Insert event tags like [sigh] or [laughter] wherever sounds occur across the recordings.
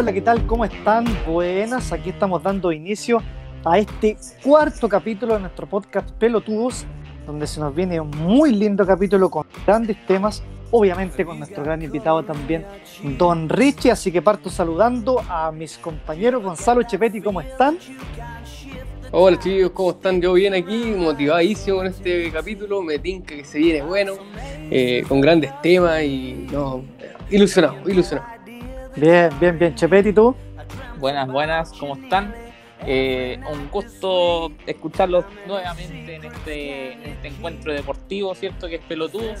Hola, ¿qué tal? ¿Cómo están? Buenas, aquí estamos dando inicio a este cuarto capítulo de nuestro podcast Pelotudos, donde se nos viene un muy lindo capítulo con grandes temas, obviamente con nuestro gran invitado también, Don Richie, así que parto saludando a mis compañeros Gonzalo Chepetti, ¿cómo están? Hola chicos, ¿cómo están? Yo bien aquí, motivadísimo con este capítulo, me tinca que se viene bueno, eh, con grandes temas y no, ilusionado, ilusionado. Bien, bien, bien, Chepetti, ¿tú? Buenas, buenas, ¿cómo están? Eh, un gusto escucharlos nuevamente en este, en este encuentro deportivo, ¿cierto? Que es pelotudo.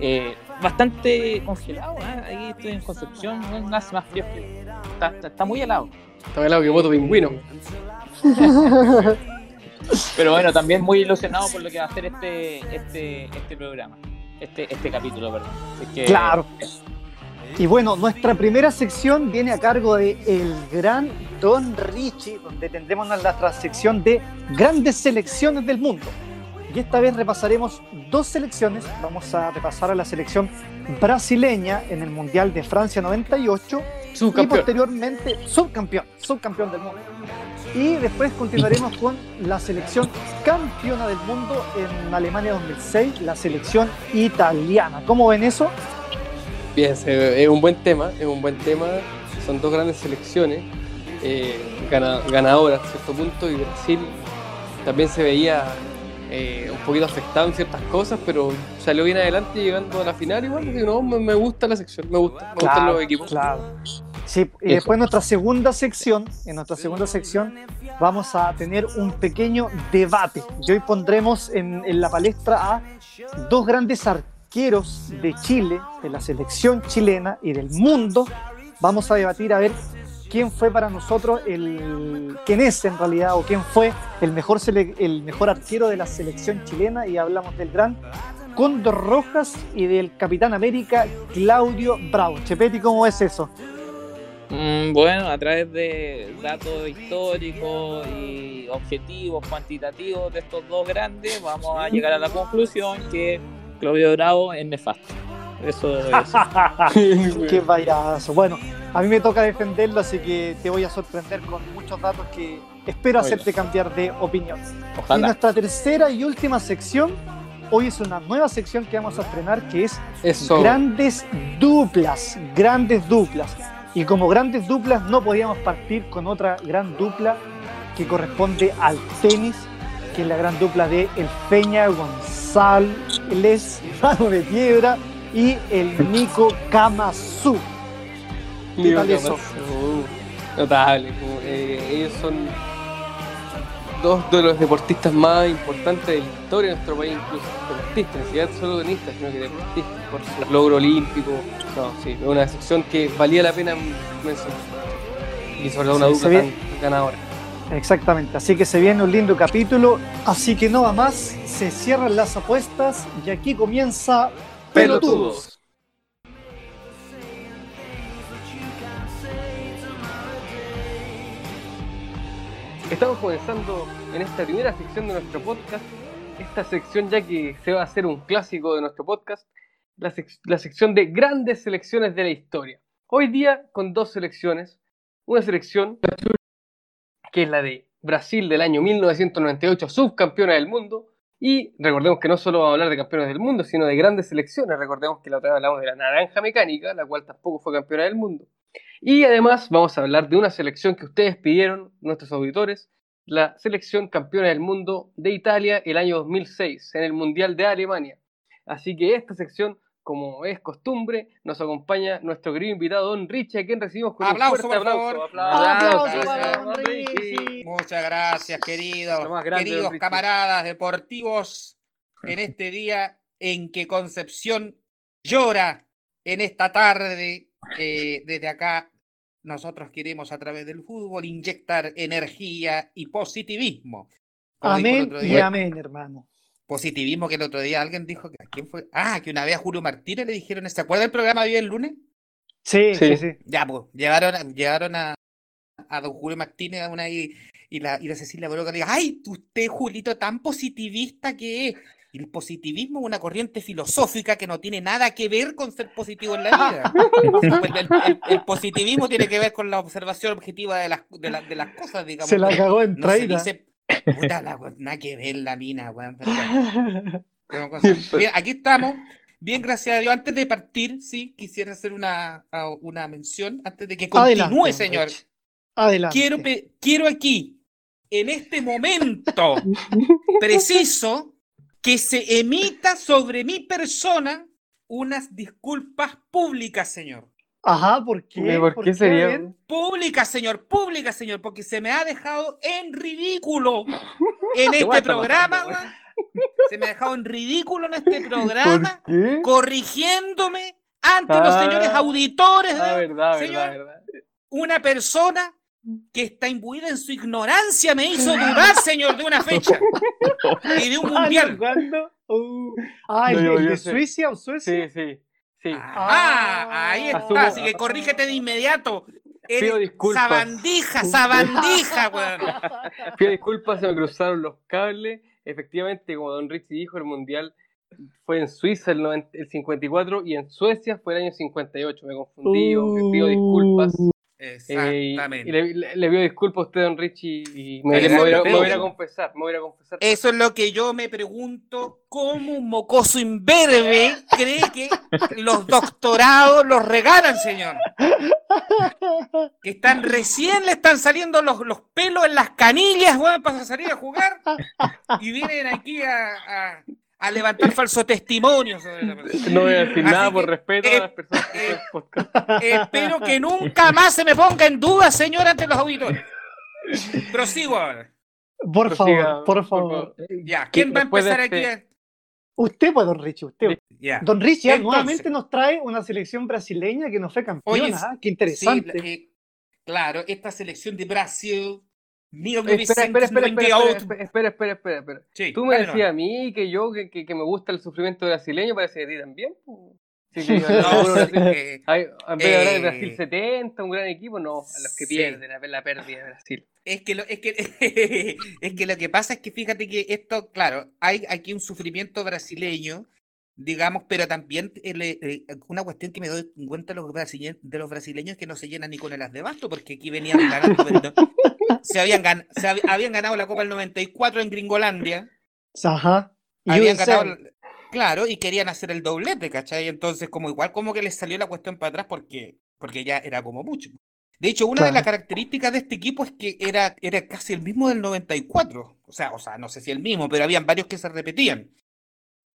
Eh, bastante congelado, ¿eh? Aquí estoy en Concepción, no nada más frío. Está, está, está muy helado. Está helado que voto pingüino. [laughs] Pero bueno, también muy ilusionado por lo que va a hacer este, este, este programa, este, este capítulo, perdón. Así que, Claro. Y bueno, nuestra primera sección viene a cargo de el gran Don Richie, donde tendremos nuestra sección de grandes selecciones del mundo. Y esta vez repasaremos dos selecciones. Vamos a repasar a la selección brasileña en el Mundial de Francia 98 y Subcampeón. posteriormente subcampeón, subcampeón del mundo. Y después continuaremos con la selección campeona del mundo en Alemania 2006, la selección italiana. ¿Cómo ven eso? Bien, se- es un buen tema, es un buen tema. Son dos grandes selecciones, eh, gana- ganadoras a cierto punto, y Brasil también se veía eh, un poquito afectado en ciertas cosas, pero salió bien adelante llegando a la final igual. y no, me, me gusta la sección, me gusta, me gustan los equipos. Claro. Sí, y Eso. después nuestra segunda sección, en nuestra segunda sección vamos a tener un pequeño debate. Y hoy pondremos en, en la palestra a dos grandes arqueros de Chile, de la selección chilena y del mundo. Vamos a debatir a ver quién fue para nosotros el, quién es en realidad o quién fue el mejor, sele- el mejor arquero de la selección chilena y hablamos del gran Condor Rojas y del Capitán América Claudio Bravo. Chepetti, ¿cómo es eso? Mm, bueno, a través de datos históricos y objetivos cuantitativos de estos dos grandes, vamos a llegar a la conclusión que Claudio Bravo es nefasto. Eso es. [laughs] Qué payaso. Bueno, a mí me toca defenderlo, así que te voy a sorprender con muchos datos que espero Oye. hacerte cambiar de opinión. Y Ojalá. nuestra tercera y última sección, hoy es una nueva sección que vamos a estrenar que es Eso. grandes duplas, grandes duplas. Y como grandes duplas no podíamos partir con otra gran dupla que corresponde al tenis, que es la gran dupla de El Peña González, Mano de Piedra y el Nico Kamasu. ¿Qué tal eso? uh, Notable. como, eh, ellos son dos de los deportistas más importantes de la historia de nuestro país, incluso deportistas, ni siquiera solo tenistas, sino que deportistas, por su logro olímpico. No, sí, es una sección que valía la pena mencionar. Y sobre todo una Sí, dupla tan ganadora. Exactamente, así que se viene un lindo capítulo, así que no va más, se cierran las apuestas y aquí comienza Pelotudos. Estamos comenzando en esta primera sección de nuestro podcast, esta sección ya que se va a hacer un clásico de nuestro podcast, la, sec- la sección de grandes selecciones de la historia. Hoy día con dos selecciones, una selección que es la de Brasil del año 1998, subcampeona del mundo, y recordemos que no solo vamos a hablar de campeones del mundo, sino de grandes selecciones, recordemos que la otra vez hablamos de la naranja mecánica, la cual tampoco fue campeona del mundo. Y además vamos a hablar de una selección que ustedes pidieron, nuestros auditores, la selección campeona del mundo de Italia el año 2006, en el Mundial de Alemania. Así que esta sección, como es costumbre, nos acompaña nuestro querido invitado Don Richie, a quien recibimos con Aplauso, un fuerte por aplauso. favor. Aplauso Gracias, para don Don Richie. Muchas gracias, queridos, grande, queridos camaradas deportivos, en este día en que Concepción llora en esta tarde. eh, desde acá, nosotros queremos a través del fútbol inyectar energía y positivismo. Como Amén y amén, hermano. Positivismo que el otro día alguien dijo que ¿a quién fue? Ah, que una vez a Julio Martínez le dijeron, ¿se acuerda del programa Vive el lunes? Sí, sí, Sí. Ya, pues, llegaron, a- llegaron a, a don Julio Martínez una y, y la, y la Cecilia Broca le diga, ay, usted, Julito, tan positivista que es. Y el positivismo es una corriente filosófica que no tiene nada que ver con ser positivo en la vida. [laughs] Pues el, el- el positivismo tiene que ver con la observación objetiva de las, de la- de las cosas, digamos. Se la cagó en no se traída. dice, puta, la nada que ver la mina, weón. Bien, [laughs] aquí estamos. Bien, gracias a Dios. Antes de partir, sí, quisiera hacer una, una mención antes de que continúe, señor. Adelante. Quiero, quiero aquí, en este momento [laughs] preciso, que se emita sobre mi persona unas disculpas públicas, señor. Ajá, ¿por qué? ¿Por qué sería? A ver. Públicas, señor, públicas, señor, porque se me ha dejado en ridículo [laughs] en este programa, pasando. Se me ha dejado en ridículo en este programa, ¿Por qué? corrigiéndome ante los Ah. señores auditores Ah, de verdad, señor. verdad, verdad. una persona que está imbuida en su ignorancia me hizo dudar, señor, de una [laughs] fecha y de un [laughs] mundial. ¿Cuándo? Uh, ah, No, ¿el, yo- el yo de sé. Suiza o Suecia? Sí, sí, sí. Ah, ahí está. Así que corrígete de inmediato. Pido disculpas. sabandija, sabandija, [laughs] weón. Pido disculpas, se me cruzaron los cables. Efectivamente, como Don Richie dijo, el mundial fue en Suiza el, 90 el 54 y en Suecia fue el año 58. Me confundí, me pido disculpas. Eh, y- Exactamente. y le, le- le pido disculpas a usted, Don Richie, y me, me voy a, me voy a confesar, me voy a confesar. Eso es lo que yo me pregunto, ¿cómo un mocoso imberbe cree que los doctorados los regalan, señor? Que están recién le están saliendo los, los pelos en las canillas, weón, para salir a jugar. Y vienen aquí a, a- a levantar falso testimonio sobre la [laughs] persona. No voy a decir Así nada por respeto eh, a las personas que eh, podcast. Espero que nunca más se me ponga en duda, señor, ante los auditores. Prosigo ahora. Por Prosiga, favor, por favor. Ya, ¿quién va a empezar este- aquí? a- Usted, pues, don Richie, usted. Ya. Don Richie Entonces- nuevamente nos trae una selección brasileña que nos fue campeona. Oye, ¿ah? Qué Sí, interesante. la- eh, claro, esta selección de Brasil, Espera, espera, espera, espera, espera, 1998. espera, espera, espera, espera. Sí, Tú me decías a mí que yo, que, que, que me gusta el sufrimiento brasileño, parece que a ti también. Sí, [laughs] que No, eh, en vez de hablar de eh, Brasil 70, un gran equipo, no, a los que sí. pierden, a ver la pérdida de Brasil. es que, lo, es, que, [laughs] es que lo que pasa es que fíjate que esto, claro, hay aquí un sufrimiento brasileño, digamos, pero también el, eh, eh, una cuestión que me doy cuenta de los, brasileños, de los brasileños es que no se llenan ni con el as de basto, porque aquí venían ganando, pero no- se, habían gan- se hab- habían ganado la Copa del 94 en Gringolandia, Ajá. habían ganado, claro, y querían hacer el doblete, ¿cachai? Entonces, como igual como que les salió la cuestión para atrás porque, porque ya era como mucho. De hecho, una de las características de este equipo es que era, era casi el mismo del 94. O sea, o sea, no sé si el mismo, pero habían varios que se repetían.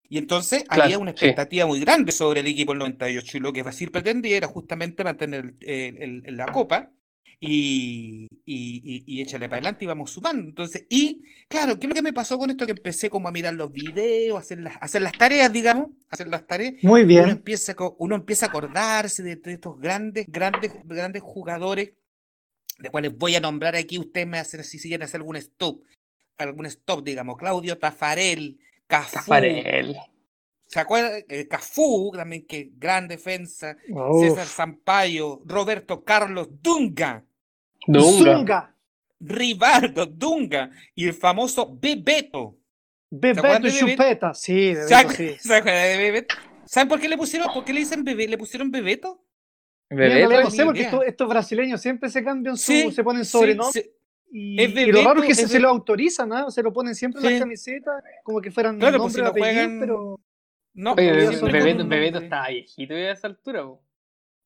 Y entonces Claro, había una sí. expectativa muy grande sobre el equipo del 98 y lo que Brasil pretendía era justamente mantener el- el- el- la copa y, y, y- y échale para adelante y vamos sumando. Entonces, y claro, ¿qué es lo que me pasó con esto? Que empecé como a mirar los videos, hacer las, hacer las tareas, digamos, hacer las tareas. Muy Uno bien. empieza, a co- uno empieza a acordarse de, de estos grandes, grandes, grandes jugadores, de cuales voy a nombrar aquí. Ustedes me hacen, si siguen hacer algún stop, algún stop, digamos, Claudio Tafarel, Cafú, Tafarel. ¿se acuerdan? Eh, Cafú, también que gran defensa, Uf. César Sampaio, Roberto Carlos Dunga, Dunga. Zunga. Rivaldo Dunga y el famoso Bebeto. Bebeto Bebeto? Chupeta. Sí, Bebeto, [laughs] ¿Se sí. se de Bebeto? ¿Saben por qué le pusieron, por qué le dicen bebé? ¿Le pusieron Bebeto? Bebeto, no sé, porque estos, estos brasileños siempre se cambian su, Sí, se ponen Sí, sobrenombres. sí. Y, Es y lo raro es que Bebeto, se, es se Be- lo autorizan, ¿ah? Se lo ponen siempre en Sí. las camisetas, como que fueran Claro, nombre pues si y lo apellido, juegan- pero... No, Oye, Podría Bebeto, Bebeto, Bebeto estaba viejito ya a esa altura. po.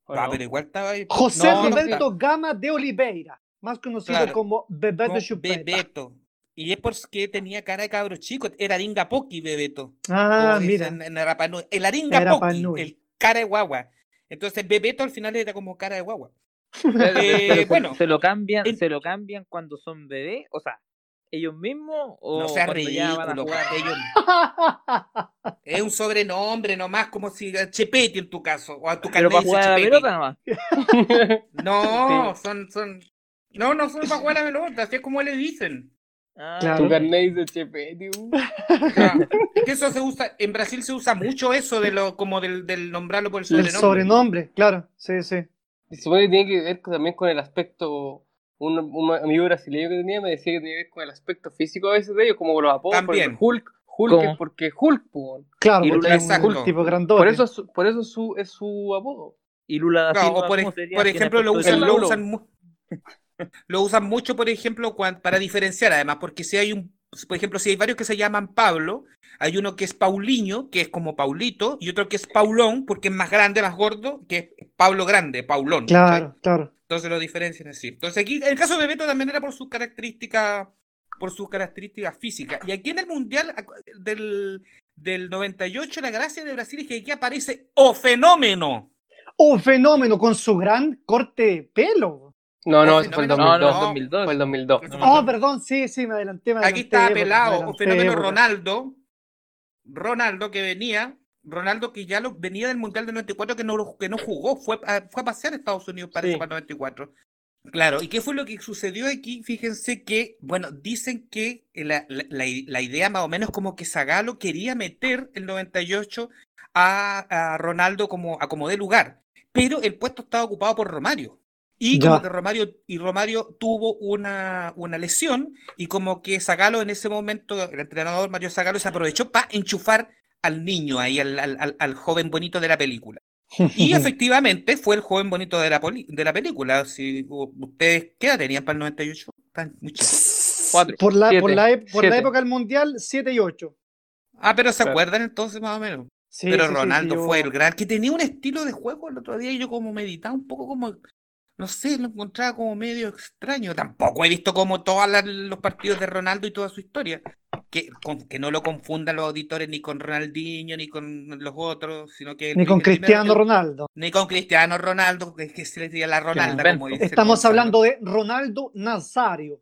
¿O Ah, no? pero igual estaba ahí. José No, no Roberto Gama de Oliveira, más conocido Claro. como Bebeto Como Chupeta. Bebeto. Y es porque tenía cara de cabro chico. Era Aringa Poki, Bebeto. Ah, mira. en Nui. El Aringa Poki, el cara de guagua. Entonces Bebeto al final era como cara de guagua. [laughs] Eh, bueno, se lo cambian, en- se lo cambian cuando son bebés, o sea, ellos mismos o no sea ridículo. ellos- [laughs] es un sobrenombre nomás, como si Chepeti en tu caso. O a tu Pero para jugar a la pelota nomás. [laughs] No, son, son. No, no son para jugar a la pelota, así es como le dicen. Ah, Claro. Tu carnet dice Chepeti. uh. Ya. Es que eso se usa, en Brasil se usa mucho eso de lo, como del, del nombrarlo por el El sobrenombre. sobrenombre, claro, sí, sí. Se supone que tiene que ver también con el aspecto. Un, un amigo brasileño que tenía me decía que tenía que ver con el aspecto físico a veces de ellos, como con los apodos. por También. ejemplo, Hulk, Hulk ¿Cómo? es porque Hulk, po. Claro, Y Lula es un exacto. tipo grandote. Por eso, es su- por eso es su, es su apodo. Y Lula da Claro, Silva, o por, por ¿Quién es ejemplo, lo usan, lo usan, [laughs] lo usan mucho, por ejemplo, para diferenciar, además, porque si hay un, por ejemplo, si hay varios que se llaman Pablo, hay uno que es Paulinho, que es como Paulito, y otro que es Paulón, porque es más grande, más gordo, que es Pablo Grande, Paulón. Claro, claro. Entonces lo diferencian así. Entonces aquí, el caso de Beto también era por sus características, por sus características físicas. Y aquí en el Mundial del, del 98, la gracia de Brasil es que aquí aparece O Fenómeno. Oh, fenómeno con su gran corte de pelo. No, no, fue el fenómeno. 2002. No, no, 2002. Fue el 2002. Eso Oh, perdón, sí, sí, me adelanté. Me Aquí adelanté estaba época, me pelado, o fenómeno. Ronaldo. Ronaldo que venía, Ronaldo que ya lo, venía del Mundial del 94 que no, que no jugó, fue a, fue a pasear a Estados Unidos parece Sí. para el 94. Claro, ¿y qué fue lo que sucedió aquí? Fíjense que, bueno, dicen que la, la- idea más o menos como que Zagalo quería meter el 98 a, a Ronaldo como, a como de lugar, pero el puesto estaba ocupado por Romario. Y como Ya. que Romario, y Romario tuvo una, una lesión y como que Zagalo en ese momento, el entrenador Mario Zagalo se aprovechó para enchufar al niño ahí, al, al- al- al joven bonito de la película. Y [laughs] efectivamente fue el joven bonito de la, poli- de la película. Si ustedes, ¿qué edad tenían para el 98? Están muy chicos. Cuatro, Por la, por la, por la época del Mundial, 7 y 8. Ah, pero ¿se Claro. acuerdan entonces más o menos? Sí, pero sí, sí, Ronaldo sí, yo- fue el gran, que tenía un estilo de juego el otro día y yo como meditaba un poco como, no sé, lo encontraba como medio extraño. Tampoco he visto como todos los partidos de Ronaldo y toda su historia. Que, con- que no lo confundan los auditores ni con Ronaldinho ni con los otros, sino que... Ni con Cristiano Ronaldo. Ni con Cristiano Ronaldo, que es que se le diría la Ronalda, como dice Estamos hablando de Ronaldo Nazario.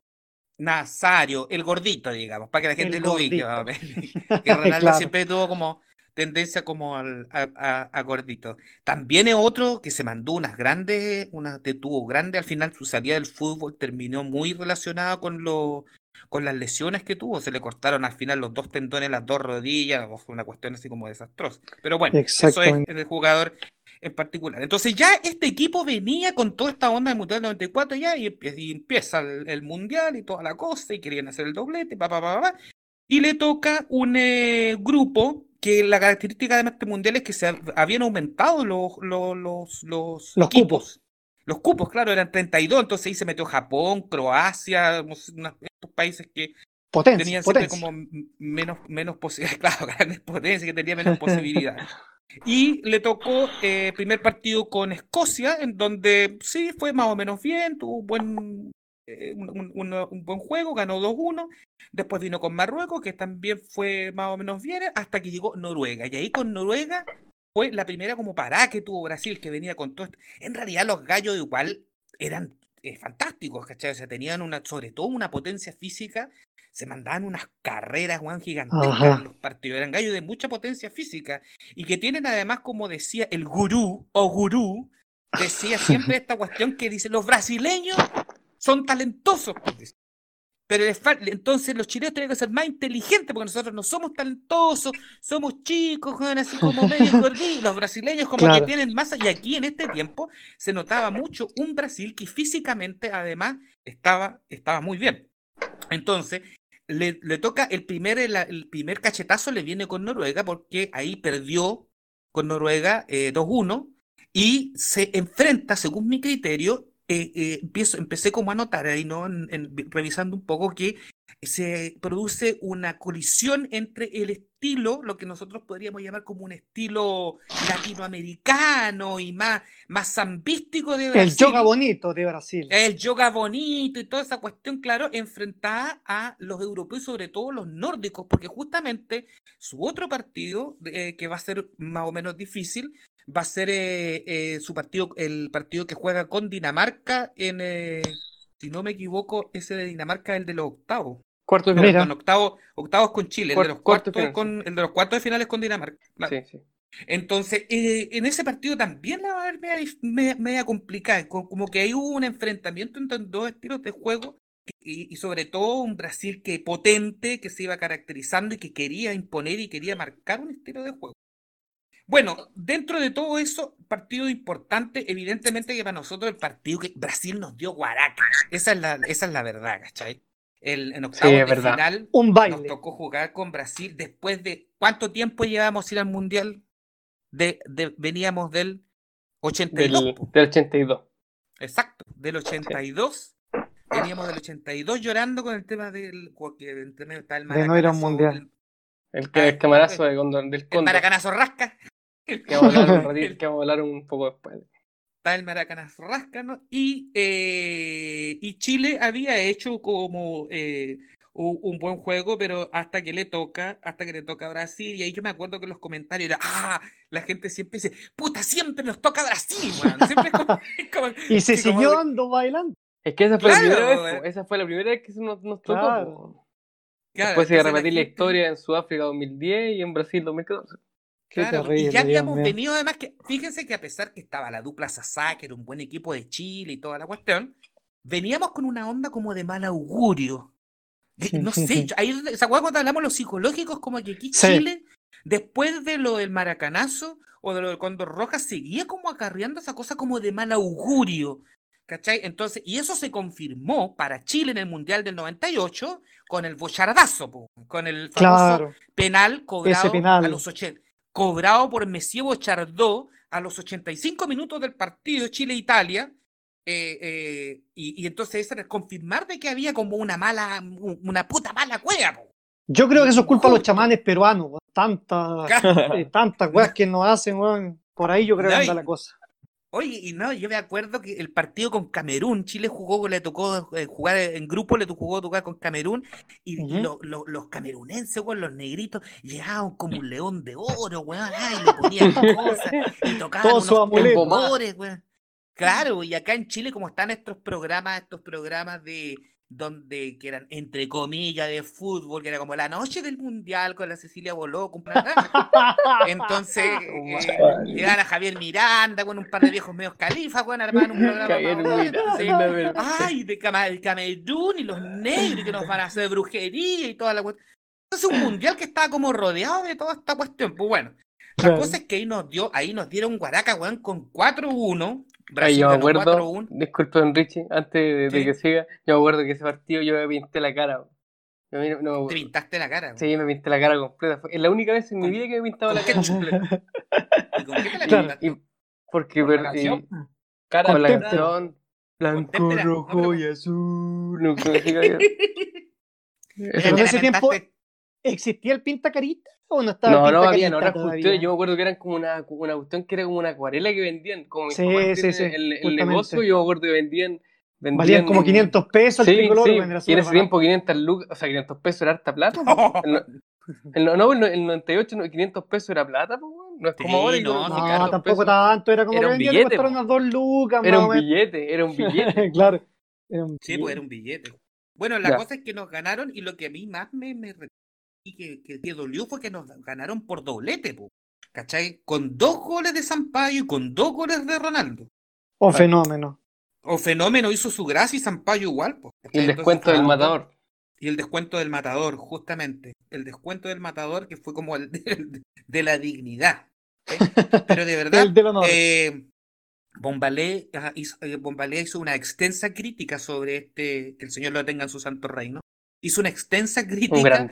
Nazario, el gordito, digamos, para que la gente El lo ubique. [laughs] Que Ronaldo Claro. siempre tuvo como tendencia como al, a, a- a gordito. También es otro que se mandó unas grandes, unas que tuvo grande, al final su salida del fútbol terminó muy relacionada con lo, con las lesiones que tuvo. Se le cortaron al final los dos tendones, las dos rodillas, fue una cuestión así como desastrosa. Pero bueno, eso es el jugador en particular. Entonces ya este equipo venía con toda esta onda del Mundial 94 ya y, empie- y empieza el, el Mundial y toda la cosa y querían hacer el doblete, pa, pa, pa, pa, y le toca un eh, grupo que la característica de este Mundial es que se ha- habían aumentado los, los, los, los, Los equipos. Los cupos, claro, eran 32, entonces ahí se metió Japón, Croacia, estos países que Potencia, tenían siempre potencia. como menos, menos posibilidades, [laughs] claro, grandes potencias que tenían menos posibilidades. [laughs] Y le tocó eh, primer partido con Escocia, en donde sí fue más o menos bien, tuvo un buen, eh, un, un- un- un buen juego, ganó 2-1. Después vino con Marruecos, que también fue más o menos bien, hasta que llegó Noruega. Y ahí con Noruega fue la primera como parada que tuvo Brasil, que venía con todo esto. En realidad los gallos igual eran eh, fantásticos, ¿cachai? O sea, tenían una, sobre todo una potencia física, se mandaban unas carreras, Juan, gigantescas Ajá. en los partidos. Eran gallos de mucha potencia física y que tienen además, como decía el gurú o gurú, decía siempre [laughs] esta cuestión que dice, los brasileños son talentosos. pues. Pero entonces los chilenos tienen que ser más inteligentes porque nosotros no somos talentosos, somos chicos, así como medio [laughs] gorditos. Los brasileños como Claro. que tienen masa. Y aquí en este tiempo se notaba mucho un Brasil que físicamente además estaba, estaba muy bien. Entonces, le, le toca el primer, el, el primer cachetazo le viene con Noruega porque ahí perdió con Noruega eh, 2-1 y se enfrenta, según mi criterio, eh, eh, empiezo, empecé como a notar ahí, ¿no? En- en- revisando un poco que se produce una colisión entre el estilo, lo que nosotros podríamos llamar como un estilo latinoamericano y más, más zambístico de El Brasil. yoga bonito de Brasil. El yoga bonito y toda esa cuestión, claro, enfrentada a los europeos, sobre todo los nórdicos, porque justamente su otro partido, eh, que va a ser más o menos difícil, va a ser eh, eh, su partido, el partido que juega con Dinamarca en, eh, si no me equivoco, ese de Dinamarca es el de los octavos. Cuarto de No, final. Mira. perdón, octavos, octavos con Chile, el de los cuartos con, el de los cuartos de finales con Dinamarca. claro. Sí, sí. Entonces, eh, en ese partido también la va a ver media, media- media complicada, co- como que hay un enfrentamiento entre dos estilos de juego y, y sobre todo un Brasil que potente, que se iba caracterizando y que quería imponer y quería marcar un estilo de juego. Bueno, dentro de todo eso, partido importante, evidentemente que para nosotros el partido que Brasil nos dio guaraca, esa es la, esa es la verdad, ¿cachai? el, en octavos es de verdad. final Un nos baile. tocó jugar con Brasil después de cuánto tiempo llevábamos sin ir al mundial. De, de- veníamos del 82. Del, po. del 82. Exacto, del 82. Veníamos del 82 llorando con el tema del que entre medio está el De no ir a un mundial. El, Ah, que, el camarazo de Condor, del El, el Condor. maracanazo rasca. [laughs] Que vamos a hablar un [laughs] ratito, que vamos a hablar un poco después. está el Maracanazo Rasca, ¿no? Y, eh, y Chile había hecho como eh, un, un buen juego, pero hasta que le toca, hasta que le toca a Brasil, y ahí yo me acuerdo que los comentarios era, ah, la gente siempre dice, puta, siempre nos toca Brasil, weón. Siempre es como- [laughs] es como- Y se como siguió dando bailando. Es que esa fue Claro, la primera vez, po. esa fue la primera vez que se nos, nos tocó. Claro. po. claro, Después se iba a entonces la repetir la gente- historia en Sudáfrica 2010 y en Brasil 2014. Qué Claro, terrible, y ya Dios habíamos mío. venido además que, fíjense que a pesar que estaba la dupla Sasá, que era un buen equipo de Chile y toda la cuestión, veníamos con una onda como de mal augurio. De- no sé, yo- [laughs] ahí, ¿se acuerdan cuando hablamos los psicológicos? Como que aquí Sí. Chile, después de lo del maracanazo o de lo del Condor Roja, seguía como acarreando esa cosa como de mal augurio. ¿Cachai? Entonces, y eso se confirmó para Chile en el Mundial del 98 con el bochardazo, con el famoso Claro. penal cobrado penal. a los 80, cobrado por Messier Bochardó a los 85 minutos del partido Chile-Italia. eh, eh, y, y entonces eso era confirmar de que había como una mala, un- una puta mala cueva. po. Yo creo que eso es culpa de los chamanes peruanos. Tantas, eh, tantas weas que nos hacen, weón. Por ahí yo creo que anda la cosa. Oye, y no, yo me acuerdo que el partido con Camerún, Chile jugó, le tocó eh, jugar en grupo, le tocó jugó tocar con Camerún, y, y Ujú. lo- lo- los camerunenses, weón, los negritos, llegaban como un león de oro, weón, ay, le ponían cosas, y [laughs] tocaban Todos sus unos tambores, weón. Claro, y acá en Chile, como están estos programas, estos programas de donde que eran entre comillas de fútbol, que era como la noche del mundial con la Cecilia Boló, con entonces [laughs] eh, llegaban a Javier Miranda con un par de viejos medios califas, weón, armaban un programa. Javier más o menos, Miranda, entonces, verdad. Ay, de el Camerún y los negros que nos van a hacer brujería y toda la cuestión. Entonces un mundial que estaba como rodeado de toda esta cuestión. Pues bueno, la cosa es que ahí nos dio, ahí nos dieron Guaraca, weón, con 4-1. Ay, Brasil yo me acuerdo, 4-1. disculpe don Richie, antes de, Sí. que siga, yo me acuerdo que ese partido yo me pinté la cara. Yo no, Te pintaste la cara. sí, me pinté la cara completa. Fue- Es la única vez en mi ¿Con- vida que me he pintado ¿Con la cara chuple? ¿Y con qué te la pintaste? Y- porque ¿Con la per- canción? y- Cara con la canción Blanco. No, rojo pero- y azul. No, [laughs] en ese tiempo. ¿existía el pinta carita o no estaba No, no, habían otras todavía? cuestiones. Yo me acuerdo que eran como una, una cuestión que era como una acuarela que vendían. Como Sí, sí, sí, el, el negocio, yo me acuerdo que vendían. vendían Valían como 500 pesos el Sí, tricolor, Y en ese barato. tiempo 500 lucas, o sea, 500 pesos era harta plata. [laughs] El no- el no, el no- el 98, no, 500 pesos era plata, weón. No es como Sí, ahora. no, No, 500 tampoco pesos tanto, era como Era que un billete, costaron unas dos lucas, Era un billete, era un billete. [laughs] claro. Era un Sí, pues era un billete. Bueno, la Ya. cosa es que nos ganaron y lo que a mí más me, me y que, que, que dolió fue que nos ganaron por doblete, po, ¿cachai? Con dos goles de Sampaio y con dos goles de Ronaldo. O fenómeno. O Fenómeno hizo su gracia y Sampaio igual, po, Y el Entonces, descuento del matador. Y el descuento del matador, justamente. El descuento del matador que fue como el [laughs] de, de la dignidad. ¿eh? Pero de [laughs] verdad, El del honor. eh, Bombalé, hizo, eh, Bombalé hizo una extensa crítica sobre este, que el Señor lo tenga en su santo reino. Hizo una extensa crítica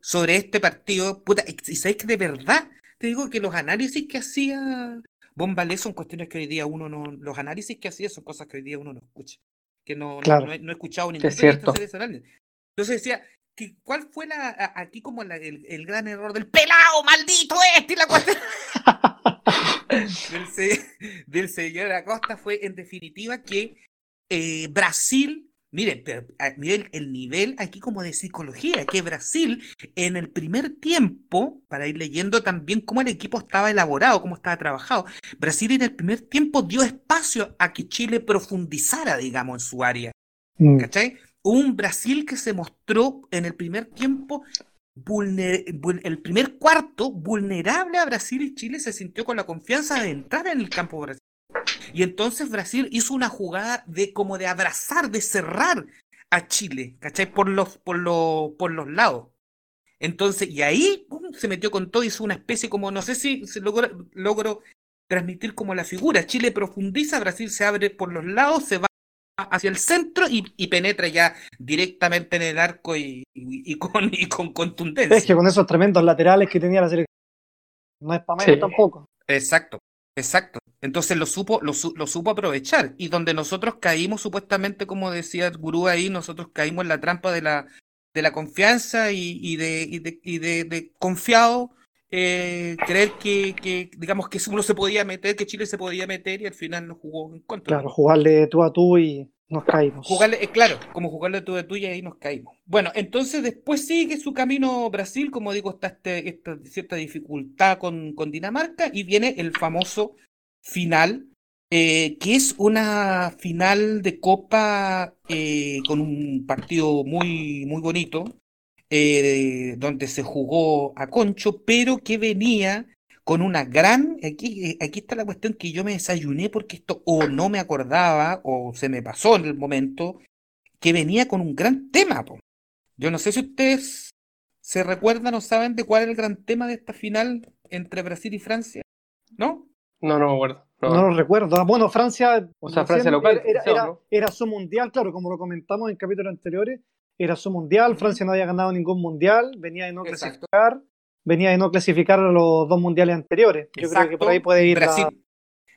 sobre este partido. Puta, y sabes que de verdad te digo que los análisis que hacía Bombalé son cuestiones que hoy día uno no. Los análisis que hacía son cosas que hoy día uno no escucha. Que no, no- Claro. no, he, no he escuchado ningún Es. Entonces decía, que, ¿cuál fue la, a- aquí como la- el, el gran error del pelado maldito este y la cuestión? [laughs] del, del señor Acosta fue en definitiva que eh, Brasil, miren, pero, el nivel aquí como de psicología, que Brasil en el primer tiempo, para ir leyendo también cómo el equipo estaba elaborado, cómo estaba trabajado, Brasil en el primer tiempo dio espacio a que Chile profundizara, digamos, en su área. Mm. ¿Cachai? Un Brasil que se mostró en el primer tiempo, vulner- el primer cuarto, vulnerable a Brasil y Chile se sintió con la confianza de entrar en el campo Brasil. Y entonces Brasil hizo una jugada de como de abrazar, de cerrar a Chile, ¿cachai? Por los, por los, por los lados. Entonces, y ahí se metió con todo, hizo una especie como, no sé si se logró, logro transmitir como la figura. Chile profundiza, Brasil se abre por los lados, se va hacia el centro y, penetra ya directamente en el arco y, con, y con contundencia. Es que con esos tremendos laterales que tenía la selección, no es para menos tampoco. Exacto, exacto. Entonces lo supo, lo, supo aprovechar. Y donde nosotros caímos, supuestamente, como decía el gurú ahí, nosotros caímos en la trampa de la, de la confianza y, de, y de, confiado eh, creer que, que, digamos, que uno se podía meter, que Chile se podía meter y al final no jugó en contra. Claro, jugarle tú a tú y nos caímos. Jugarle, eh, claro, como jugarle tú a tú y ahí nos caímos. Bueno, entonces después sigue su camino Brasil, como digo, está este, esta cierta dificultad con, con, Dinamarca y viene el famoso final, eh, que es una final de Copa con un partido muy, muy bonito, eh, donde se jugó a Concho, pero que venía con una gran. Aquí, aquí está la cuestión que yo me desayuné porque esto o no me acordaba o se me pasó en el momento, que venía con un gran tema. Yo no sé si ustedes se recuerdan o saben de cuál es el gran tema de esta final entre Brasil y Francia, ¿no? No, no me acuerdo. No, lo recuerdo. Ah, bueno, Francia. O sea, Francia local. Era, era, su mundial, claro, como lo comentamos en capítulos anteriores era su mundial, Francia no había ganado ningún mundial, venía de no clasificar, venía de no clasificar a los dos mundiales anteriores. Yo creo que por ahí puede ir. Brasil,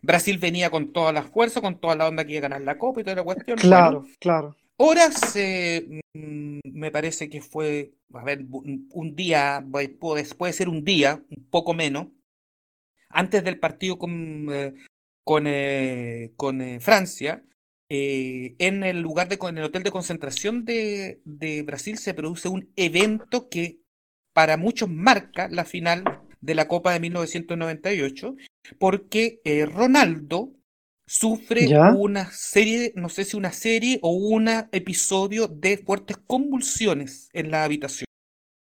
Brasil venía con toda la fuerza, con toda la onda que iba a ganar la Copa y toda la cuestión. Claro, claro. Horas, eh, mm, me parece que fue, a ver, un día, puede, ser un día, un poco menos, antes del partido con, eh, con, eh, con Francia, eh, en el lugar de, en el hotel de concentración de, Brasil se produce un evento que para muchos marca la final de la Copa de 1998, porque eh, Ronaldo sufre una serie, no sé si una serie o un episodio de fuertes convulsiones en la habitación.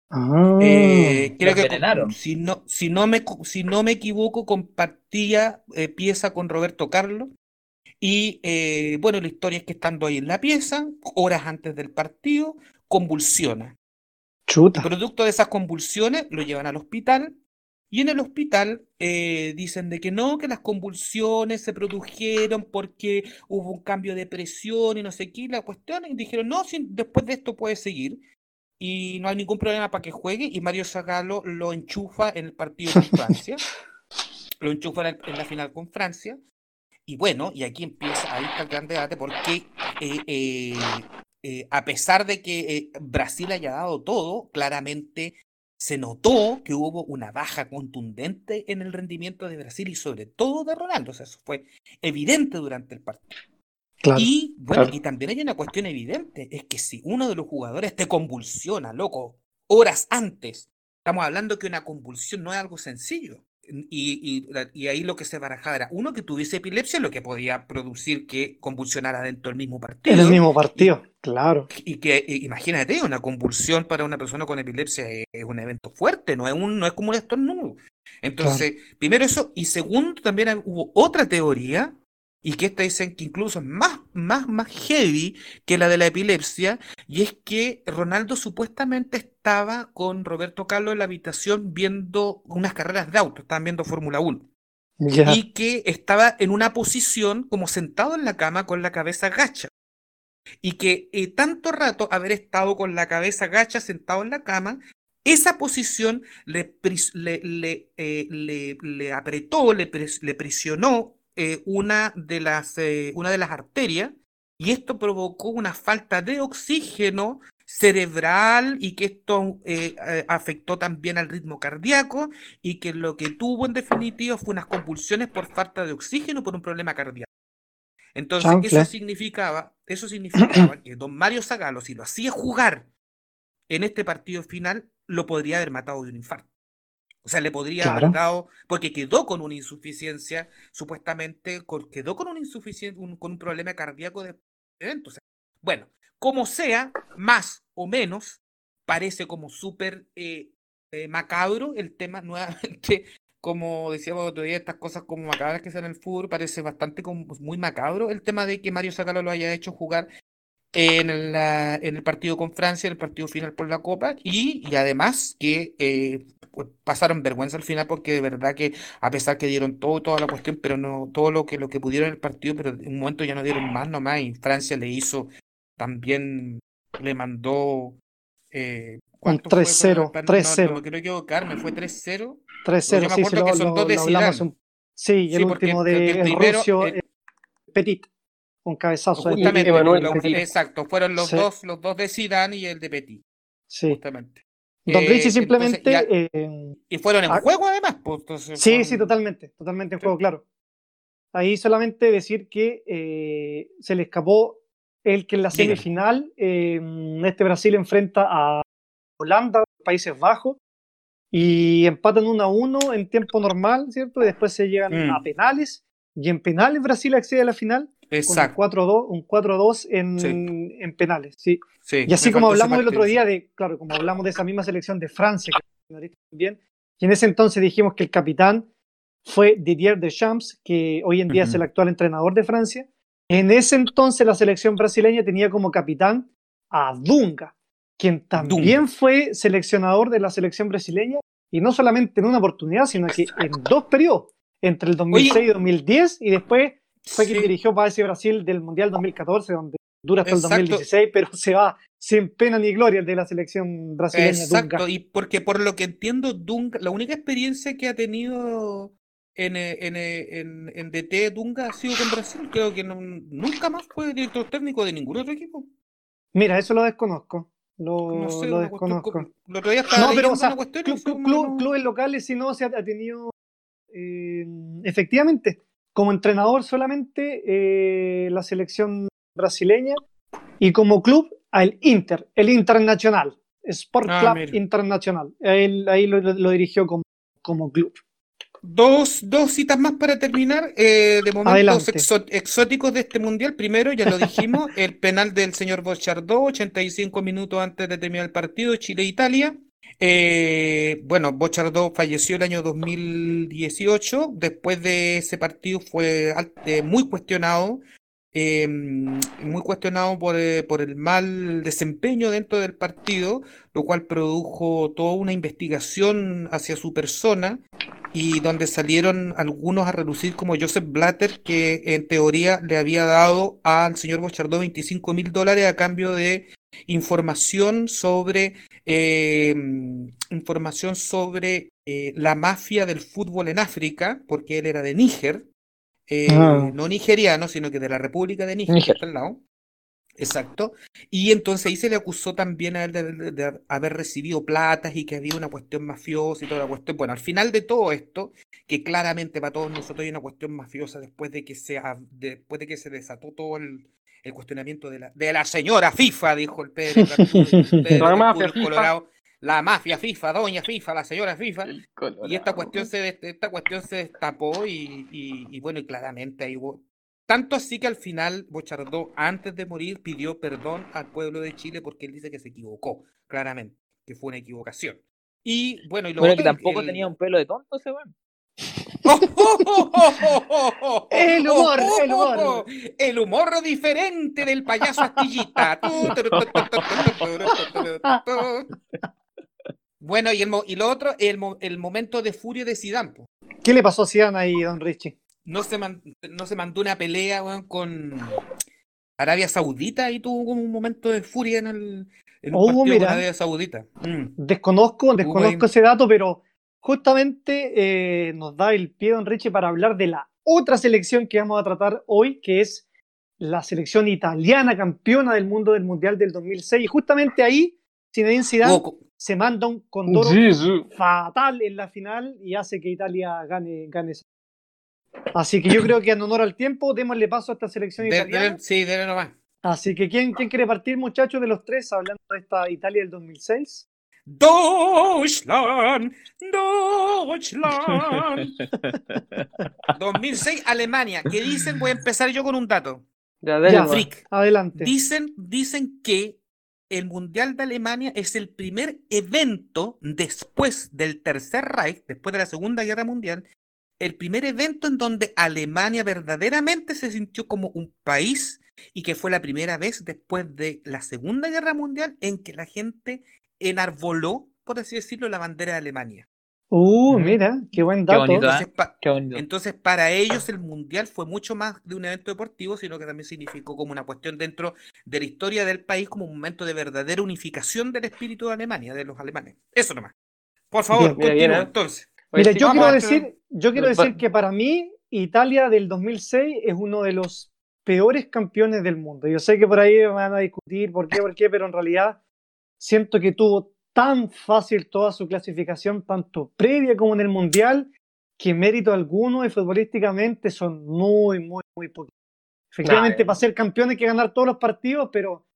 Ah, eh, creo que si no, si no me si no me equivoco, compartía pieza con Roberto Carlos y eh, bueno, la historia es que estando ahí en la pieza, horas antes del partido, convulsiona. Chuta. producto de esas convulsiones lo llevan al hospital y en el hospital eh, dicen de que no, que las convulsiones se produjeron porque hubo un cambio de presión y no sé qué, la cuestión, y dijeron, no, después de esto puede seguir y no hay ningún problema para que juegue y Mario Zagalo lo enchufa en el partido con [laughs] Francia, lo enchufa en la final con Francia y bueno, y aquí empieza, ahí está el gran debate, porque eh, eh, eh, a pesar de que Brasil haya dado todo, claramente se notó que hubo una baja contundente en el rendimiento de Brasil y sobre todo de Ronaldo. O sea, eso fue evidente durante el partido. y bueno, y también hay una cuestión evidente, es que si uno de los jugadores te convulsiona, loco, horas antes, estamos hablando que una convulsión no es algo sencillo. Y, y, ahí lo que se barajaba era uno que tuviese epilepsia, lo que podía producir que convulsionara dentro del mismo partido. En el mismo partido, claro. Y que imagínate, una convulsión para una persona con epilepsia es, un evento fuerte, no es, un, no es como un estornudo. Entonces, primero eso, y segundo, también hubo otra teoría y que esta dicen que incluso es más, más, más heavy que la de la epilepsia, y es que Ronaldo supuestamente estaba con Roberto Carlos en la habitación viendo unas carreras de auto, estaban viendo Fórmula 1. Y que estaba en una posición como sentado en la cama con la cabeza gacha. Y que eh, tanto rato haber estado con la cabeza gacha sentado en la cama, esa posición le, le, le, eh, le apretó, le, le presionó eh, una, de las, eh, una de las arterias y esto provocó una falta de oxígeno cerebral y que esto eh, afectó también al ritmo cardíaco y que lo que tuvo en definitiva fue unas convulsiones por falta de oxígeno por un problema cardíaco. Entonces, eso significaba, eso significaba [clears throat] que don Mario Zagalo, si lo hacía jugar en este partido final, lo podría haber matado de un infarto. O sea, le podría haber dado, porque quedó con una insuficiencia, supuestamente quedó con un insuficiente, con un problema cardíaco de evento. bueno, como sea, más o menos, parece como súper eh, eh, macabro el tema [laughs] nuevamente. Como decíamos otro día, estas cosas como macabras que salen en el fútbol, parece bastante como muy macabro el tema de que Mario Zacalo lo haya hecho jugar en, en el partido con Francia, en el partido final por la Copa, y, y además que eh, pues, pasaron vergüenza al final porque de verdad que a pesar que dieron todo, toda la cuestión, pero no todo lo que lo que pudieron en el partido, pero en un momento ya no dieron más nomás y Francia le hizo también le mandó eh, Un ¿cuánto fue 3-0, para- para- no, 3-0. No, me quiero equivocarme, fue 3-0. 3-0, Yo me sí, acuerdo sí, lo, que son lo- dos de lo hablamos Zidane. un- Sí, y el Sí, último de el primero, ruso, el- eh, Petit, un cabezazo. de Justamente, los- Petit. exacto, fueron los Sí. dos, los dos de Zidane y el de Petit, Sí. justamente. Don Eh, Richie entonces, simplemente... ya- eh, y fueron en ah, juego además, pues, entonces Sí, fueron- sí, totalmente, totalmente en juego, claro. Ahí solamente decir que eh, se le escapó el que en la semifinal eh, este Brasil enfrenta a Holanda, Países Bajos, y empatan 1 a 1 en tiempo normal, ¿cierto? Y después se llegan Mm. a penales, y en penales Brasil accede a la final Exacto. 4-2 un 4-2 en, Sí. en penales, sí. sí, Y así como hablamos el otro día de, claro, como hablamos de esa misma selección de Francia, que también, y en ese entonces dijimos que el capitán fue Didier Deschamps, que hoy en día es Ujú. el actual entrenador de Francia. En ese entonces la selección brasileña tenía como capitán a Dunga, quien también fue seleccionador de la selección brasileña, y no solamente en una oportunidad, sino que en dos periodos, entre el 2006 y 2010, y después fue quien dirigió para ese Brasil del Mundial 2014, donde dura hasta Exacto. el 2016, pero se va sin pena ni gloria el de la selección brasileña Exacto, Dunga. y porque por lo que entiendo, Dunga, la única experiencia que ha tenido en, eh, en, eh, en, en DT Dunga ha sido con Brasil. Creo que no- nunca más fue director técnico de ningún otro equipo. Mira, eso lo desconozco. Lo, No sé, lo cuestión desconozco. día estaba No, pero, o sea, cuestión club- no- clubes locales, si no, se ha, ha tenido. eh, efectivamente, como entrenador solamente eh, la selección brasileña y como club al Inter, el Internacional, Sport Ah, Club mira. Internacional. Él, ahí lo, lo dirigió como, como club. Dos, dos citas más para terminar. eh, de momentos exo- exóticos de este mundial. Primero, ya lo dijimos, [laughs] el penal del señor Bochardó, 85 minutos antes de terminar el partido, Chile-Italia. Eh, bueno, Bochardó falleció el año 2018. Después de ese partido fue muy cuestionado. eh, muy cuestionado por, eh, por el mal desempeño dentro del partido, lo cual produjo toda una investigación hacia su persona y donde salieron algunos a relucir como Joseph Blatter, que en teoría le había dado al señor Bochardó 25 mil dólares a cambio de información sobre eh, información sobre eh, la mafia del fútbol en África, porque él era de Níger, eh, Ah. no nigeriano, sino que de la República de Níger, Níger. al lado. Exacto. Y entonces ahí se le acusó también a él de, de- de haber recibido platas y que había una cuestión mafiosa y toda la cuestión. Bueno, al final de todo esto, que claramente para todos nosotros hay una cuestión mafiosa después de que se, ha- después de que se desató todo el, el cuestionamiento de la, de la señora FIFA, dijo el Pedro, [laughs] Pedro La mafia FIFA. Colorado. La mafia FIFA, doña FIFA, la señora FIFA. Y esta cuestión se, esta cuestión se destapó y, y- y bueno, y claramente ahí hubo... Tanto así que al final Bochardó, antes de morir, pidió perdón al pueblo de Chile porque él dice que se equivocó, claramente, que fue una equivocación. Y bueno, y lo Bueno, otro, que tampoco el- tenía un pelo de tonto ese weón. El humor, el humor. El humor diferente del payaso Astillita. Bueno, y, el, y lo otro, el, el momento de furia de po. ¿Qué le pasó a Zidane ahí, don Richie? No se, man- no se mandó una pelea con Arabia Saudita y tuvo un momento de furia en el en un Oh, partido mira. con Arabia Saudita. Mm. Desconozco, desconozco ese dato, pero justamente eh, nos da el pie, don Richie, para hablar de la otra selección que vamos a tratar hoy, que es la selección italiana campeona del mundo del Mundial del 2006. Y justamente ahí, Zinedine Zidane co- se manda un condoro fatal en la final y hace que Italia gane, gane. esa- Así que yo creo que en honor al tiempo, démosle paso a esta selección de- italiana. de- sí, dele nomás. Así que ¿quién, ¿quién quiere partir, muchachos, de los tres, hablando de esta Italia del 2006? Deutschland, Deutschland. [laughs] 2006, Alemania. ¿Qué dicen? Voy a empezar yo con un dato. Ya, Ya. Adelante. Dicen, dicen que el Mundial de Alemania es el primer evento después del Tercer Reich, después de la Segunda Guerra Mundial, el primer evento en donde Alemania verdaderamente se sintió como un país y que fue la primera vez después de la Segunda Guerra Mundial en que la gente enarboló, por así decirlo, la bandera de Alemania. Uh, mira, qué buen Qué dato. bonito, ¿eh? Entonces, pa- Qué bonito. entonces, para ellos el Mundial fue mucho más de un evento deportivo, sino que también significó como una cuestión dentro de la historia del país, como un momento de verdadera unificación del espíritu de Alemania, de los alemanes. Eso nomás. Por favor, Bien. Mira, bien, continúa ¿eh? entonces. Oye, Mira, yo quiero decir, yo quiero decir que para mí Italia del 2006 es uno de los peores campeones del mundo. Yo sé que por ahí me van a discutir por qué, por qué, pero en realidad siento que tuvo tan fácil toda su clasificación, tanto previa como en el Mundial, que mérito alguno y futbolísticamente son muy, muy, muy poquitos. Efectivamente, Nah, para ser campeón hay que ganar todos los partidos, pero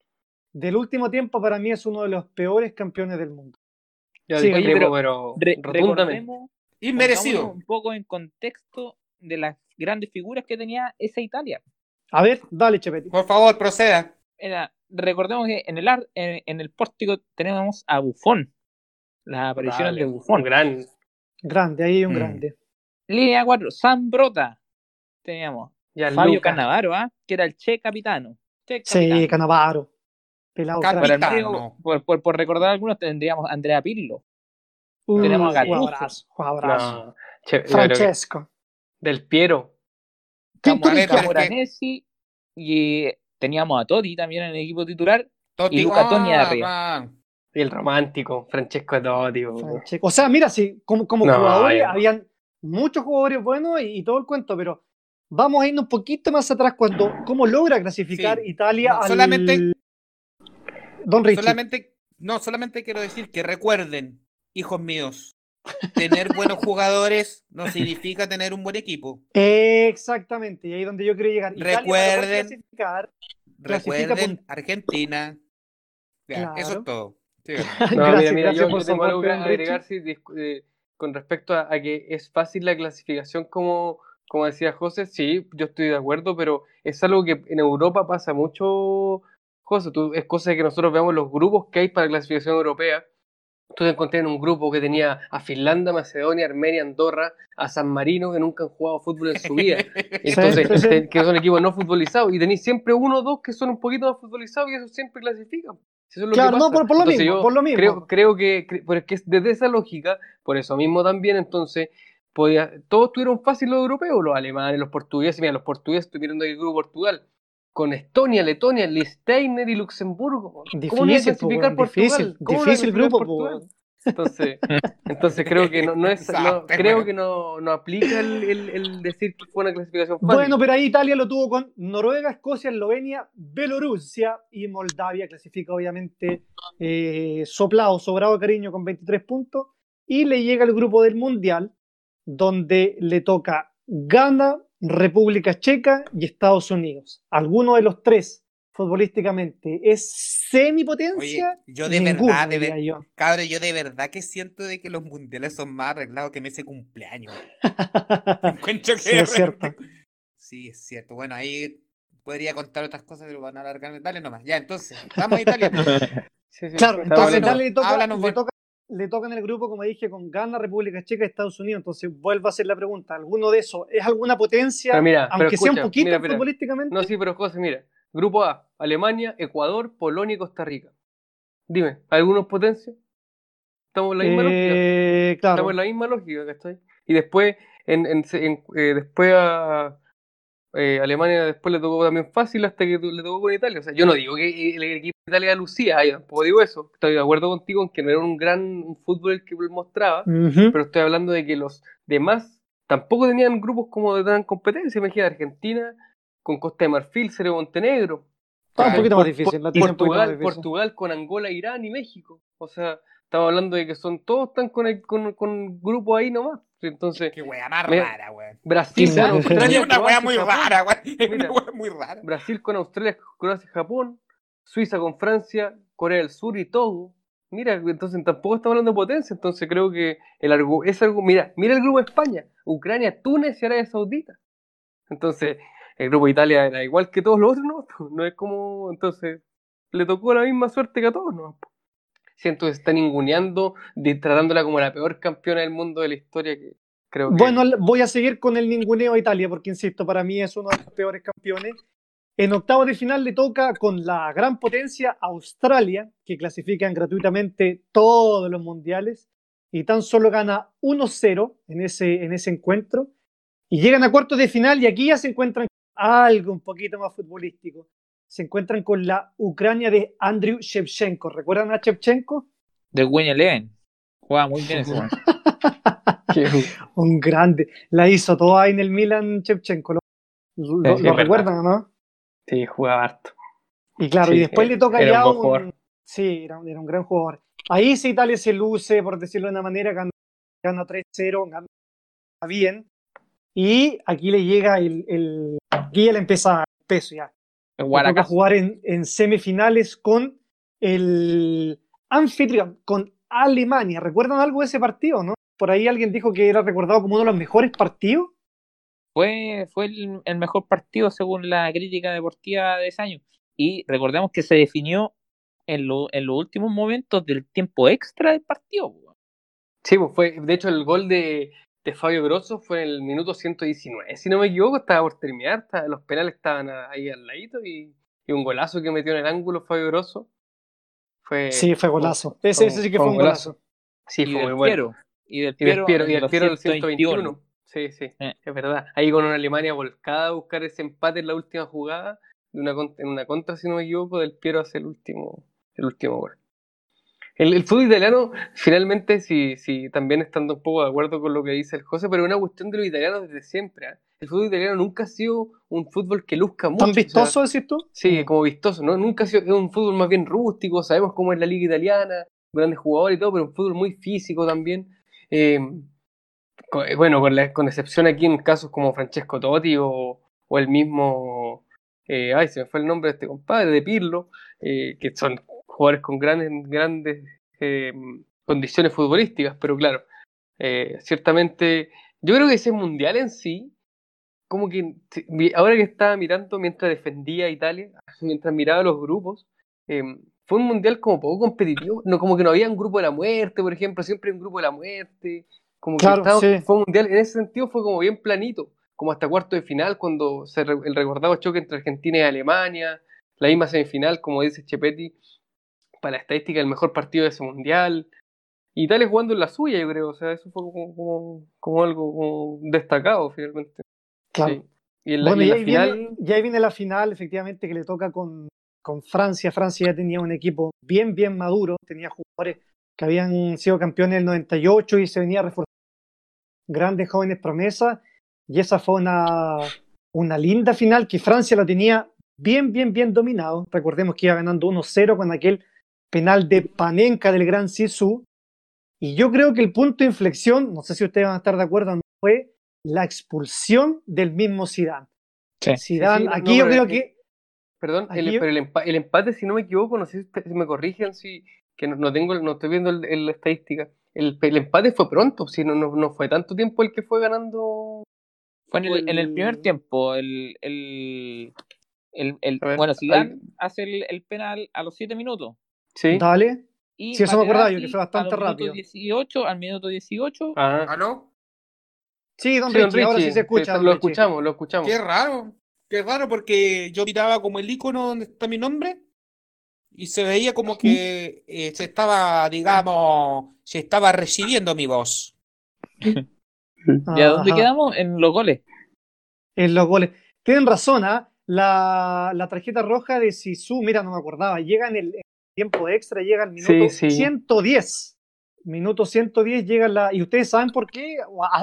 del último tiempo para mí es uno de los peores campeones del mundo. Yo Sí, oye, pero, Re- rotundamente. recordemos, Inmerecido. un poco en contexto de las grandes figuras que tenía esa Italia. A ver, dale, Chepetti. Por favor, proceda. Era, recordemos que en el ar- en, en el pórtico tenemos a Buffon, las apariciones de Dale. Un gran. Grande, ahí hay un Mm. grande. Línea 4, San Brota. Teníamos Ya, Fabio Luca. Cannavaro, ¿ah? que era el Che Capitano. Che Sí, Capitano. Canavaro. Pelado Capitano. por, por- por recordar algunos, tendríamos a Andrea Pirlo. Uh, tenemos a Gattuso. jugadorazo, jugadorazo. No, che, Francesco. Del Piero. Camoranesi y teníamos a Totti también en el equipo titular. Totti- Luca Toni Ah, arriba. Y el romántico, Francesco Totti. Francesco. O sea, mira, sí, como, como No, jugadores ya. habían muchos jugadores buenos y, y todo el cuento, pero vamos a irnos un poquito más atrás cuando cómo logra clasificar Sí. Italia No, al solamente- Don Richie. Solamente, no, solamente quiero decir que recuerden, hijos míos, tener buenos jugadores no significa tener un buen equipo. Exactamente, y ahí es donde yo quiero llegar. Recuerden- clasificar, Clasifica Recuerden Argentina. Ya, Eso es todo. Sí, [laughs] No, Gracias, mira, mira, gracias yo, por yo tengo algo que agregar sí, eh, con respecto a, a que es fácil la clasificación, como, como decía José, sí, yo estoy de acuerdo, pero es algo que en Europa pasa mucho, José, tú, es cosa de que nosotros veamos los grupos que hay para la clasificación europea. Tú te encontré en un grupo que tenía a Finlandia, Macedonia, Armenia, Andorra, a San Marino, que nunca han jugado fútbol en su vida. [laughs] Entonces, Sí, sí, sí. te- que son equipos no futbolizados. Y tenéis siempre uno o dos que son un poquito más futbolizados y eso siempre clasifican. Eso es lo que Claro, no, por, por lo Entonces, mismo, por lo mismo. Creo, creo que, cre- pero es que es desde esa lógica, por eso mismo también, entonces, podía, todos tuvieron fácil los europeos, los alemanes, los portugueses. Mira, los portugueses tuvieron del grupo Portugal con Estonia, Letonia, Liechtenstein y Luxemburgo. ¿Cómo no iba a Difícil, Portugal? ¿Cómo no iba a difícil clasificar grupo, Portugal? Entonces, [laughs] entonces creo que no, no es, no- creo que no, no aplica el, el- el decir que fue una clasificación fácil. Bueno, pero ahí Italia lo tuvo con Noruega, Escocia, Eslovenia, Bielorrusia y Moldavia. Clasifica obviamente eh, soplado, sobrado de cariño con 23 puntos. Y le llega el grupo del Mundial, donde le toca Ghana, República Checa y Estados Unidos. Alguno de los tres, futbolísticamente, es semipotencia. Oye, yo de Ninguno, verdad, de ver- yo. Cabrón, yo de verdad que siento de que los mundiales son más arreglados que ese cumpleaños. [laughs] Encuentro que Sí, es cierto. Sí, es cierto. Bueno, ahí podría contar otras cosas, pero van a alargarme. Dale nomás. Ya, entonces, vamos a Italia. pues. Sí, sí, Claro, entonces bueno. Italia le toca, Háblanos, le, toca, le toca en el grupo, como dije, con Ghana, República Checa y Estados Unidos. Entonces vuelvo a hacer la pregunta: ¿alguno de esos es alguna potencia, Pero mira, pero aunque sea un poquito mira, mira. futbolísticamente? No, sí, pero José, mira. Grupo A, Alemania, Ecuador, Polonia y Costa Rica. Dime, ¿algunos potencias? Estamos en la misma lógica. Eh, claro. Estamos en la misma lógica, ¿cachai? Y después, en, en- en- eh, después a eh, Alemania después le tocó también fácil hasta que le tocó con Italia. O sea, yo no digo que el, equipo de Italia lucía, yo tampoco digo eso. Estoy de acuerdo contigo en que no era un gran fútbol el que mostraba, pero estoy hablando de que los demás tampoco tenían grupos como de tan competencia. Imagina Argentina con Costa de Marfil, Serbia, Montenegro. Está un poquito más difícil. la poquito más Portugal, difícil. Portugal con Angola, Irán y México. O sea, estamos hablando de que son todos están con, el- con, con grupos ahí nomás. Entonces, Qué wea más Me- rara, weón. Brasil con. Australia, Es una wea Croacia, muy Japón. rara. Es una wea muy rara. Brasil con Australia, Croacia, Japón, Suiza con Francia, Corea del Sur y Togo. Mira, entonces tampoco estamos hablando de potencia, entonces creo que el argu es algo, mira, mira el grupo de España, Ucrania, Túnez y Arabia Saudita. Entonces, el grupo de Italia era igual que todos los otros, ¿no? [laughs] No es como, entonces, le tocó la misma suerte que a todos, ¿no? Siento que se está ninguneando, de- tratándola como la peor campeona del mundo de la historia que creo que... Bueno, voy a seguir con el ninguneo a Italia, porque insisto, para mí es uno de los peores campeones. En octavos de final le toca con la gran potencia Australia, que clasifican gratuitamente todos los mundiales. y tan solo gana 1-0 en ese, en ese encuentro. Y llegan a cuartos de final y aquí ya se encuentran algo un poquito más futbolístico. Se encuentran con la Ucrania de Andriy Shevchenko. ¿Recuerdan a Shevchenko? De Winnie Eleven. Juega muy bien ese [laughs] un grande. La hizo toda en el Milan Shevchenko. ¿Lo, lo- lo recuerdan o no? Sí, jugaba harto. Y claro, Sí, y después era- le toca era un ya un. jugador. Sí, era, un- era un gran jugador. Ahí sí Italia se luce, por decirlo de una manera, gana, gana 3-0, gana bien. Y aquí le llega el, el- Aquí ya le empieza el peso ya. Toca jugar en, en semifinales con el anfitrión, con Alemania. ¿Recuerdan algo de ese partido, no? Por ahí alguien dijo que era recordado como uno de los mejores partidos. Fue, fue el, el mejor partido según la crítica deportiva de ese año. Y recordemos que se definió en, lo- en los últimos momentos del tiempo extra del partido. Sí, pues fue, de hecho el gol de, de Fabio Grosso fue en el minuto 119, si no me equivoco, estaba por terminar, estaba- los penales estaban ahí al ladito y, y un golazo que metió en el ángulo Fabio Grosso. Fue, Sí, fue golazo. Ese, ese sí que fue un golazo. Sí, y fue del muy bueno. Piero. Y del Y del Piero, Piero, y en del Piero del 121. 121. Sí, sí, Eh. es verdad. Ahí con una Alemania volcada a buscar ese empate en la última jugada, de una, con- en una contra, si no me equivoco, del Piero hace el último, el último gol. El, el fútbol italiano, finalmente, sí, sí, también estando un poco de acuerdo con lo que dice el José, pero es una cuestión de los italianos desde siempre. ¿ah? El fútbol italiano nunca ha sido un fútbol que luzca mucho. ¿Tan o sea, vistoso, decís tú? Sí, como vistoso, ¿no? Nunca ha sido es un fútbol más bien rústico, sabemos cómo es la liga italiana, grandes jugadores y todo, pero un fútbol muy físico también. Eh, eh, bueno, con, la- con excepción aquí en casos como Francesco Totti o, o el mismo, eh, ay, se me fue el nombre de este compadre, de Pirlo, eh, que son jugadores con grandes, grandes eh, condiciones futbolísticas, pero claro, eh, ciertamente, yo creo que ese mundial en sí, como que ahora que estaba mirando mientras defendía a Italia, [laughs] mientras miraba los grupos, eh, fue un mundial como poco competitivo, no como que no había un grupo de la muerte, por ejemplo, siempre un grupo de la muerte, como que Claro, estaba- sí. fue un mundial, en ese sentido fue como bien planito, como hasta cuarto de final, cuando se re- el recordado choque entre Argentina y Alemania, la misma semifinal, como dice Chepetti, para la estadística el mejor partido de ese mundial. Y Italia jugando en la suya, yo creo, o sea, eso fue como, como, como algo como destacado finalmente. Claro. Sí. Y en la, Bueno, y en la ahí, final, viene, y ahí viene la final, efectivamente, que le toca con, con Francia. Francia ya tenía un equipo bien, bien maduro, tenía jugadores que habían sido campeones en el 98 y se venía reforzando grandes jóvenes promesas. Y esa fue una, una linda final que Francia la tenía bien, bien, bien dominado. Recordemos que iba ganando 1-0 con aquel penal de Panenka del Gran Sisu. Y yo creo que el punto de inflexión, no sé si ustedes van a estar de acuerdo, no fue la expulsión del mismo Zidane. Sí. Zidane, Sí, sí, no, aquí no, yo creo que perdón, el, pero el, empa- el empate, si no me equivoco, no sé si me corrigen, si, que no, no tengo, no estoy viendo el- el- la estadística. El, el empate fue pronto, si no, no, no fue tanto tiempo el que fue ganando. Fue en el, en el primer tiempo. El, el, el, el- A ver, bueno, Zidane hace el, el penal a los 7 minutos. Sí. dale. Y Sí, eso me acordaba yo, que fue bastante a los rápido. minutos 18, al minuto 18, Ah. ¿Aló? Sí, don Sí, don Richie, ahora sí se escucha. don lo Richie. escuchamos, lo escuchamos. Qué raro. Qué raro porque yo miraba como el icono donde está mi nombre y se veía como que eh, se estaba, digamos, se estaba recibiendo mi voz. [laughs] ¿ya dónde Ajá. quedamos? En los goles. En los goles. Tienen razón, ¿ah? La, la tarjeta roja de Sisu, mira, no me acordaba, llega en el tiempo extra, llega al minuto Sí, sí. 110. Minuto 110 llega la... Y ustedes saben por qué,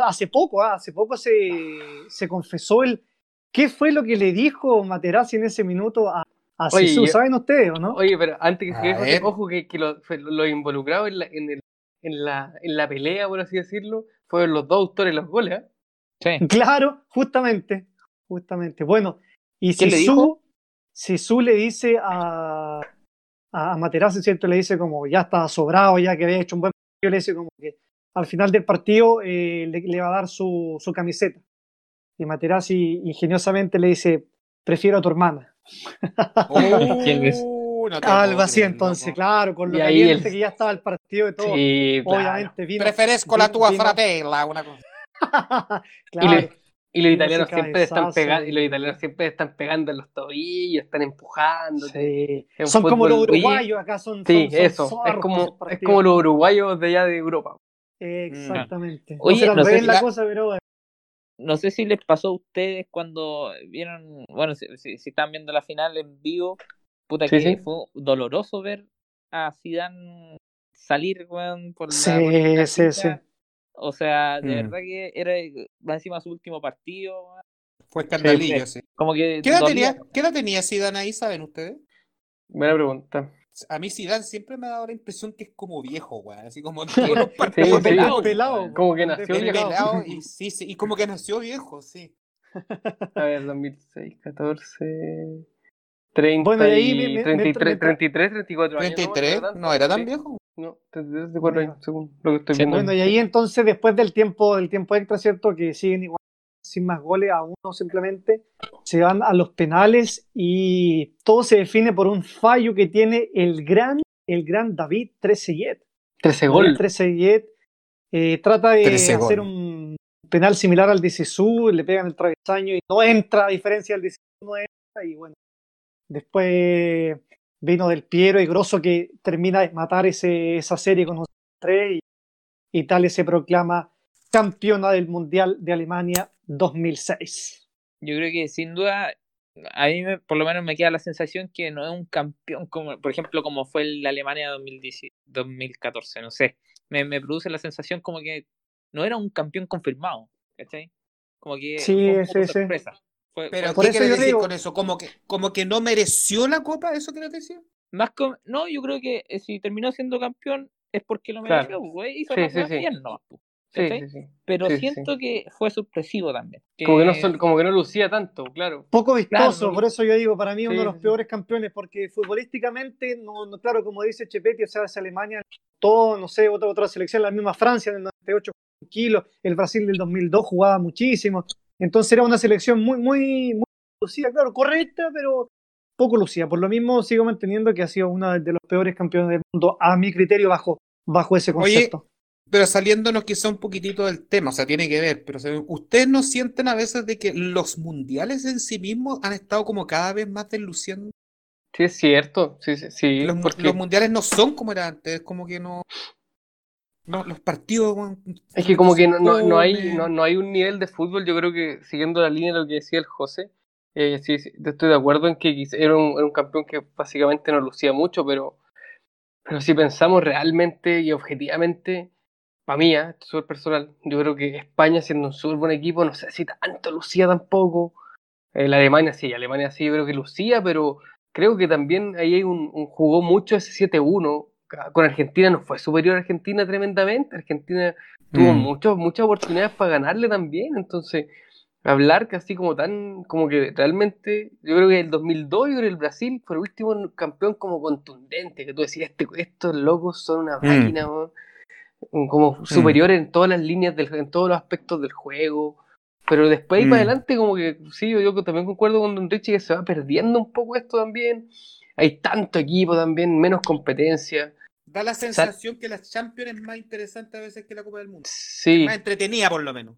hace poco, ¿ah? hace poco se, se confesó el... ¿Qué fue lo que le dijo Materazzi en ese minuto a, a Oye, Sisu? ¿Saben ustedes o no? Oye, pero antes que ver. ojo que, que lo- los involucrados en la, en, el, en, la, en la pelea, por así decirlo, fueron los dos autores de los goles. ¿eh? Sí. [laughs] Claro, justamente, justamente. Bueno, y ¿Qué le Sisu, dijo? Sisu le dice a, a, a Materazzi, ¿cierto? Le dice como ya estaba sobrado, ya que había hecho un buen partido, le dice como que al final del partido eh, le, le va a dar su, su camiseta. Y Materazzi ingeniosamente le dice, prefiero a tu hermana. [laughs] ¿Quién es? Oh, no puedo así creer, entonces, claro, con lo caliente el- que ya estaba el partido y todo. Sí, claro. Obviamente vino. Preferesco la vino- tua vino- fratella, una cosa. [laughs] Y, le- claro. Y los italianos siempre están pegando, y los italianos siempre están pegando en los tobillos, están empujando. Sí. Es Son como los uruguayos acá, son, Sí, son- son eso. Es como, es como los uruguayos de allá de Europa. Exactamente. Oye, no sé si la la- cosa, pero bueno. No sé si les pasó a ustedes cuando vieron, bueno, si, si, si están viendo la final en vivo, puta Sí, que sí. fue doloroso ver a Zidane salir, weón, por la Sí, por la sí, chica. O sea, de Mm. verdad que era más encima su último partido. Fue escandalillo, sí. como que ¿Qué edad, tenía, ¿Qué edad tenía Zidane ahí, saben ustedes? Buena pregunta. A mí Zidane siempre me ha dado la impresión que es como viejo, weón. Así como Sí, [laughs] todos los sí, partidos. sí. pelado, pelado. Como que nació viejo. pelado y, [laughs] sí, sí, y como que nació viejo, sí. A ver, 2006, 14, 30, Bueno, y ahí me- y me- 33, me- 33, 34 años. 33, tanto, no era tan sí. viejo. No, 33, 34 Mira. años, según lo que estoy Sí, viendo. Bueno, y ahí entonces, después del tiempo, del tiempo extra, ¿cierto? Que siguen igual, sin más goles a uno simplemente, se van a los penales y todo se define por un fallo que tiene el gran, el gran David Trezeguet. 13 David gol. Trezeguet eh, trata de 13 hacer gol. un penal similar al de Sisu, le pegan el travesaño y no entra, a diferencia del de Sisu, no entra y bueno, después vino del Piero y Grosso que termina de matar ese, esa serie con un 3 y Italia se proclama campeona del Mundial de Alemania 2006. Yo creo que sin duda, a mí me- por lo menos me queda la sensación que no es un campeón, como por ejemplo como fue el Alemania 2010 2014, no sé. Me, me produce la sensación como que no era un campeón confirmado, ¿cachai? Como que Sí, sí, poco sí. Fue- Pero Por ¿qué eso decir digo- con eso? ¿Como que, como que no mereció la copa? ¿Eso quieres decir? más com- no, yo creo que eh, si terminó siendo campeón es porque lo Claro. mereció, güey, hizo Sí, las sí, sí. bien nomás, Sí, sí, sí. Pero Sí, sí, siento sí. que fue sorpresivo también. Como que, no que- son- como que no lucía tanto, claro. Poco vistoso, Claro, por eso yo digo, para mí Sí, uno de los sí, sí. peores campeones, porque futbolísticamente, no, no, claro, como dice Chepetti, o sea, esa Alemania, todo, no sé, otra, otra selección, la misma Francia en el 98 kilos, el Brasil del 2002 jugaba muchísimo, entonces era una selección muy, muy, muy lucida, claro, correcta, pero poco lucida. Por lo mismo sigo manteniendo que ha sido uno de los peores campeones del mundo, a mi criterio, bajo, bajo ese Oye, concepto. Pero saliéndonos quizá un poquitito del tema, o sea, tiene que ver, pero. ¿ustedes no sienten a veces de que los mundiales en sí mismos han estado como cada vez más desluciendo? Sí, es cierto. Sí, sí, sí, Los, porque los mundiales no son como era antes, es como que no... no los partidos... es que como que no, no, no hay, no, no hay un nivel de fútbol, yo creo que siguiendo la línea de lo que decía el José, eh, sí, estoy de acuerdo en que era un, era un campeón que básicamente no lucía mucho, pero, pero si pensamos realmente y objetivamente, para mí, ¿eh? esto es súper personal, yo creo que España siendo un súper buen equipo, no sé si tanto lucía tampoco. Eh, la Alemania sí, Alemania sí, yo creo que lucía, pero creo que también ahí hay un, un- jugó mucho ese 7-1. Con Argentina no fue superior a Argentina tremendamente. Argentina tuvo Mm. muchos, muchas oportunidades para ganarle también. Entonces, hablar que así como tan, como que realmente, yo creo que el 2002 yo creo que el Brasil fue el último campeón como contundente, que tú decías, este, estos locos son una Mm. máquina, weón. como superior en todas las líneas, del, en todos los aspectos del juego. Pero después ahí Mm. para adelante, como que sí, yo, yo también concuerdo con Don Richie que se va perdiendo un poco esto también. Hay tanto equipo también, menos competencia. Da la sensación que la Champions es más interesante a veces que la Copa del Mundo. Sí, Más entretenida por lo menos.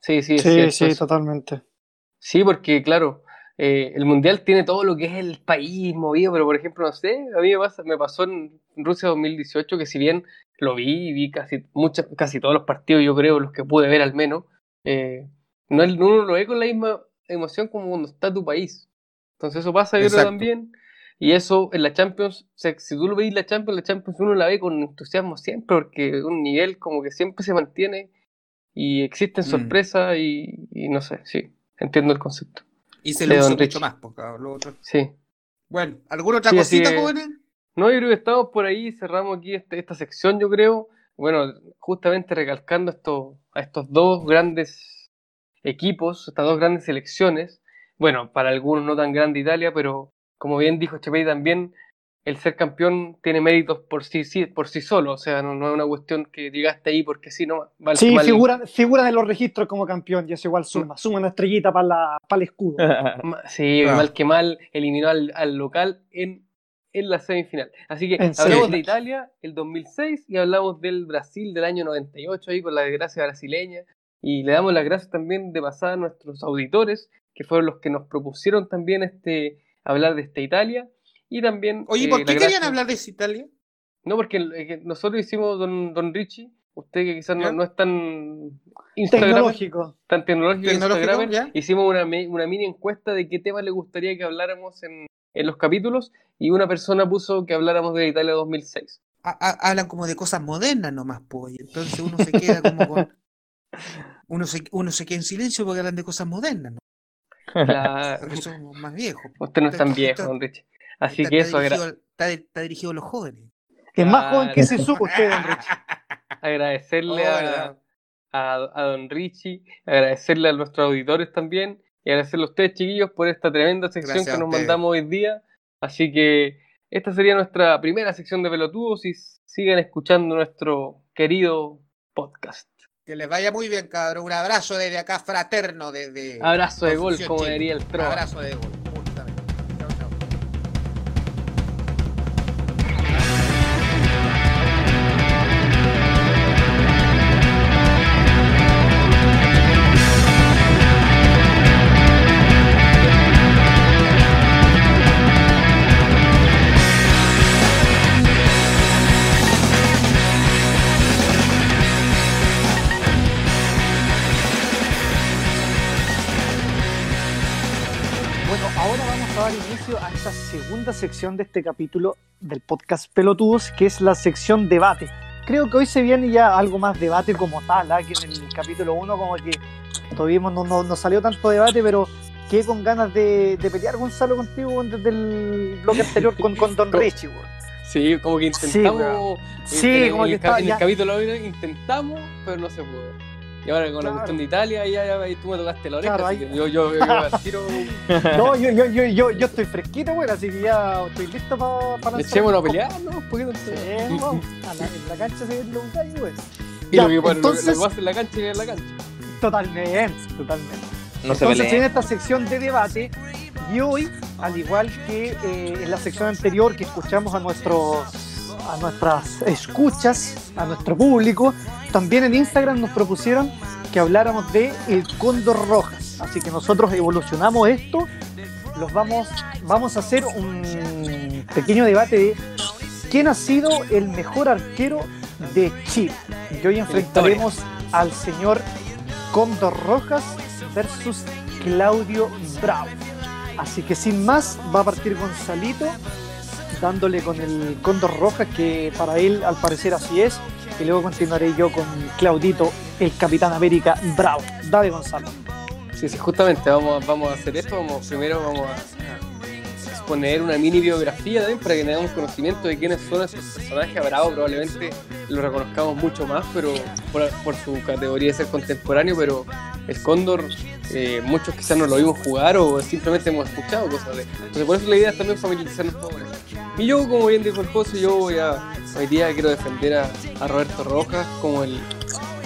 sí, sí, Sí, sí, eso. totalmente. Sí, porque claro, eh, el mundial tiene todo lo que es el país movido, pero por ejemplo, no sé, a mí me, pasa, me pasó en Rusia 2018 que si bien lo vi y vi casi, muchas, casi todos los partidos, yo creo, los que pude ver al menos, eh, no, uno lo ve con la misma emoción como cuando está tu país. Entonces eso pasa, yo creo Exacto. también. Y eso en la Champions, o sea, si tú lo veis la Champions, la Champions uno la ve con entusiasmo siempre, porque un nivel como que siempre se mantiene y existen Mm. sorpresas y, y no sé, sí, entiendo el concepto. Y se Don usa mucho más. Porque, lo otro- Sí. Bueno, ¿alguna otra Sí, cosita, que- jóvenes? No, yo creo que estamos por ahí, cerramos aquí este- esta sección, yo creo. Bueno, justamente recalcando esto, a estos dos grandes equipos, estas dos grandes selecciones. Bueno, para algunos no tan grande Italia, pero como bien dijo Chepey también, el ser campeón tiene méritos por sí, sí, por sí solo. O sea, no, no es una cuestión que llegaste ahí porque sí, no. Mal, Sí, mal- figura, figura de los registros como campeón, y eso igual suma, suma una estrellita para la, para el escudo. [laughs] sí, Claro. mal que mal, eliminó al, al local en, en la semifinal. Así que En hablamos de Italia el 2006 y hablamos del Brasil del año 98 ahí con la desgracia brasileña. Y le damos las gracias también de pasada a nuestros auditores, que fueron los que nos propusieron también este hablar de esta Italia. Y también. Oye, eh, ¿por la qué querían gracia- hablar de esa Italia? No, porque eh, nosotros hicimos Don, Don Richie, Usted que quizás no, no es tan Tecnológico. tan tecnológico, Tecnológico, hicimos una, una mini encuesta de qué tema le gustaría que habláramos en, en los capítulos y una persona puso que habláramos de Italia 2006. Ha- ha- hablan como de cosas modernas nomás, pues. Entonces uno se queda como con. [laughs] Uno se, uno se queda en silencio porque hablan de cosas modernas, ¿no? La- Porque somos más viejos. Usted no es tan Está- viejo, está- don Richie. Así Está- que está eso, dirigido, está, está dirigido a los jóvenes. Es más joven que ese supo usted, don Rich. [laughs] agradecerle a, a, a don Richie, agradecerle a nuestros auditores también y agradecerle a ustedes, chiquillos, por esta tremenda sección Gracias que nos mandamos hoy día. Así que esta sería nuestra primera sección de pelotudos y sigan escuchando nuestro querido podcast. Que les vaya muy bien, cabrón. Un abrazo desde acá, fraterno, desde. Abrazo de gol, como diría el Trova. abrazo de gol. A esta segunda sección de este capítulo del podcast Pelotudos, que es la sección debate. Creo que hoy se viene ya algo más debate como tal, ¿ah? que en el capítulo 1 como que tuvimos, no, no, no salió tanto debate, pero quedé con ganas de, de pelear, Gonzalo, contigo desde el bloque anterior con, con Don [laughs] Richie. weón. Sí, como que Sí, intentamos. Sí, en, como en que el, estaba en el capítulo hoy intentamos, pero no se pudo. Y ahora con la cuestión de Italia, ya, ya, ya tú me tocaste la oreja, Claro, así ahí- que yo, yo, yo, yo [laughs] tiro. No, yo, yo, yo, yo, yo estoy fresquito, weón, así que ya estoy listo para pa lanzar Echémonos a pelear, ¿no? Un poquito. Sí, vamos, a la- en la cancha se ven los gallos, weón. Y Ya, lo que, bueno, lo- entonces- lo que pasa en la cancha y en la cancha. Totalmente, totalmente. No se Entonces, en esta sección de debate, y hoy, al igual que eh, en la sección anterior que escuchamos a nuestros a nuestras escuchas, a nuestro público, también en Instagram nos propusieron que habláramos de el Cóndor Rojas. Así que nosotros evolucionamos esto, los vamos, vamos a hacer un pequeño debate de quién ha sido el mejor arquero de Chile. Y hoy enfrentaremos al señor Cóndor Rojas versus Claudio Bravo. Así que sin más, va a partir Gonzalito dándole con el Cóndor Rojas, que para él al parecer así es. Y luego continuaré yo con Claudito, el Capitán América Bravo. Dale, Gonzalo. Sí, sí, justamente vamos, vamos a hacer esto. Vamos, primero vamos a, a exponer una mini biografía también para que tengamos conocimiento de quiénes son estos personajes. A Bravo probablemente lo reconozcamos mucho más, pero por, su categoría de ser contemporáneo, pero el Cóndor, eh, muchos quizás no lo vimos jugar o simplemente hemos escuchado cosas de. Entonces por eso la idea es también familiarizarnos con. Y yo, como bien dijo el José, yo voy a, hoy día quiero defender a Roberto Rojas como el,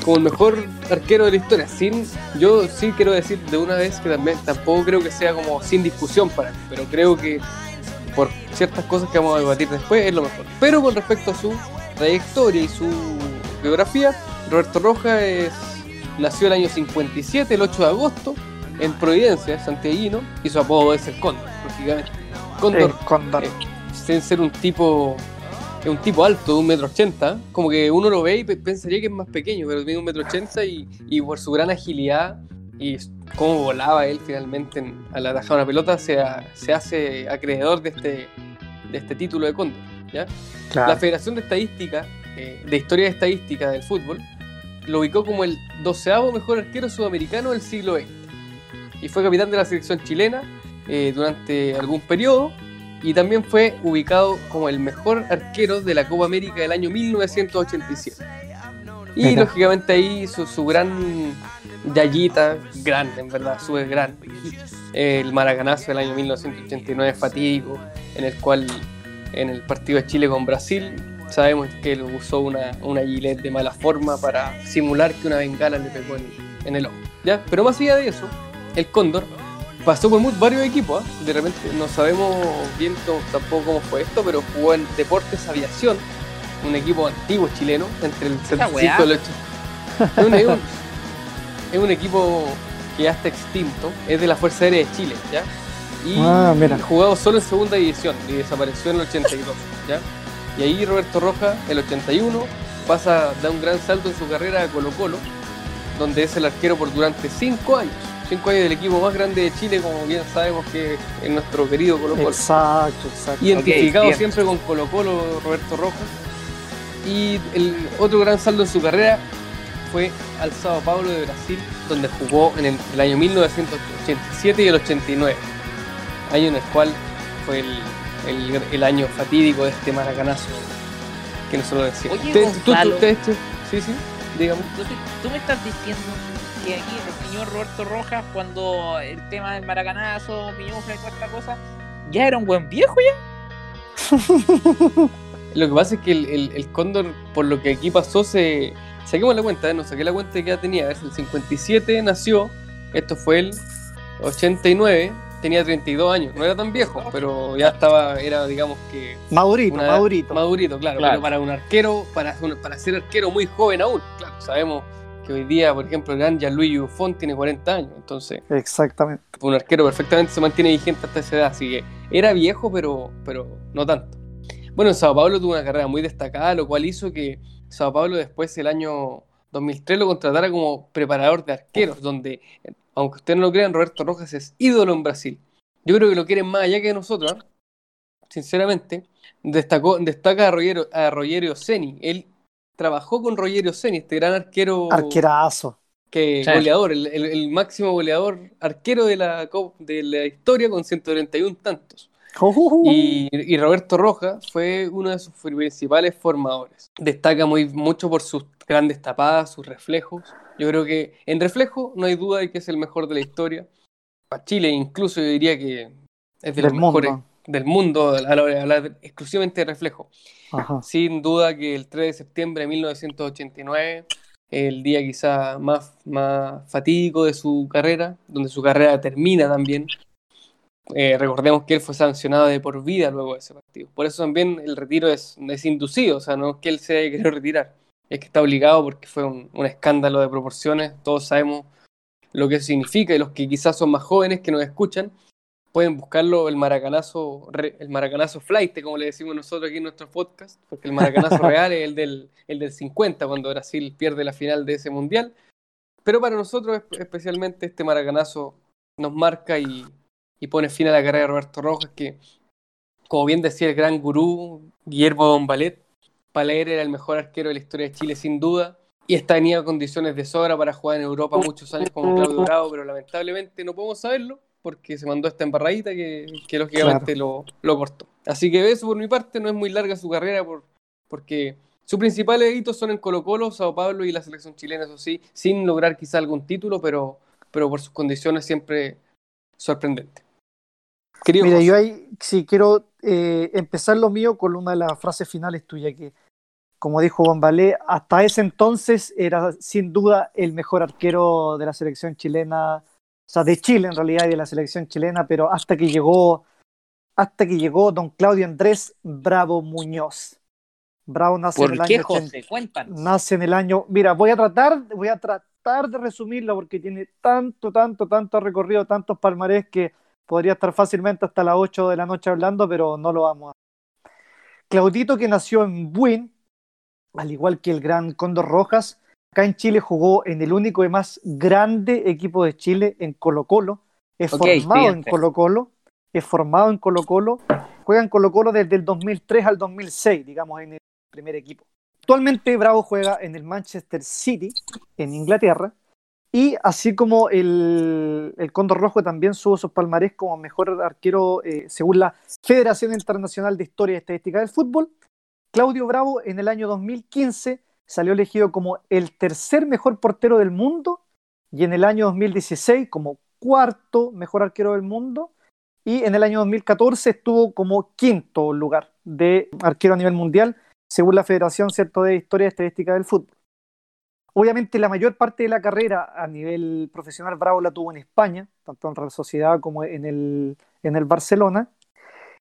como el mejor arquero de la historia. Sin, yo sí quiero decir de una vez que también tampoco creo que sea como sin discusión para mí, pero creo que por ciertas cosas que vamos a debatir después es lo mejor. Pero con respecto a su trayectoria y su biografía, Roberto Rojas es, nació el año 57, el 8 de agosto, en Providencia, santiaguino, y su apodo es el Cóndor, lógicamente. Cóndor El Cóndor. eh, sin ser un tipo es un tipo alto de un metro ochenta como que uno lo ve y pe- pensaría que es más pequeño pero tiene un metro ochenta y, y por su gran agilidad y cómo volaba él finalmente en- al atajar una pelota se, ha- se hace acreedor de este de este título de cóndor ¿ya? La Federación de Estadística, eh, de Historia de Estadística del Fútbol, lo ubicó como el doceavo mejor arquero sudamericano del siglo XX. Y fue capitán de la selección chilena eh, durante algún periodo. Y también fue ubicado como el mejor arquero de la Copa América del año 1987. Y Mira. lógicamente ahí su, su gran yayita, grande en verdad, súper grande. El maracanazo del año 1989 fatídico, en el cual en el partido de Chile con Brasil sabemos que él usó una, una gilet de mala forma para simular que una bengala le pegó en, en el ojo. ¿ya? Pero más allá de eso, el Cóndor pasó por mu- varios equipos. ¿ah? De repente no sabemos bien tampoco cómo fue esto, pero jugó en Deportes Aviación, un equipo antiguo chileno, entre el 75 y el 80. Es un, es un- es un equipo que ya está extinto, es de la Fuerza Aérea de Chile, ¿ya? Y Ah, mira. jugado solo en segunda división y desapareció en el 82, ¿ya? Y ahí Roberto Rojas, el 81, pasa, da un gran salto en su carrera a Colo Colo, donde es el arquero por durante cinco años. Cinco años del equipo más grande de Chile, como bien sabemos que es nuestro querido Colo Colo. Exacto, exacto. Identificado siempre con Colo Colo, Roberto Rojas. Y el otro gran saldo en su carrera fue al Sao Paulo de Brasil, donde jugó en el, el año 1987 y el 89, año en el cual fue el, el- el año fatídico de este maracanazo que nosotros decíamos. Oye, tú- tú- Gonzalo. usted- tú- sí, sí, dígame. Entonces, tú me estás diciendo que aquí el señor Roberto Rojas, cuando el tema del maracanazo, Piñufla y toda esta cosa, ya era un buen viejo ya. [laughs] Lo que pasa es que el, el- el Cóndor, por lo que aquí pasó, se. Saquemos la cuenta, ¿eh? no saqué la cuenta de que ya tenía. Es el 57 nació, esto fue el 89, tenía 32 años. No era tan viejo, pero ya estaba, era digamos que. Madurito, una- madurito. Madurito, claro, Claro. Pero para un arquero, para, para ser arquero muy joven aún, claro. Sabemos que hoy día, por ejemplo, el gran Gianluigi Buffon tiene 40 años, entonces Exactamente. un arquero perfectamente se mantiene vigente hasta esa edad, así que era viejo, pero, pero no tanto. Bueno, en Sao Paulo tuvo una carrera muy destacada, lo cual hizo que Sao Paulo después, el año 2003, lo contratara como preparador de arqueros, donde, aunque ustedes no lo crean, Roberto Rojas es ídolo en Brasil. Yo creo que lo quieren más allá que nosotros, ¿eh? sinceramente. Destacó, destaca a Rogerio, a Rogerio. Él trabajó con Rogerio Ceni, este gran arquero Arquerazo. que Sí. goleador, el, el- el máximo goleador arquero de la, de la historia con 131 tantos. Uh, Y, y Roberto Rojas fue uno de sus principales formadores. Destaca muy, mucho por sus grandes tapadas, sus reflejos. Yo creo que en reflejo no hay duda de que es el mejor de la historia. Para Chile incluso yo diría que es de Del los mejores mundo. Del mundo a la hora de hablar exclusivamente de reflejo. Ajá. Sin duda que el 3 de septiembre de 1989, el día quizá más, más fatídico de su carrera, donde su carrera termina también. Eh, recordemos que él fue sancionado de por vida luego de ese partido. Por eso también el retiro es, es inducido, o sea, no es que él se haya querido retirar, es que está obligado porque fue un, un escándalo de proporciones. Todos sabemos lo que eso significa y los que quizás son más jóvenes que nos escuchan pueden buscarlo el maracanazo el maracanazo flight como le decimos nosotros aquí en nuestro podcast porque el maracanazo [laughs] real es el del, el del 50 cuando Brasil pierde la final de ese mundial. Pero para nosotros espe- especialmente este maracanazo nos marca y, y pone fin a la carrera de Roberto Rojas que como bien decía el gran gurú Guillermo Bombalet Palaer era el mejor arquero de la historia de Chile sin duda y está tenía condiciones de sobra para jugar en Europa muchos años como Claudio Bravo, pero lamentablemente no podemos saberlo porque se mandó esta embarradita que, que lógicamente lo, lo cortó. Así que eso por mi parte no es muy larga su carrera por, porque sus principales hitos son en Colo Colo, Sao Paulo y la selección chilena, eso sí, sin lograr quizá algún título, pero, pero por sus condiciones siempre sorprendente. Querido Mira, José, yo ahí sí quiero eh, empezar lo mío con una de las frases finales tuyas que, como dijo Bombalé, hasta ese entonces era sin duda el mejor arquero de la selección chilena, o sea, de Chile en realidad y de la selección chilena, pero hasta que llegó, hasta que llegó don Claudio Andrés Bravo Muñoz. Bravo nace en el ¿Por qué, año 80 José? Cuéntanos. nace en el año. Mira, voy a tratar, voy a tratar de resumirlo porque tiene tanto, tanto, tanto recorrido, tantos palmarés que podría estar fácilmente hasta las 8 de la noche hablando, pero no lo vamos a hacer. Claudito, que nació en Buin, al igual que el gran Cóndor Rojas, acá en Chile jugó en el único y más grande equipo de Chile, en Colo Colo. Es Ok, formado en siguiente. Colo Colo, es formado en Colo Colo, juega en Colo Colo desde el 2003 al 2006, digamos, en el primer equipo. Actualmente Bravo juega en el Manchester City, en Inglaterra, y así como el, el Cóndor Rojo también subo sus palmarés como mejor arquero eh, según la Federación Internacional de Historia y Estadística del Fútbol, Claudio Bravo en el año 2015 salió elegido como el tercer mejor portero del mundo y en el año 2016 como cuarto mejor arquero del mundo y en el año 2014 estuvo como quinto lugar de arquero a nivel mundial según la Federación ¿cierto? de Historia y Estadística del Fútbol. Obviamente la mayor parte de la carrera a nivel profesional Bravo la tuvo en España, tanto en Real Sociedad como en el, en el Barcelona.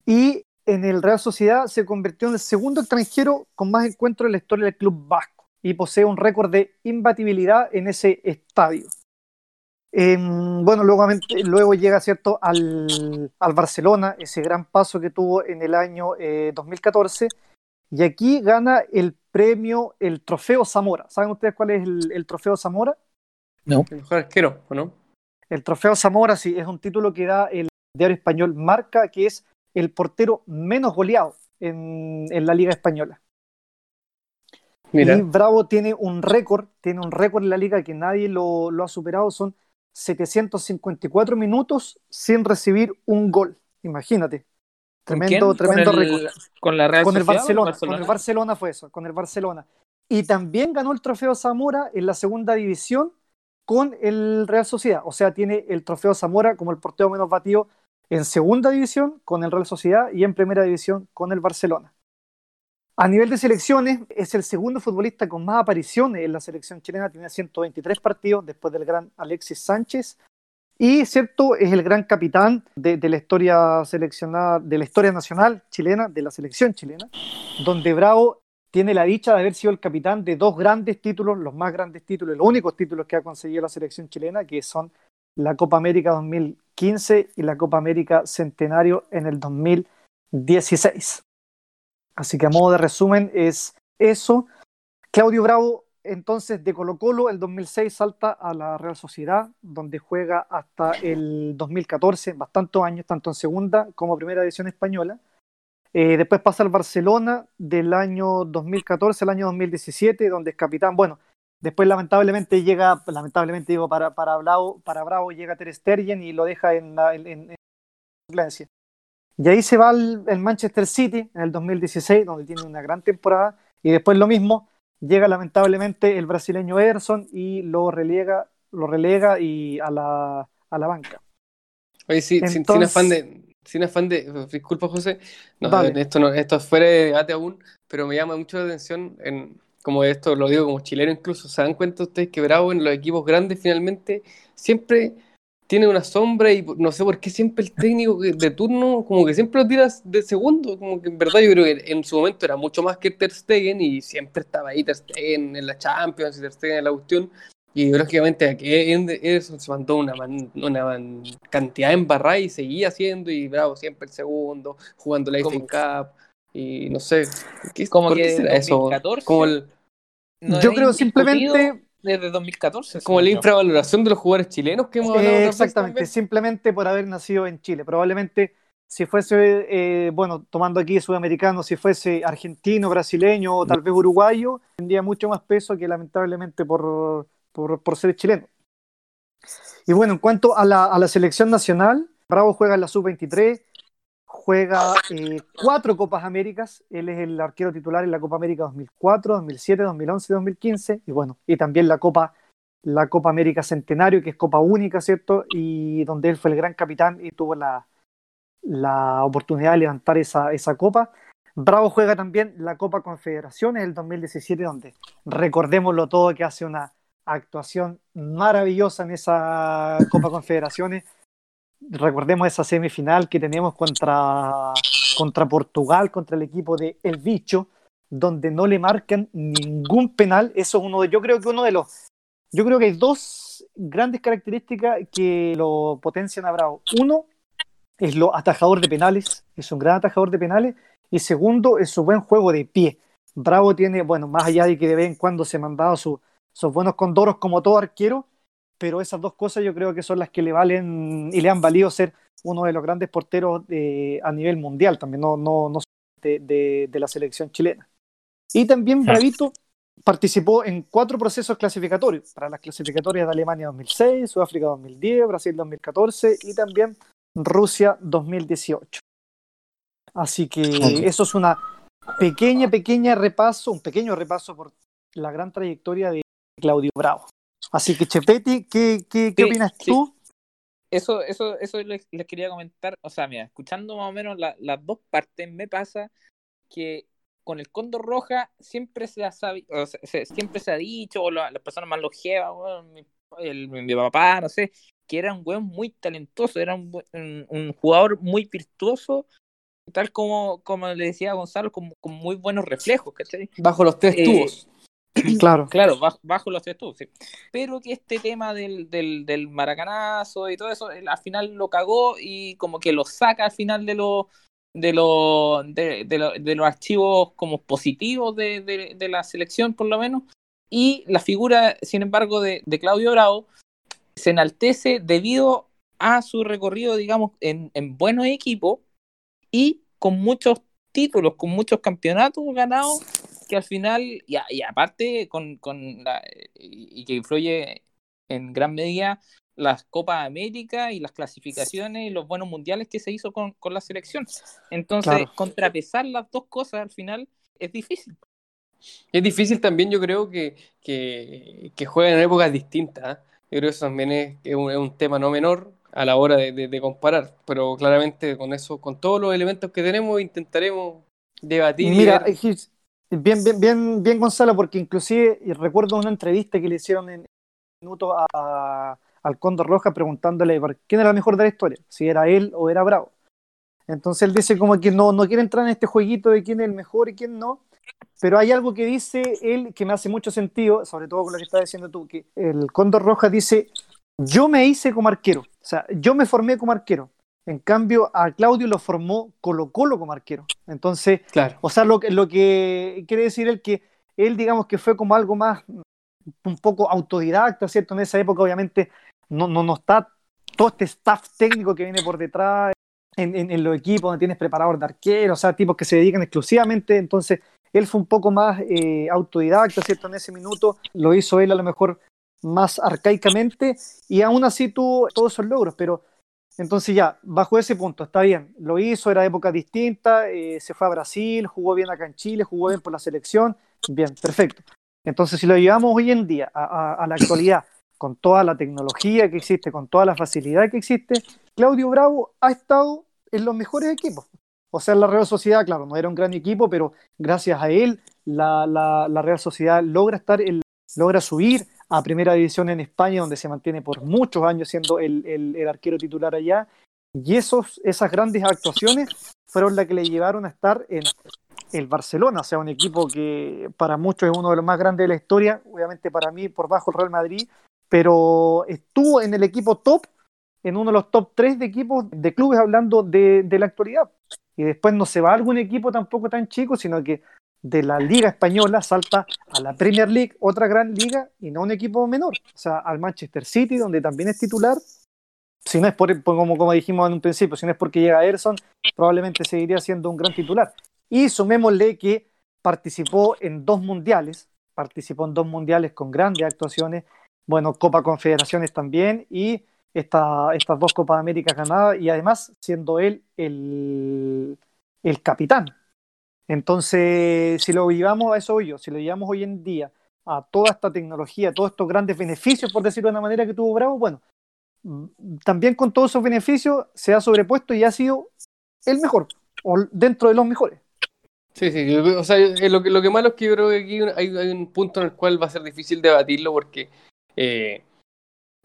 Y en el Real Sociedad se convirtió en el segundo extranjero con más encuentros en la historia del club vasco y posee un récord de imbatibilidad en ese estadio. Eh, bueno, luego, luego llega ¿cierto? Al, al, Barcelona, ese gran paso que tuvo en el año eh, 2014, Y aquí gana el premio, el trofeo Zamora. ¿Saben ustedes cuál es el, el trofeo Zamora? No. El mejor arquero, ¿o no? El trofeo Zamora, sí, es un título que da el diario español Marca, que es el portero menos goleado en, en la Liga Española. Mira, Y Bravo tiene un récord, tiene un récord en la liga que nadie lo, lo ha superado, son 754 minutos sin recibir un gol. Imagínate. ¿Con Tremendo, quién? tremendo ¿Con el- récord. Con la Real Con el Barcelona, Barcelona? con el Barcelona fue eso, con el Barcelona. Y también ganó el trofeo Zamora en la segunda división con el Real Sociedad. O sea, tiene el trofeo Zamora como el portero menos batido en segunda división con el Real Sociedad y en primera división con el Barcelona. A nivel de selecciones, es el segundo futbolista con más apariciones en la selección chilena, tiene 123 partidos después del gran Alexis Sánchez. Y cierto, es el gran capitán de, la historia seleccionada, de la historia nacional chilena, de la selección chilena, donde Bravo tiene la dicha de haber sido el capitán de dos grandes títulos, los más grandes títulos, los únicos títulos que ha conseguido la selección chilena, que son la Copa América 2015 y la Copa América Centenario en el 2016. Así que a modo de resumen es eso. Claudio Bravo, entonces de Colo Colo, el 2006 salta a la Real Sociedad, donde juega hasta el 2014, bastantes años, tanto en segunda como primera división española. Eh, después pasa al Barcelona del año 2014 al año 2017, donde es capitán. Bueno, después lamentablemente llega, lamentablemente digo, para, para, Bravo, para Bravo llega Ter Stegen y lo deja en la en. Y ahí se va al el Manchester City en el 2016, donde tiene una gran temporada. Y después lo mismo, llega lamentablemente el brasileño Ederson y lo relega, lo relega y a la, a la banca. oye, sí, sin, sin Entonces- afán de, sin afán de, disculpa José, no, esto no, esto es fuera de debate aún, pero me llama mucho la atención, en, como esto lo digo como chileno incluso, ¿se dan cuenta ustedes que Bravo en los equipos grandes finalmente siempre tiene una sombra y no sé por qué siempre el técnico de turno como que siempre lo tiras de segundo, como que en verdad yo creo que en su momento era mucho más que Ter Stegen y siempre estaba ahí Ter Stegen en la Champions y Ter Stegen en la cuestión. Y lógicamente aquí Ederson se mandó una, man- una man- cantidad de embarrada y seguía haciendo y Bravo siempre el segundo, jugando la FA Cup y no sé, ¿qué, Como por que qué será eso? 2014 Como, el- No Yo creo simplemente Desde 2014. como la infravaloración de los jugadores chilenos que hemos hablado Eh, veces exactamente, simplemente por haber nacido en Chile. Probablemente si fuese, eh, bueno, tomando aquí sudamericano, si fuese argentino, brasileño o tal vez uruguayo, tendría mucho más peso que lamentablemente por, por, por ser chileno. Y bueno, en cuanto a la, a la selección nacional, Bravo juega en la sub-23, juega eh, cuatro Copas Américas, él es el arquero titular en la Copa América 2004, 2007, 2011 y 2015, y bueno, y también la Copa la Copa América Centenario, que es Copa Única, ¿cierto? Y donde él fue el gran capitán y tuvo la, la oportunidad de levantar esa, esa copa. Bravo juega también la Copa Confederaciones del 2017, donde recordémoslo todo que hace una actuación maravillosa en esa Copa Confederaciones. Recordemos esa semifinal que tenemos contra, contra Portugal, contra el equipo de El Bicho, donde no le marcan ningún penal. Eso es uno de, yo creo que uno de los yo creo que hay dos grandes características que lo potencian a Bravo. Uno es lo atajador de penales, es un gran atajador de penales. Y segundo es su buen juego de pie. Bravo tiene, bueno, más allá de que de vez en cuando se mandaba su, sus buenos condoros como todo arquero, pero esas dos cosas yo creo que son las que le valen y le han valido ser uno de los grandes porteros de, a nivel mundial, también no, no, no de, de, de la selección chilena. Y también Bravito participó en cuatro procesos clasificatorios, para las clasificatorias de Alemania 2006, Sudáfrica 2010, Brasil 2014 y también Rusia 2018. Así que eso es una pequeña, pequeña repaso, un pequeño repaso por la gran trayectoria de Claudio Bravo. Así que Chepetti, ¿qué, qué, qué Sí, opinas sí. tú? Eso, eso, eso les, les quería comentar. O sea, mira, escuchando más o menos la- las dos partes, me pasa que con el Cóndor Roja siempre se ha sabi- o sea, se- siempre se ha dicho, o la- las personas más longevas, weón, mi, el- mi papá, no sé, que era un weón muy talentoso, era un, buen- un, un jugador muy virtuoso, tal como, como le decía Gonzalo, con, con muy buenos reflejos, ¿cachai? Bajo los tres Eh, tubos. [clears throat] Claro. Claro, bajo, bajo los tubos, sí. Pero que este tema del, del, del maracanazo y todo eso, él al final lo cagó y como que lo saca al final de los de, lo, de, de, los archivos como positivos de, de, la selección, por lo menos. Y la figura, sin embargo, de, Claudio Bravo se enaltece debido a su recorrido, digamos, en, en buenos equipos y con muchos títulos, con muchos campeonatos ganados, que al final, y, y aparte, con, con la, y que influye en gran medida las Copas América y las clasificaciones y los buenos mundiales que se hizo con, con la selección. Entonces, contrapesar las dos cosas al final es difícil. Es difícil también, yo creo, que, que, que jueguen en épocas distintas. ¿eh? Yo creo que eso también es, un, tema no menor a la hora de, de, comparar, pero claramente con eso, con todos los elementos que tenemos, intentaremos debatir. Mira, bien, bien, bien, bien, Gonzalo, porque inclusive recuerdo una entrevista que le hicieron en minuto a, al Cóndor Roja preguntándole quién era el mejor de la historia, si era él o era Bravo. Entonces él dice como que no, no quiere entrar en este jueguito de quién es el mejor y quién no, pero hay algo que dice él que me hace mucho sentido, sobre todo con lo que estás diciendo tú, que el Cóndor Roja dice, yo me hice como arquero, o sea, yo me formé como arquero. En cambio, a Claudio lo formó Colo Colo como arquero. Entonces, claro. o sea, lo, lo que quiere decir él que él, digamos que fue como algo más, un poco autodidacta, ¿cierto? En esa época, obviamente, no, no, no está todo este staff técnico que viene por detrás en, en, los equipos donde tienes preparador de arqueros, o sea, tipos que se dedican exclusivamente. Entonces, él fue un poco más eh, autodidacta, ¿cierto? En ese minuto lo hizo él a lo mejor más arcaicamente y aún así tuvo todos esos logros, pero entonces ya, bajo ese punto, está bien, lo hizo, era época distinta, eh, se fue a Brasil, jugó bien acá en Chile, jugó bien por la selección, bien, perfecto. Entonces, si lo llevamos hoy en día a, la actualidad, con toda la tecnología que existe, con toda la facilidad que existe, Claudio Bravo ha estado en los mejores equipos. O sea, la Real Sociedad, claro, no era un gran equipo, pero gracias a él, la, Real Sociedad logra estar, logra subir a primera división en España, donde se mantiene por muchos años siendo el, el arquero titular allá. Y esos, esas grandes actuaciones fueron las que le llevaron a estar en el Barcelona, o sea, un equipo que para muchos es uno de los más grandes de la historia, obviamente para mí por bajo el Real Madrid, pero estuvo en el equipo top, en uno de los top 3 de equipos de clubes hablando de, de la actualidad. Y después no se va a algún equipo tampoco tan chico, sino que de la Liga Española salta a la Premier League, otra gran liga, y no un equipo menor, o sea, al Manchester City, donde también es titular. Si no es por, como, como dijimos en un principio, si no es porque llega Erson, probablemente seguiría siendo un gran titular. Y sumémosle que participó en dos mundiales, participó en dos mundiales con grandes actuaciones, bueno, Copa Confederaciones también, y esta, estas dos Copas América ganadas, y además siendo él el, el capitán. Entonces, si lo llevamos a eso hoy, si lo llevamos hoy en día a toda esta tecnología, a todos estos grandes beneficios, por decirlo de una manera que tuvo Bravo, bueno, también con todos esos beneficios se ha sobrepuesto y ha sido el mejor, o dentro de los mejores. Sí, sí, o sea, eh, lo que, lo que malo es que yo creo que aquí hay, un punto en el cual va a ser difícil debatirlo porque eh,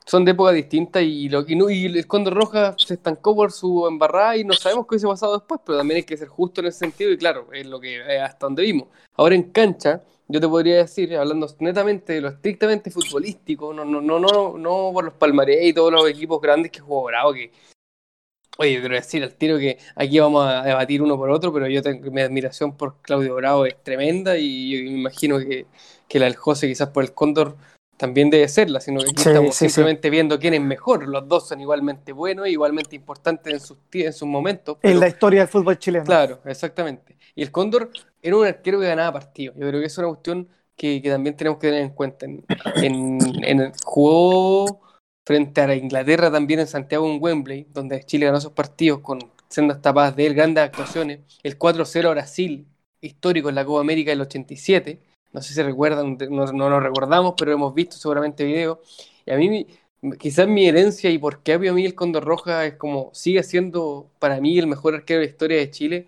son de época distinta y, lo, y, el Condor Roja se estancó por su embarrada y no sabemos qué hubiese pasado después, pero también hay que ser justo en ese sentido y claro, es lo que hasta donde vimos. Ahora en cancha, yo te podría decir, hablando netamente de lo estrictamente futbolístico, no, no, no, no, no por los palmarés y todos los equipos grandes que jugó Bravo, que Oye, quiero decir al tiro que aquí vamos a debatir uno por otro, pero yo tengo mi admiración por Claudio Bravo es tremenda y yo me imagino que, que la del José quizás por el Cóndor también debe serla, sino que aquí estamos simplemente viendo quién es mejor. Los dos son igualmente buenos, igualmente importantes en sus, en sus momentos. en la historia del fútbol chileno. Claro, exactamente. Y el Cóndor era un arquero que ganaba partidos. Yo creo que es una cuestión que, que también tenemos que tener en cuenta. En, en, en el, jugó frente a Inglaterra también en Santiago en Wembley, donde Chile ganó esos partidos con sendas tapadas de él, grandes actuaciones. El 4-0 a Brasil, histórico en la Copa América del 87. No sé si recuerdan, no, no lo recordamos, pero hemos visto seguramente videos. Y a mí, quizás mi herencia y por qué a mí el Condor Roja es como, sigue siendo para mí el mejor arquero de la historia de Chile.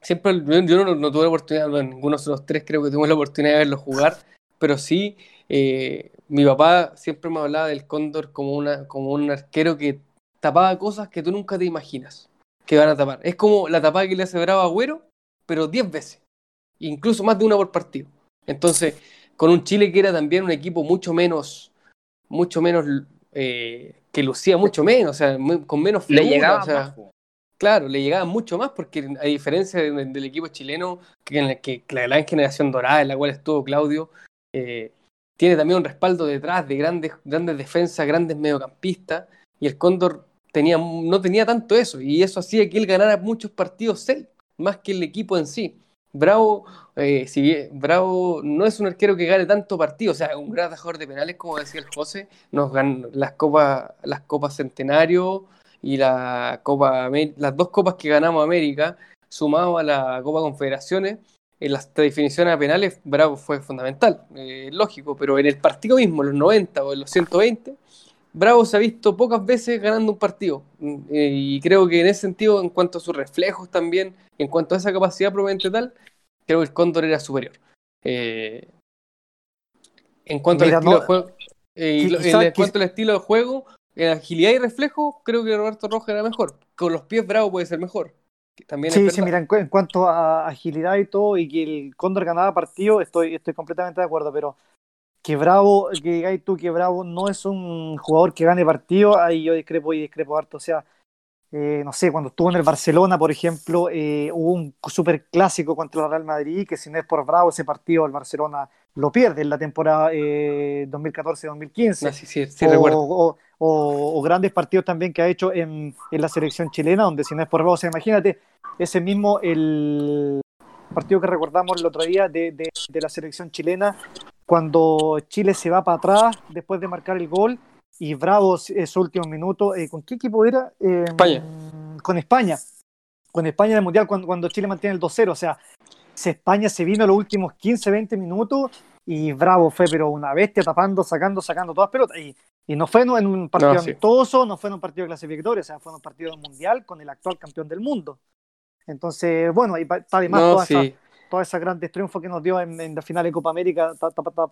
Siempre, yo no, tuve la oportunidad, ninguno de los tres creo que tuvimos la oportunidad de verlo jugar, pero sí eh, mi papá siempre me hablaba del cóndor como, una, como un arquero que tapaba cosas que tú nunca te imaginas que van a tapar. Es como la tapada que le hace Bravo Agüero, pero 10 veces. Incluso más de una por partido. Entonces, con un Chile que era también un equipo mucho menos, mucho menos, eh, que lucía mucho menos, o sea, con menos figura, o sea, Claro, le llegaban mucho más porque a diferencia del equipo chileno, que, en que la gran generación dorada en la cual estuvo Claudio, eh, tiene también un respaldo detrás de grandes, grandes defensas, grandes mediocampistas, y el Cóndor tenía, no tenía tanto eso, y eso hacía que él ganara muchos partidos él, más que el equipo en sí. Bravo, eh, si Bravo no es un arquero que gane tanto partido, o sea, un gran atajador de penales, como decía el José, nos ganó las copas, las copas Centenario, y la Copa las dos copas que ganamos América, sumado a la Copa Confederaciones, en las definiciones a penales, Bravo fue fundamental, eh, lógico, pero en el partido mismo, en los 90 o en los 120, Bravo se ha visto pocas veces ganando un partido. Mm, y creo que en ese sentido, en cuanto a sus reflejos también, en cuanto a esa capacidad probablemente tal, creo que el Cóndor era superior. Eh, en cuanto al estilo de juego, en cuanto al estilo de juego, en agilidad y reflejo, creo que Roberto Rojas era mejor. Con los pies Bravo puede ser mejor. También sí, sí, mira, en, cuanto a agilidad y todo, y que el Cóndor ganaba partido, estoy, estoy completamente de acuerdo, pero que Bravo, que digáis tú que Bravo no es un jugador que gane partido, ahí yo discrepo y discrepo harto. O sea, eh, no sé, cuando estuvo en el Barcelona, por ejemplo, eh, hubo un super clásico contra el Real Madrid, que si no es por Bravo, ese partido el Barcelona lo pierde en la temporada 2014-2015. Eh, sí, sí, sí, o, o, grandes partidos también que ha hecho en, la selección chilena, donde si no es por vos, imagínate, ese mismo, el partido que recordamos el otro día de, la selección chilena, cuando Chile se va para atrás después de marcar el gol y Bravo su último minuto, eh, ¿con qué equipo era? Em, España. Con España. Con España en el Mundial cuando, cuando Chile mantiene el 2-0. O sea, España se vino los últimos 15-20 minutos y Bravo fue pero una bestia tapando, sacando, sacando todas pelotas. Y y no fue en un partido amistoso, no fue en un partido clasificatorio, o sea, fue en un partido mundial con el actual campeón del mundo. Entonces, bueno, y está además toda, esa, toda, esa, grandes triunfos que nos dio en, la final de Copa América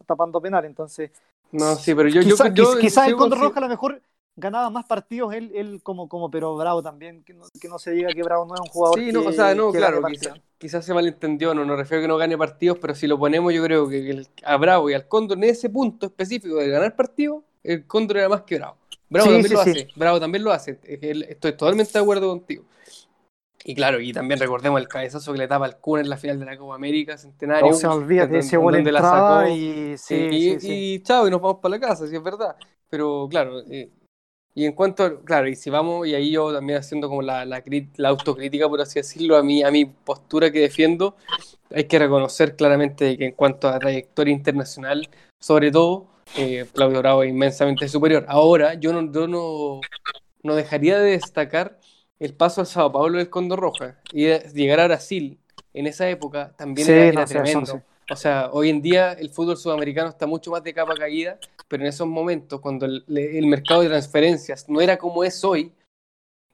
tapando penal. Entonces, no, sí, pero yo, quizás quizá el Condor Roja a lo mejor ganaba más partidos él, él como, como, pero Bravo también, que no, que no se diga que Bravo no es un jugador. Sí, no, o sea, no, claro, quizás se malentendió, no nos refiero a que no gane partidos, pero si lo ponemos, yo creo que a Bravo y al Condor en ese punto específico de ganar partidos, el Cóndor era más que Bravo. Bravo también lo hace, Bravo también lo hace. Estoy totalmente de acuerdo contigo. Y claro, y también recordemos el cabezazo que le tapa al Kun en la final de la Copa América Centenario. No se olvídate, ese gol entrada y, sí, y, y, chao, y nos vamos para la casa, si es verdad. Pero claro, eh, y en cuanto, claro, y si vamos, y ahí yo también haciendo como la, la, la, autocrítica, por así decirlo, a mí, a mi postura que defiendo, hay que reconocer claramente que en cuanto a trayectoria internacional, sobre todo, eh, Claudio Bravo es inmensamente superior. Ahora, yo no, yo no, no dejaría de destacar el paso al Sao Paulo del Condor Roja y llegar a Brasil en esa época también era, tremendo. O sea, hoy en día el fútbol sudamericano está mucho más de capa caída, pero en esos momentos, cuando el, mercado de transferencias no era como es hoy,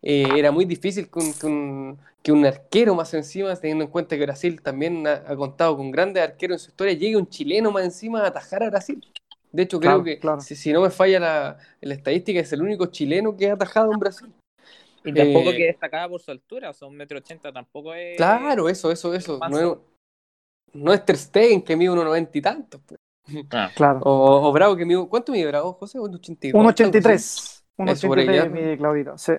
eh, era muy difícil que un, que, un, arquero más encima, teniendo en cuenta que Brasil también ha, ha, contado con grandes arqueros en su historia, llegue un chileno más encima a atajar a Brasil. De hecho, creo que si, no me falla la, estadística, es el único chileno que ha atajado en Brasil. Y tampoco eh, que destacaba por su altura, o sea, un metro ochenta tampoco es. Claro, eso, eso, eso. No es, Ter Stegen que mide unos noventa y tantos. Ah. Claro. O, Bravo que mide. ¿Cuánto mide Bravo, José? Un 83. Un 83 mide Claudito, sí.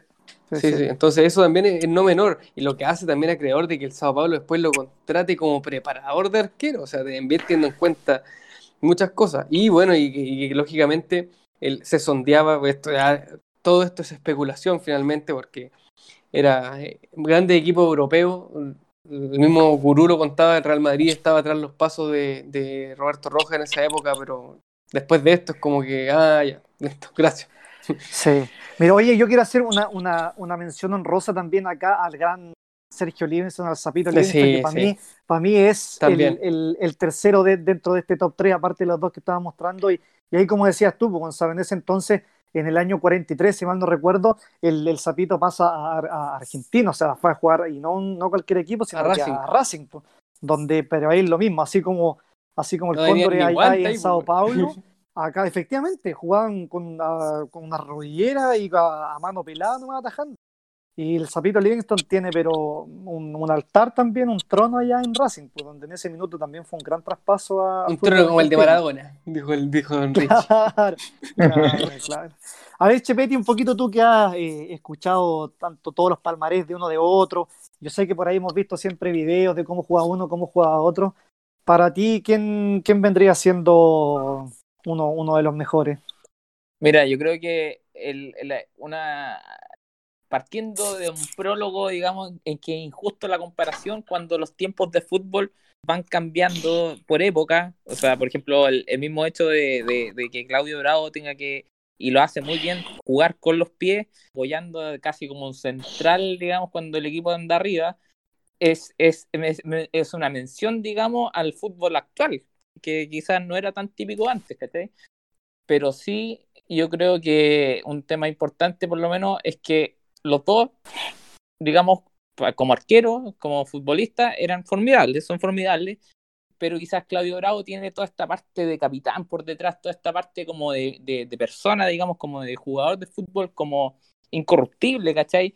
Sí, sí, entonces eso también es, no menor y lo que hace también a creador de que el Sao Paulo después lo contrate como preparador de arquero, o sea, teniendo en cuenta muchas cosas. Y bueno, y, lógicamente él se sondeaba, pues, esto, todo esto es especulación finalmente, porque era eh, un grande equipo europeo. El mismo Gurú lo contaba, el Real Madrid estaba tras los pasos de, Roberto Roja en esa época, pero después de esto es como que, ah, ya, [laughs] listo, gracias. Sí. Mira, oye, yo quiero hacer una, una, una mención honrosa también acá al gran Sergio Livingston, al Zapito Livingston, que para mí, para mí es el, el, tercero de, dentro de este top 3, aparte de los dos que estaba mostrando. Y, y ahí, como decías tú, pues, Gonzalo, en ese entonces, en el año 43, si mal no recuerdo, el, el Zapito pasa a, Argentina, o sea, fue a jugar, y no, no cualquier equipo, sino a Racing, a Racing donde, pero ahí es lo mismo, así como, así como el Cóndor ahí, en Sao Paulo. [laughs] Acá, efectivamente, jugaban con, con una rodillera y a, mano pelada nomás atajando. Y el Zapito Livingston tiene, pero un, un altar también, un trono allá en Racing, pues, donde en ese minuto también fue un gran traspaso a. Un trono como el de Maradona, dijo el dijo [laughs] Don Rich. Claro, claro, claro. A ver, Chepeti, un poquito tú que has eh, escuchado tanto todos los palmarés de uno de otro. Yo sé que por ahí hemos visto siempre videos de cómo juega uno, cómo juega otro. Para ti, ¿quién, quién vendría siendo uno, uno de los mejores? Mira, yo creo que el, el- una partiendo de un prólogo, digamos, en que es injusto la comparación cuando los tiempos de fútbol van cambiando por época. O sea, por ejemplo, el, el mismo hecho de, de- de que Claudio Bravo tenga que, y lo hace muy bien, jugar con los pies, apoyando casi como un central, digamos, cuando el equipo anda arriba, es, es, es, es una mención, digamos, al fútbol actual, que quizás no era tan típico antes, ¿cachai? Pero sí, yo creo que un tema importante, por lo menos, es que los dos, digamos, como arqueros, como futbolistas, eran formidables, son formidables, pero quizás Claudio Bravo tiene toda esta parte de capitán por detrás, toda esta parte como de, persona, digamos, como de jugador de fútbol, como incorruptible, ¿cachai?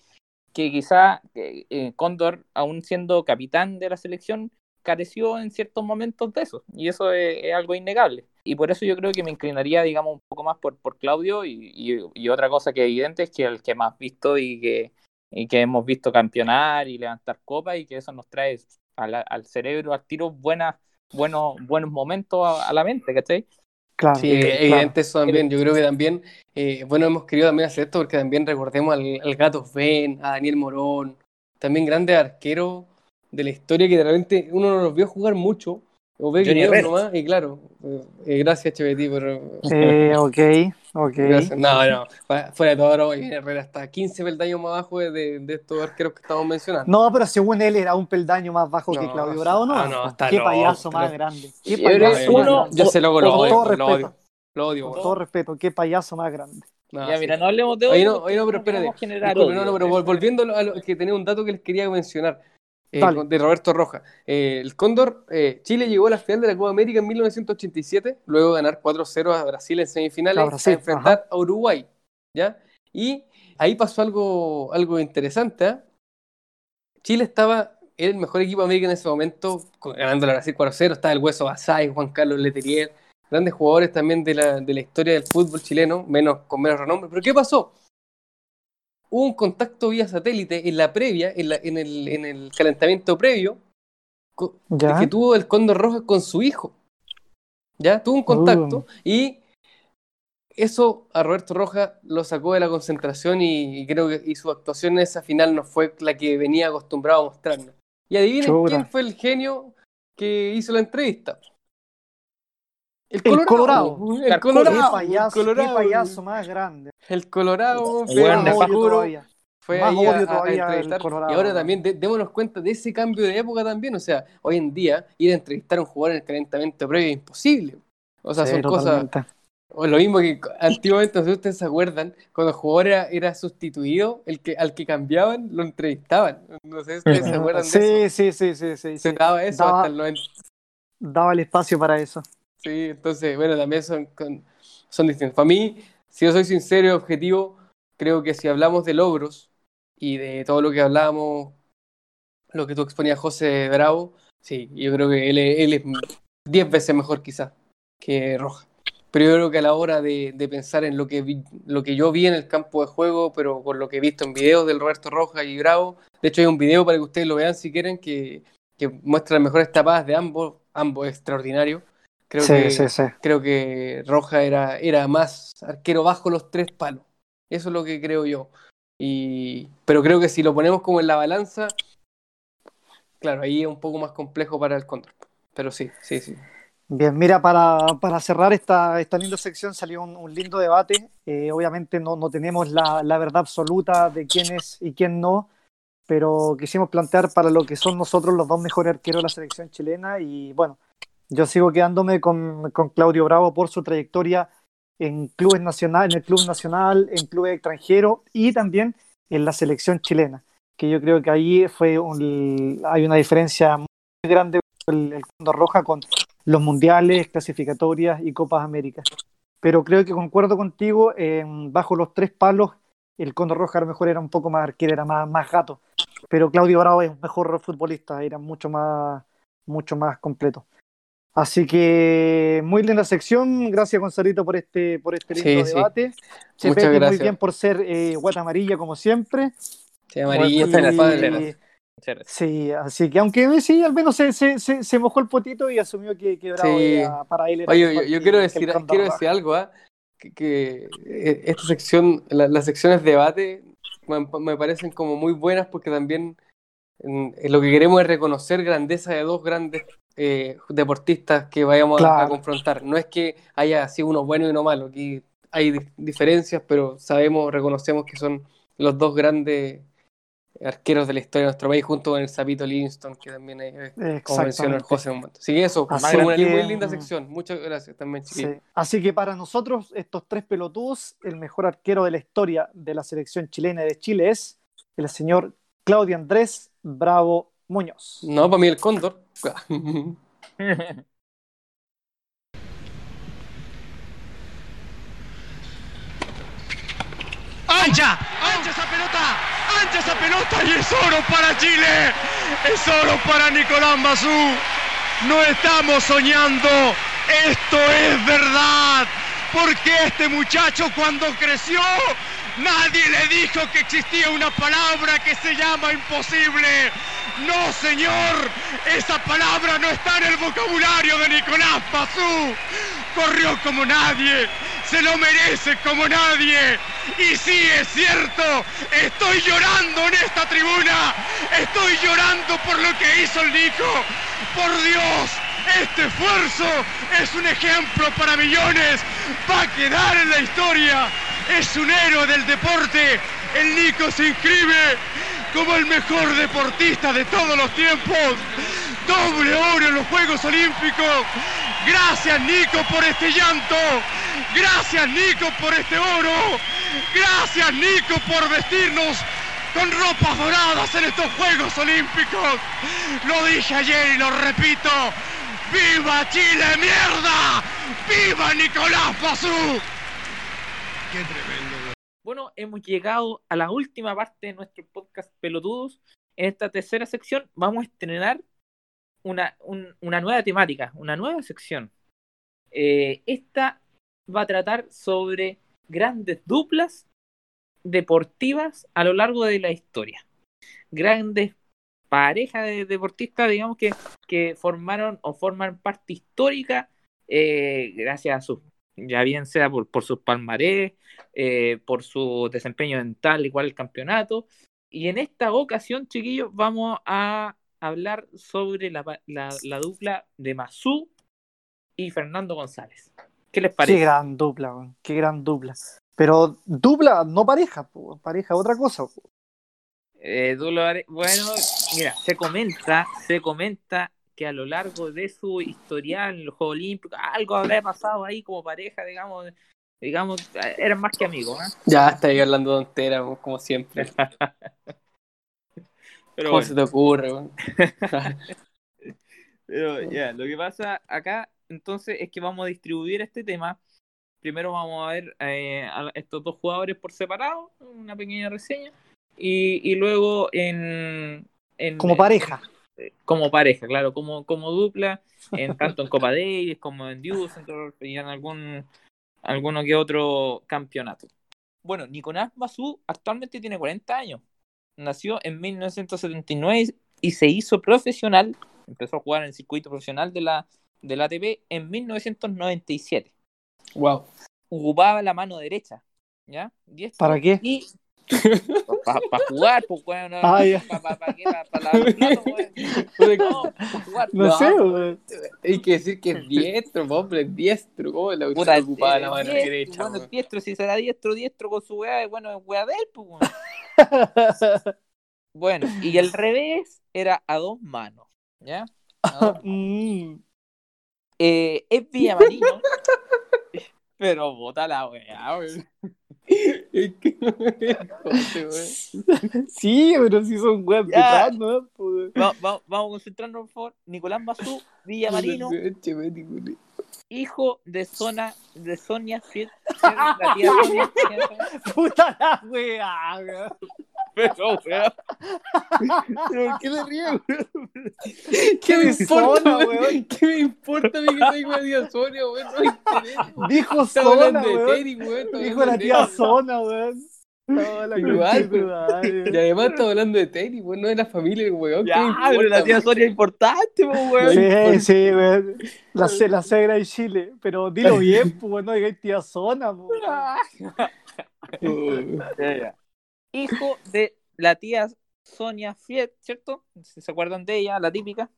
Que quizá eh, eh, Cóndor, aún siendo capitán de la selección, careció en ciertos momentos de eso, y eso es, es algo innegable. Y por eso yo creo que me inclinaría, digamos, un poco más por, por Claudio, y, y- y otra cosa que es evidente es que el que más visto y que, y que hemos visto campeonar y levantar copas, y que eso nos trae al, al cerebro, al tiro, buenas, buenos, buenos momentos a, a la mente, ¿cachai? Claro, Sí, claro. evidente eso también. Yo creo que también, eh, bueno, hemos querido también hacer esto porque también recordemos al, al Gato Ben, a Daniel Morón, también grandes arqueros de la historia que de repente uno no los vio jugar mucho, o ve videos nomás, y claro, eh, gracias Cheveti por... Eh, ok, ok. gracias. No, no, fuera de todo, Herrera está 15 peldaños más abajo de, de, estos arqueros que estamos mencionando. No, pero según él era un peldaño más bajo que No, Claudio Bravo, ¿no? ah, no, está Qué payaso más grande. Qué que payaso más uno- grande. Yo sé lo, lo odio, lo odio, lo odio. Con todo respeto, qué payaso más grande. No, ya, sí. mira, no hablemos de Oye, odio no, oye, no, pero no espérate. Disculpe, no, no, pero vol- volviendo a lo que tenía un dato que les quería mencionar. Eh, de Roberto Roja. Eh, el Cóndor, eh, Chile llegó a la final de la Copa América en 1987, luego de ganar 4-0 a Brasil en semifinales, Brasil, a enfrentar a Uruguay. ¿ya? Y ahí pasó algo, algo interesante. ¿ah? Chile estaba, era el mejor equipo de América en ese momento, ganando la Brasil 4-0. Estaba el Hueso Basay, Juan Carlos Leterier, grandes jugadores también de la, de la historia del fútbol chileno, menos, con menos renombre. Pero ¿qué pasó? Hubo un contacto vía satélite en la previa, en, la- en el, en el calentamiento previo, Ya. que tuvo el Cóndor Rojas con su hijo. ¿Ya? Tuvo un contacto Uh. y eso a Roberto Rojas lo sacó de la concentración y, y creo que y su actuación en esa final no fue la que venía acostumbrado a mostrarnos. Y adivinen quién fue el genio que hizo la entrevista. El El Colorado. El Colorado. Qué el payaso, Colorado. qué payaso más grande. El Colorado. El fue weón a de Más odio Juro, todavía. fue Más ahí odio a- a, a todavía el entrevistar. Colorado, y ahora también de- démonos cuenta de ese cambio de época también. O sea, hoy en día ir a entrevistar a un jugador en el calentamiento previo es imposible. O sea, Sí, son cosas. O lo mismo que antiguamente, no sé si ustedes se acuerdan, cuando el jugador era, era sustituido, el que, al que cambiaban lo entrevistaban. No sé si ustedes se acuerdan Sí, de eso. sí, sí, sí, sí, Se sí. daba eso Daba- hasta el 90. Daba el espacio para eso. Sí, entonces, bueno, también son, son distintos. Para mí, si yo soy sincero y objetivo, creo que si hablamos de logros y de todo lo que hablábamos, lo que tú exponías, José Bravo, sí, yo creo que él, él es 10 veces mejor quizás que Roja. Pero yo creo que a la hora de, de pensar en lo que, vi- lo que yo vi en el campo de juego, pero con lo que he visto en videos del Roberto Roja y Bravo, de hecho hay un video para que ustedes lo vean si quieren, que, que muestra las mejores tapadas de ambos, ambos extraordinarios. Creo sí, que, sí, sí. creo que Roja era, era más arquero bajo los tres palos. Eso es lo que creo yo. Y, pero creo que si lo ponemos como en la balanza, claro, ahí es un poco más complejo para el Cóndor. Pero sí, sí, sí. Bien, mira, para, para cerrar esta, esta linda sección salió un, un lindo debate. Eh, obviamente no, no tenemos la, la verdad absoluta de quién es y quién no, pero quisimos plantear para lo que son nosotros los dos mejores arqueros de la selección chilena. Y bueno, yo sigo quedándome con, con Claudio Bravo por su trayectoria en clubes nacional, en el club nacional, en clubes extranjeros y también en la selección chilena, que yo creo que ahí fue un- hay una diferencia muy grande el, el Cóndor Roja con los mundiales, clasificatorias y Copas Américas. Pero creo que concuerdo contigo, eh, bajo los tres palos el Condor Roja a lo mejor era un poco más arquero, era más, más gato. Pero Claudio Bravo es un mejor futbolista, era mucho más, mucho más completo. Así que muy linda sección, gracias Gonzalito por este, por este lindo Sí, sí. debate. Chepete, Muchas muy gracias. bien por ser eh, guata amarilla como siempre. Sí, amarilla, la Muchas padre. gracias. Sí, así que aunque eh, sí, al menos se, se, se, se mojó el potito y asumió que, que Bravo Sí. era- para él era Oye, yo, yo quiero decir, quiero decir algo, ¿ah? que, que, eh, esta sección, la- las secciones de debate, me, me parecen como muy buenas porque también mm, lo que queremos es reconocer grandeza de dos grandes eh, deportistas que vayamos a- confrontar. No es que haya así uno bueno y uno malo, aquí hay di- diferencias, pero sabemos, reconocemos que son los dos grandes arqueros de la historia de nuestro país, junto con el Sapito Livingston, que también es, como mencionó el. José en un momento. Así que eso, Así fue una que, muy linda mm, sección. Muchas gracias también, Sí. Así que para nosotros, estos tres pelotudos, el mejor arquero de la historia de la selección chilena de Chile es el señor Claudio Andrés Bravo Muñoz. No, para mí el cóndor. [laughs] ¡Ancha! ¡Ancha esa pelota! ¡Ancha esa pelota! ¡Y es oro para Chile! ¡Es oro para Nicolás Mazú! No estamos soñando, esto es verdad. Porque este muchacho cuando creció, nadie le dijo que existía una palabra que se llama imposible. No, señor, esa palabra no está en el vocabulario de Nicolás Mazú. Corrió como nadie, se lo merece como nadie. Y sí, es cierto, estoy llorando en esta tribuna. Estoy llorando por lo que hizo el Nico. Por Dios, este esfuerzo es un ejemplo para millones. Va a quedar en la historia. Es un héroe del deporte. El Nico se inscribe como el mejor deportista de todos los tiempos. Doble oro en los Juegos Olímpicos. Gracias Nico por este llanto. Gracias Nico por este oro. Gracias Nico por vestirnos con ropas doradas en estos Juegos Olímpicos. Lo dije ayer y lo repito. ¡Viva Chile, mierda! ¡Viva Nicolás Bazú! Bueno, hemos llegado a la última parte de nuestro podcast Pelotudos. En esta tercera sección vamos a estrenar una, un- una nueva temática, una nueva sección. Eh, esta va a tratar sobre grandes duplas deportivas a lo largo de la historia. Grandes parejas de deportistas, digamos, que, que formaron o forman parte histórica eh, gracias a sus, ya bien sea por, por sus palmarés, eh, por su desempeño en tal y cual el campeonato. Y en esta ocasión, chiquillos, vamos a hablar sobre la, la, la dupla de Mazú y Fernando González. ¿Qué les Qué parece? gran dupla, qué gran dupla. Pero dupla, no pareja, pareja otra cosa. Eh, Bueno, mira, se comenta, se comenta que a lo largo de su historial en los Juegos Olímpicos, algo habrá pasado ahí como pareja, digamos, digamos, eran más que amigos, ¿eh? Ya está ahí hablando tontera, como siempre. [laughs] Pero ¿Cómo bueno. se te ocurre? [laughs] Pero ya, lo que pasa acá entonces es que vamos a distribuir este tema. Primero vamos a ver eh, a estos dos jugadores por separado, una pequeña reseña, y, y luego en, en- Como pareja. en- como pareja, claro, como, como dupla, en, tanto en Copa Davis como en Deuce y en algún alguno que otro campeonato. Bueno, Nicolás Mazú actualmente tiene 40 años. Nació en 1979 y se hizo profesional, empezó a jugar en el circuito profesional de la, de la ATP en 1997. Wow. Ocupaba la mano derecha, ¿ya? Diestro. ¿Para qué? Y para jugar, pues, bueno, Ah, ya. para pa, qué, pa, pa los platos, weón. [laughs] No, pa jugar. No, No, sé, weón. Hay que decir que es diestro, po, hombre, es diestro. ¿Cómo la Puta, ocupaba la mano diestro, derecha? bueno, weón? diestro, si será diestro, diestro con su weá, bueno, es weá de él, pues, weón. [laughs] Bueno, y el revés era a dos manos, ¿ya? A dos [laughs] manos. Mm. Eh, es Villamarino, pero bota la weá, weón. Es que- Joder, weón. Sí, pero si son weas detrás, ¿no? Pues, Va- va- vamos a concentrarnos, por favor. Nicolás Mazú, Villamarino, weón, hijo de Zona, de Sonia Sonia. [laughs] Puta la wea, weón. Pero, weón. ¿Por qué le río, weón? ¿Qué me importa, Zona, weón? weón. ¿Qué me importa a mí que soy una tía Sonia, weón? No me interesa. Dijo weón. Weón. Dijo la tía. Zona, weón. La Igual, pero-. Y además estamos hablando de Terry, weón, no de la familia, weón. ¿Qué Ya, importa, pero la tía weón? Sonia es importante, po, weón. Sí, sí, weón. La, la cegra de Chile. Pero dilo bien, pues, weón, no digáis tía Zona, pues. [laughs] Ya, ya. Hijo de la tía Sonia Fiet, ¿cierto? Si se acuerdan de ella, la típica.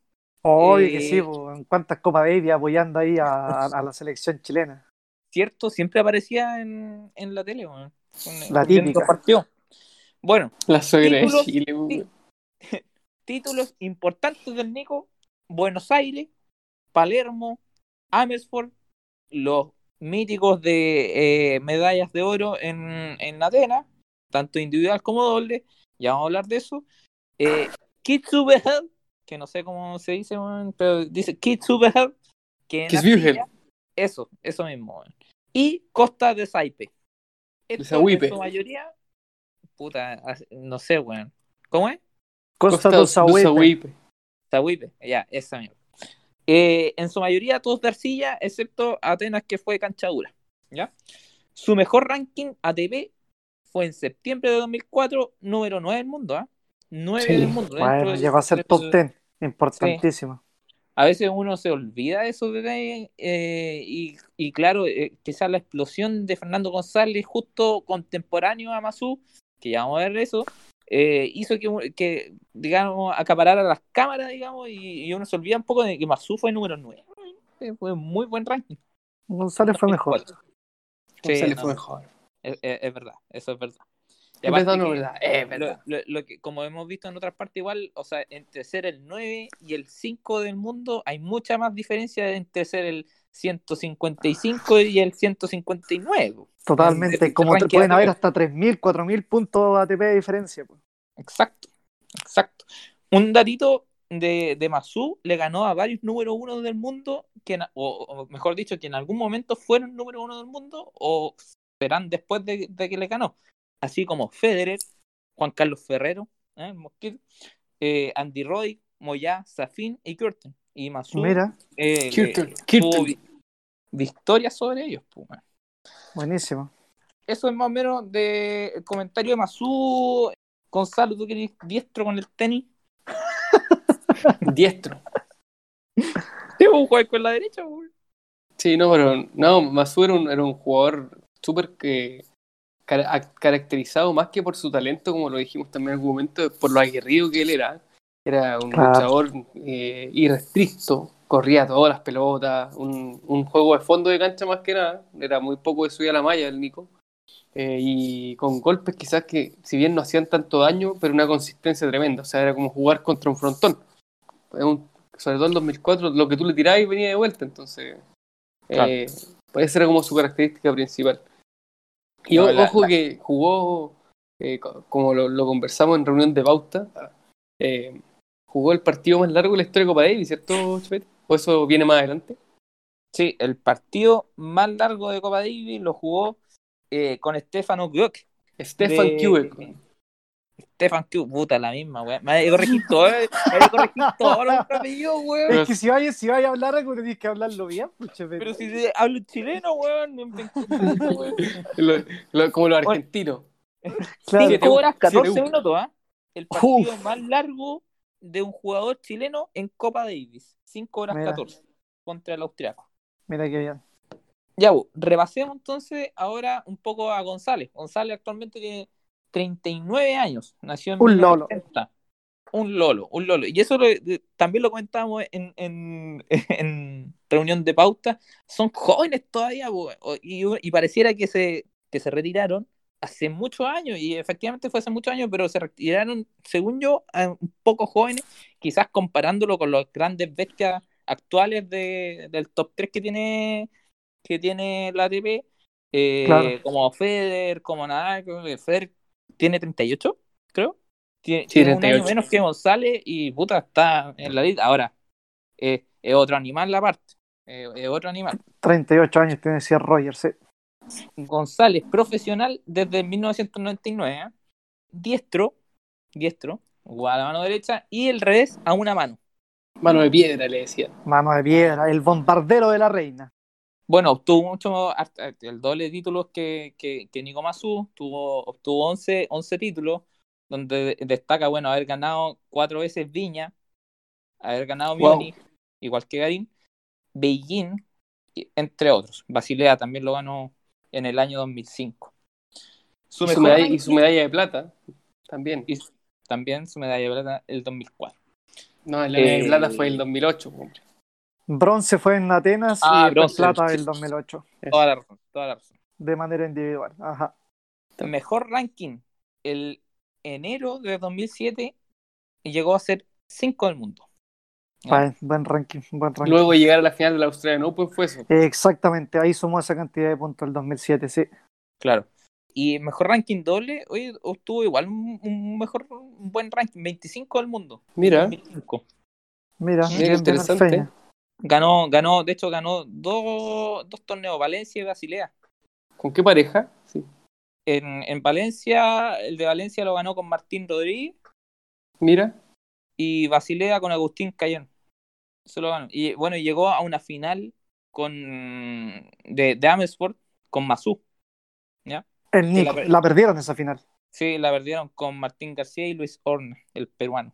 Obvio que Eh, sí, pues. ¿Cuántas Copa Baby apoyando ahí a, a la selección chilena? ¿Cierto? Siempre aparecía en, en la tele. Con- La típica. Bueno, La suegra de Títulos, Chile, weón. [laughs] títulos importantes del Nico: Buenos Aires, Palermo, Amersfoort, los míticos de eh, medallas de oro en, en Atenas, tanto individual como doble. Ya vamos a hablar de eso. Eh, Kitzbühel, que no sé cómo se dice, pero dice Kitzbühel, que en arcilla- Eso, eso mismo. Y Costa de Saipe. Esto, Sahuipe. en su mayoría, puta, no sé, weón. ¿Cómo es? Costa, Sauípe. Sauípe. Sahuipe, ya, esa misma. Eh, en su mayoría todos de arcilla, excepto Atenas que fue cancha dura, ¿ya? Su mejor ranking ATP fue en septiembre de 2004, número 9 del mundo, ¿ah? 9 Sí, del mundo. Bueno, llegó a ser top 10. Importantísimo. A veces uno se olvida de esos detalles eh, y, y claro, eh, quizás la explosión de Fernando González justo contemporáneo a Mazú, que ya vamos a ver eso, eh, hizo que, que, digamos, acaparara las cámaras, digamos, y, y uno se olvida un poco de que Mazú fue número 9. Eh, Fue un muy buen ranking. González fue mejor. Sí, González no, fue mejor. Es, es- es verdad, eso es verdad. Aparte verdad, es verdad. Lo, verdad. lo- lo que, como hemos visto en otras partes igual, o sea, entre ser el 9 y el 5 del mundo hay mucha más diferencia entre ser el 155 y el 159. po. Totalmente. Como te pueden haber hasta 3.000, 4.000 puntos ATP de diferencia. pues. Exacto, exacto. Un datito de, de Masu le ganó a varios número uno del mundo, que, o mejor dicho, que en algún momento fueron número uno del mundo o serán después de, de que le ganó. Así como Federer, Juan Carlos Ferrero, ¿eh? Mosquito, eh, Andy Roddick, Moyá, Safin y Kurten. Y Masu Mira, eh, Kirten. tuvo vi- victorias sobre ellos. pues, bueno. buenísimo. Eso es más o menos de el comentario de Masu. Gonzalo, ¿tú querés diestro con el tenis? [laughs] Diestro. Sí, vos jugás con la derecha, güey. Sí, no, pero no, era un, era un jugador súper que cara- a- caracterizado más que por su talento, como lo dijimos también en algún momento, por lo aguerrido que él era. Era un Claro. luchador eh, irrestricto, corría todas las pelotas, un, un juego de fondo de cancha más que nada, era muy poco de subir a la malla el Nico. Eh, y con golpes quizás que, si bien no hacían tanto daño, pero una consistencia tremenda, o sea, era como jugar contra un frontón. Un- sobre todo en 2004, lo que tú le tirabas y venía de vuelta, entonces Claro. eh, pues esa era como su característica principal. Y No, ojo la- que jugó, eh, co- como lo, lo conversamos en reunión de pauta, eh, jugó el partido más largo de la historia de Copa Davis, ¿cierto, Chupete? ¿O eso viene más adelante? Sí, el partido más largo de Copa Davis lo jugó eh, con Stefano Gluck. Stefan de- Kubek. Stefan Q, puta, la misma, güey. Me que corregir todo, eh. Me hay que corregir todos los apellidos, güey. Pero- Es que si vayas si vaya a hablar algo, tenés que hablarlo bien, pucha, pero- Pero si te- hablo chileno. [laughs] Lo- lo- como los argentinos. Claro. 5 horas, 14 7U. minutos, ¿ah? El partido más largo de un jugador chileno en Copa Davis. 5 horas Mira. 14 contra el austriaco. Mira qué bien. Ya, bu, repasemos entonces ahora un poco a González. González actualmente tiene 39 años, nació en Un lolo. 1980. Un lolo, un lolo. Y eso lo- también lo comentábamos en, en, [laughs] en reunión de pauta. Son jóvenes todavía y, y pareciera que se, que se retiraron hace muchos años, y efectivamente fue hace muchos años, pero se retiraron, según yo, un poco jóvenes, quizás comparándolo con los grandes bestias actuales de, del top 3 que tiene que tiene la ATP, eh, Claro. como Federer, como Nadal, Federer tiene 38, creo. Tiene, Sí, tiene un año 38. menos que González y puta está en la lista. Ahora, eh, es otro animal la parte. eh, es otro animal. 38 años tiene Sir Rogers. sí. González, profesional desde 1999, ¿eh? diestro, diestro, igual a la mano derecha, y el revés a una mano. Mano de piedra, le decía. Mano de piedra, el bombardero de la reina. Bueno, obtuvo mucho, hasta el doble de títulos que, que, que Nico Mazú, tuvo, obtuvo 11, 11 títulos, donde destaca, bueno, haber ganado cuatro veces Viña, haber ganado Wow. Múnich, igual que Garín, Beijing, entre otros. Basilea también lo ganó en el año 2005. Su Y su, medalla, y su medalla de plata también. y también su medalla de plata el 2004. No, la medalla de Eh, plata fue el 2008. hombre. Bronce fue en Atenas Ah, y después bronce, plata sí. del 2008, Toda la razón, toda la razón. de manera individual. Ajá. Mejor ranking, el enero de 2007 llegó a ser 5 del mundo. Ya. Buen, buen ranking, buen ranking. Luego de llegar a la final de la Australian Open fue eso. Exactamente, ahí sumó esa cantidad de puntos el 2007, sí. Claro. Y mejor ranking doble, hoy obtuvo igual un, mejor, un buen ranking, 25 del mundo. Mira. 2005. Mira, Mira, bien, el interesante. Feña. Ganó, ganó, de hecho ganó dos, dos torneos, Valencia y Basilea. ¿Con qué pareja? Sí. En, en Valencia, el de Valencia lo ganó con Martín Rodríguez Mira. y Basilea con Agustín Cayón. Eso lo ganó. Y bueno, llegó a una final con de, de Amersfoort con Mazú. ¿Ya? El Nico, la per- la perdieron esa final. Sí, la perdieron con Martín García y Luis Horna, el peruano.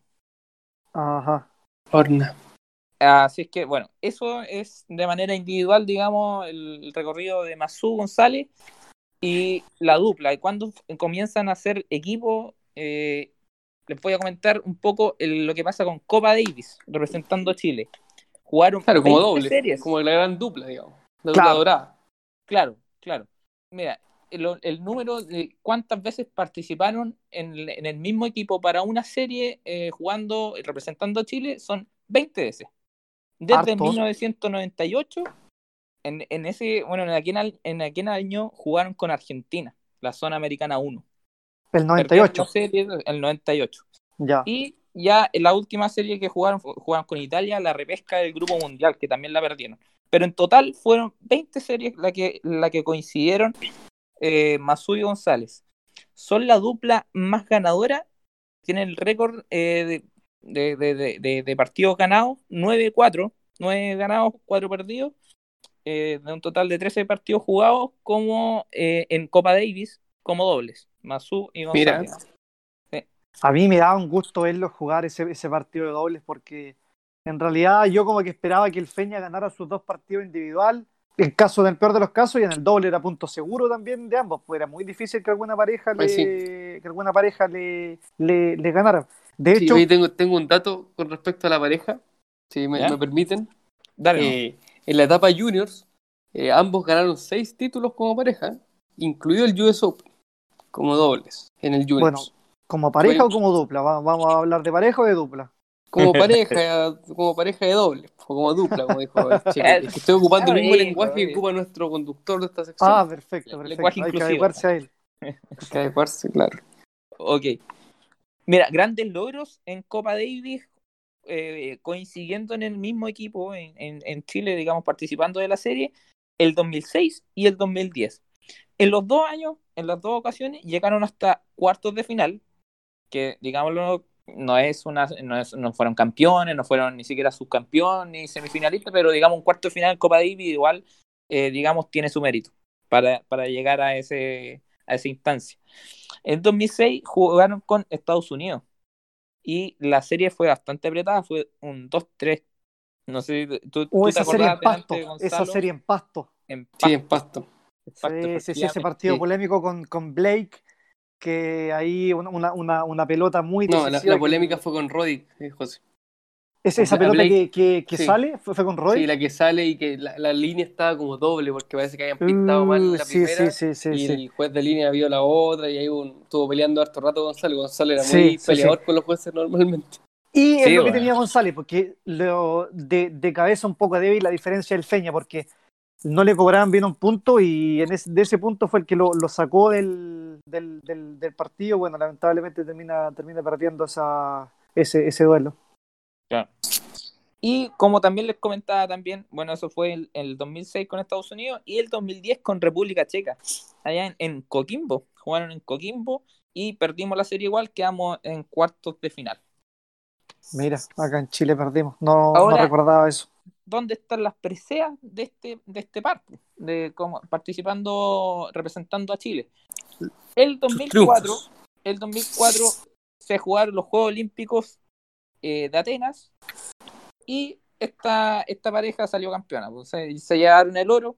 Ajá. Horna. Así es que, bueno, eso es de manera individual, digamos, el recorrido de Mazú González y la dupla. Y cuando comienzan a hacer equipo, eh, les voy a comentar un poco el- lo que pasa con Copa Davis, representando a Chile. Jugaron Claro, como 20 doble. series. Como la gran dupla, digamos. La Claro. dupla dorada. Claro, claro. Mira, el, el número de cuántas veces participaron en, el- en el mismo equipo para una serie eh, jugando, representando a Chile, son 20 veces. Desde Harto. 1998, en, en ese, bueno, en aquel, en aquel año jugaron con Argentina, la zona americana 1. El Perdieron 98. la serie el 98. Ya. Y ya en la última serie que jugaron, jugaron con Italia, la repesca del Grupo Mundial, que también la perdieron. Pero en total fueron 20 series la que, la que coincidieron eh, Masú y González. Son la dupla más ganadora, tienen el récord eh, de, de, de, de- de partidos ganados, 9-4, 9 ganados, 4 perdidos, eh, de un total de 13 partidos jugados como eh, en Copa Davis, como dobles, Masú y Mira. González. A mí me daba un gusto verlos jugar ese, ese partido de dobles porque en realidad yo como que esperaba que el Feña ganara sus dos partidos individual. En caso del peor de los casos y en el doble era punto seguro también de ambos, pues era muy difícil que alguna pareja le, Ay, sí. que alguna pareja le, le, le ganara. De Sí, hecho, hoy tengo, tengo un dato con respecto a la pareja, si me, permiten. Dale. Eh, en la etapa juniors, eh, ambos ganaron seis títulos como pareja, incluido el US Open, como dobles en el juniors. Bueno, como pareja o como dupla, Va- vamos a hablar de pareja o de dupla. como [laughs] pareja, como pareja de doble, o como dupla, como dijo el chico. [laughs] Es que estoy ocupando el mismo lenguaje que ocupa nuestro conductor de esta sección. Ah, perfecto, perfecto. Lenguaje Hay que inclusivo. adecuarse a él. Hay que adecuarse, claro. Ok. Mira, grandes logros en Copa Davis, eh, coincidiendo en el mismo equipo en, en- en Chile, digamos, participando de la serie, el 2006 y el 2010. En los dos años, en las dos ocasiones, llegaron hasta cuartos de final, que, digámoslo, no es una, no, es- no fueron campeones, no fueron ni siquiera subcampeón ni semifinalistas, pero digamos un cuarto de final Copa Davis igual, eh, digamos, tiene su mérito para, para llegar a ese a esa instancia. En 2006 jugaron con Estados Unidos y la serie fue bastante apretada, fue un 2-3. No sé, ¿tú, O tú te esa serie en acordás pasto, esa serie en pasto. En Sí, en pasto. pasto, Sí, sí, sí, ese partido sí. polémico con, con Blake, que ahí una, una, una, pelota muy No, la, la que- polémica fue con Roddy, eh, José. ¿Es esa pelota Blake- que, que, que sí. sale? ¿Fue, fue con Roy? Sí, la que sale y que la, la línea estaba como doble porque parece que habían pintado mal Uh, la sí, primera. sí, sí, sí, y el juez de línea vio la otra y ahí un- estuvo peleando harto rato Gonzalo. Gonzalo era muy peleador con los jueces normalmente. Y es Sí, lo que bueno. tenía González, porque lo, de, de cabeza un poco débil la diferencia del Feña, porque no le cobraban bien un punto y en ese, de ese punto fue el que lo, lo sacó del, del, del, del partido. Bueno, lamentablemente termina, termina perdiendo esa, ese, ese duelo. Y como también les comentaba también, bueno, eso fue el, el 2006 con Estados Unidos y el 2010 con República Checa, allá en, en Coquimbo. Jugaron en Coquimbo y perdimos la serie igual, quedamos en cuartos de final. Mira, acá en Chile perdimos. No, Ahora- no recordaba eso. ¿Dónde están las preseas de este, de este parque? De como participando, representando a Chile. El 2004, triunfos. el 2004 se jugaron los Juegos Olímpicos eh, de Atenas y esta, esta pareja salió campeona. pues, se, se llevaron el oro,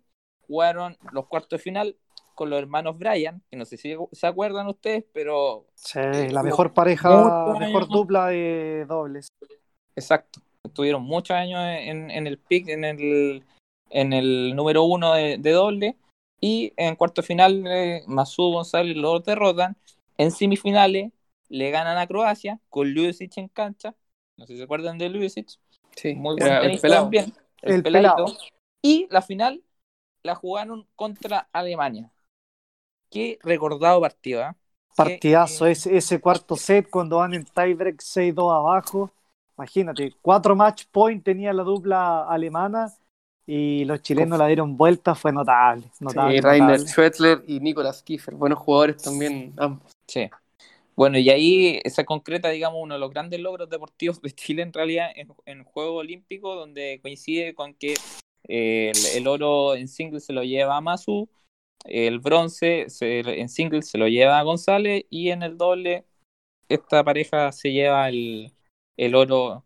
jugaron los cuartos de final con los hermanos Bryan, que no sé si se acuerdan ustedes, pero Sí, la mejor pareja, muchos mejor dupla de dobles. Exacto. Estuvieron muchos años en, en el pick, en el, en el número uno de, de doble. Y en cuarto final, eh, Masú González los derrotan. En semifinales, le ganan a Croacia con Ljubicic en cancha. No sé si se acuerdan de Ljubicic. Sí, Muy buen el pelado. también. El peladito. pelado. Y la final la jugaron contra Alemania. Qué recordado partido, ¿ah? Partidazo, eh, ese, ese cuarto set cuando van en tiebreak 6-2 abajo. Imagínate, cuatro match point tenía la dupla alemana y los chilenos la dieron vuelta, fue notable. notable, Sí, Rainer. Schwetzler y Nicolas Kiefer, buenos jugadores también ambos. Sí. Bueno, y ahí se concreta, digamos, uno de los grandes logros deportivos de Chile en realidad en, en Juegos Olímpicos, donde coincide con que eh, el, oro en singles se lo lleva a Masu, el bronce en singles se lo lleva a González y en el doble esta pareja se lleva el, el oro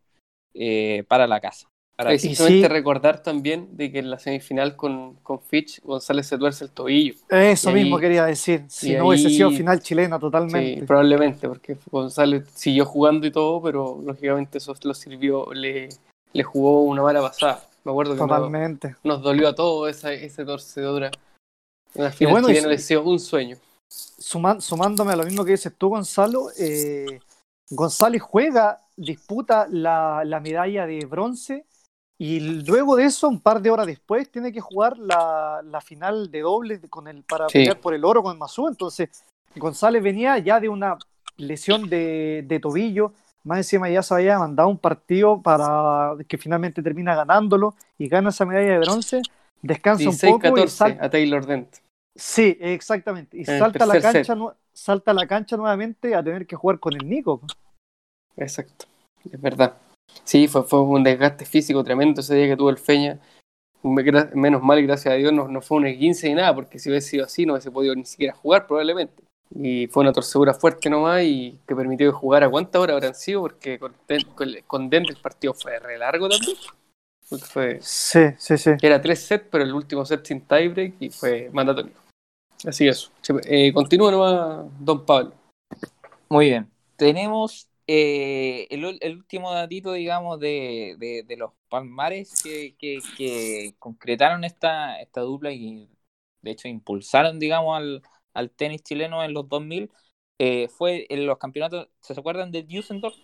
eh, para la casa. Simplemente sí. recordar también de que en la semifinal con, con Fitch, González se tuerce el tobillo. Eso Y ahí- mismo quería decir. Si no hubiese sido final chilena Sí, totalmente. probablemente, porque González siguió jugando y todo, pero lógicamente eso lo sirvió, le, le jugó una mala pasada. Me acuerdo que nos, totalmente. nos dolió a todos esa, esa torcedura. En la final bueno, chilena sí- le sido un sueño. Suman- sumándome a lo mismo que dices tú, Gonzalo, eh, González juega, disputa la, la medalla de bronce y luego de eso, un par de horas después, tiene que jugar la, la final de doble con el, para Sí. pelear por el oro con Mazú. Entonces, González venía ya de una lesión de, de tobillo, más encima ya se había mandado un partido para que finalmente termina ganándolo y gana esa medalla de bronce, descansa un poco y 16-14 sal- a Taylor Dent. Sí, exactamente. Y En el salta a la cancha, nu- salta a la cancha nuevamente a tener que jugar con el Nico. Exacto, es verdad. Sí, fue, fue un desgaste físico tremendo ese día que tuvo el Feña. Menos mal, gracias a Dios, no, no fue un esguince ni nada, porque si hubiese sido así no hubiese podido ni siquiera jugar probablemente. Y fue una torcedura fuerte nomás y que permitió que jugara cuántas horas habrán sido, porque con, Den- con, con Dent el partido fue re largo también. Fue, Sí, sí, sí. era tres sets, pero el último set sin tiebreak y fue mandatorio. Así es. Eh, continúa nomás, don Pablo. Muy bien. Tenemos eh, el, el último datito, digamos, de, de- de los palmares que, que- que concretaron esta, esta dupla y de hecho impulsaron, digamos, al, al tenis chileno en los 2000. eh, fue en los campeonatos, ¿se acuerdan de Düsseldorf?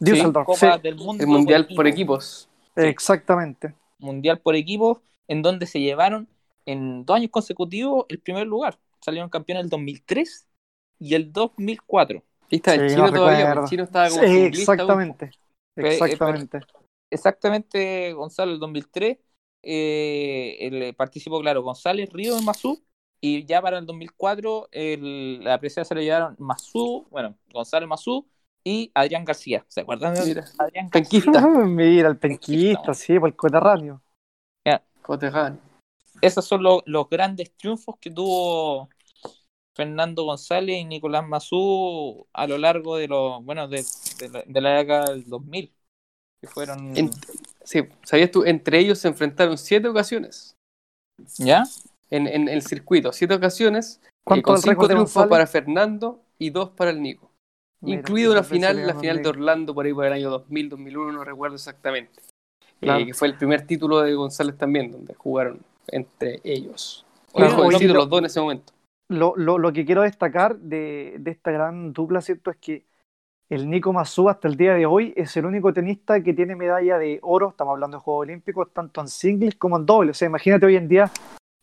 Düsseldorf, Copa sí, del Mundo El Mundial por equipo. equipos. sí. exactamente. Mundial por equipos, en donde se llevaron en dos años consecutivos el primer lugar. Salieron campeones el 2003 y el 2004. Sí, chino no todavía, el chino estaba como Sí, exactamente. Eh, Exactamente. Exactamente, Gonzalo, el 2003 eh, el- participó, claro, González, Río y Mazú. Y ya para el 2004 el- la presea se lo llevaron Mazú, bueno, González Mazú y Adrián García. ¿Se acuerdan de Mira, Adrián penquista. García? [laughs] [laughs] Mira, el penquista, sí, por el coterráneo. Cotejano. Esos son los grandes triunfos que tuvo Fernando González y Nicolás Mazú a lo largo de los bueno de, de la, de la década del 2000 que fueron En- sí, ¿sabías tú? Entre ellos se enfrentaron siete ocasiones ya en, en el circuito, siete ocasiones, eh, ¿Cuánto con cinco triunfos para Fernando y dos para el Nico. Mira, Incluido una final, la final de. Orlando por ahí por el año 2000, 2001, no recuerdo exactamente. Eh, que fue el primer título de González también, donde jugaron entre ellos. Oye, los dos en ese momento. Lo, lo, lo que quiero destacar de, de esta gran dupla, ¿cierto? Es que el Nico Mazú hasta el día de hoy es el único tenista que tiene medalla de oro, estamos hablando de Juegos Olímpicos, tanto en singles como en doble. O sea, imagínate hoy en día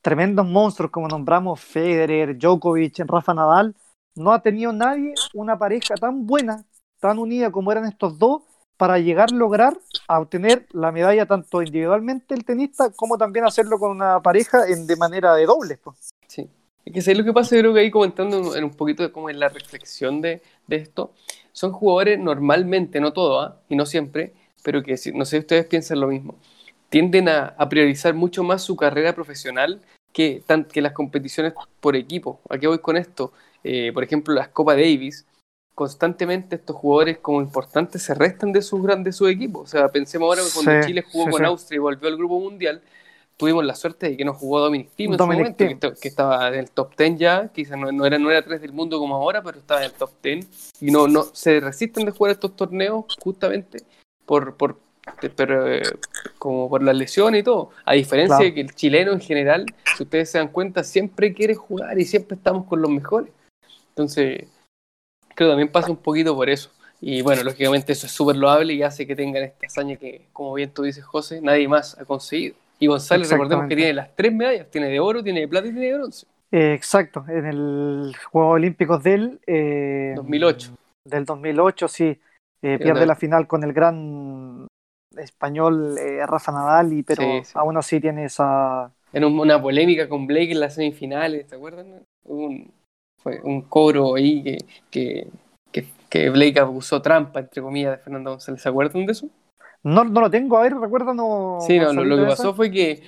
tremendos monstruos como nombramos Federer, Djokovic, Rafa Nadal. No ha tenido nadie una pareja tan buena, tan unida como eran estos dos para llegar a lograr a obtener la medalla tanto individualmente el tenista como también hacerlo con una pareja en, de manera de dobles. pues. Sí. Es que sé lo que pasa, yo creo que ahí comentando en un poquito de cómo es la reflexión de, de esto, son jugadores normalmente, no todos, ¿ah? y no siempre, pero que no sé si ustedes piensan lo mismo, tienden a, a priorizar mucho más su carrera profesional que, tan- que las competiciones por equipo. ¿A qué voy con esto? Eh, por ejemplo, las Copa Davis, constantemente estos jugadores como importantes se restan de sus grandes su equipos. O sea, pensemos ahora que cuando Sí, Chile jugó sí, con sí. Austria y volvió al Grupo Mundial, tuvimos la suerte de que no jugó Dominic Thiem en su momento, Thiem. que, esta- que estaba en el top 10 ya, quizás no, no era, no era 3 del mundo como ahora, pero estaba en el top 10 y no, no se resisten de jugar estos torneos justamente por, por de- pero, eh, como por la lesión y todo. A diferencia Claro. de que el chileno en general, si ustedes se dan cuenta, siempre quiere jugar y siempre estamos con los mejores. Entonces, creo que también pasa un poquito por eso. Y bueno, lógicamente eso es súper loable y hace que tengan esta hazaña que, como bien tú dices, José, nadie más ha conseguido. Y González, recordemos que tiene las tres medallas, tiene de oro, tiene de plata y tiene de bronce. Eh, exacto, en el Juegos Olímpicos del eh, 2008. Del 2008, sí. Eh, pierde la final con el gran español eh, Rafa Nadal, y, pero Sí, sí. aún así tiene esa... En un- una polémica con Blake en las semifinales, ¿te acuerdan? Hubo Un, fue un cobro ahí que, que, que, que Blake abusó trampa, entre comillas, de Fernando González. ¿Se acuerdan de eso? No, no lo tengo, a ver, recuérdanos. Sí, no, lo, lo que de pasó fue que,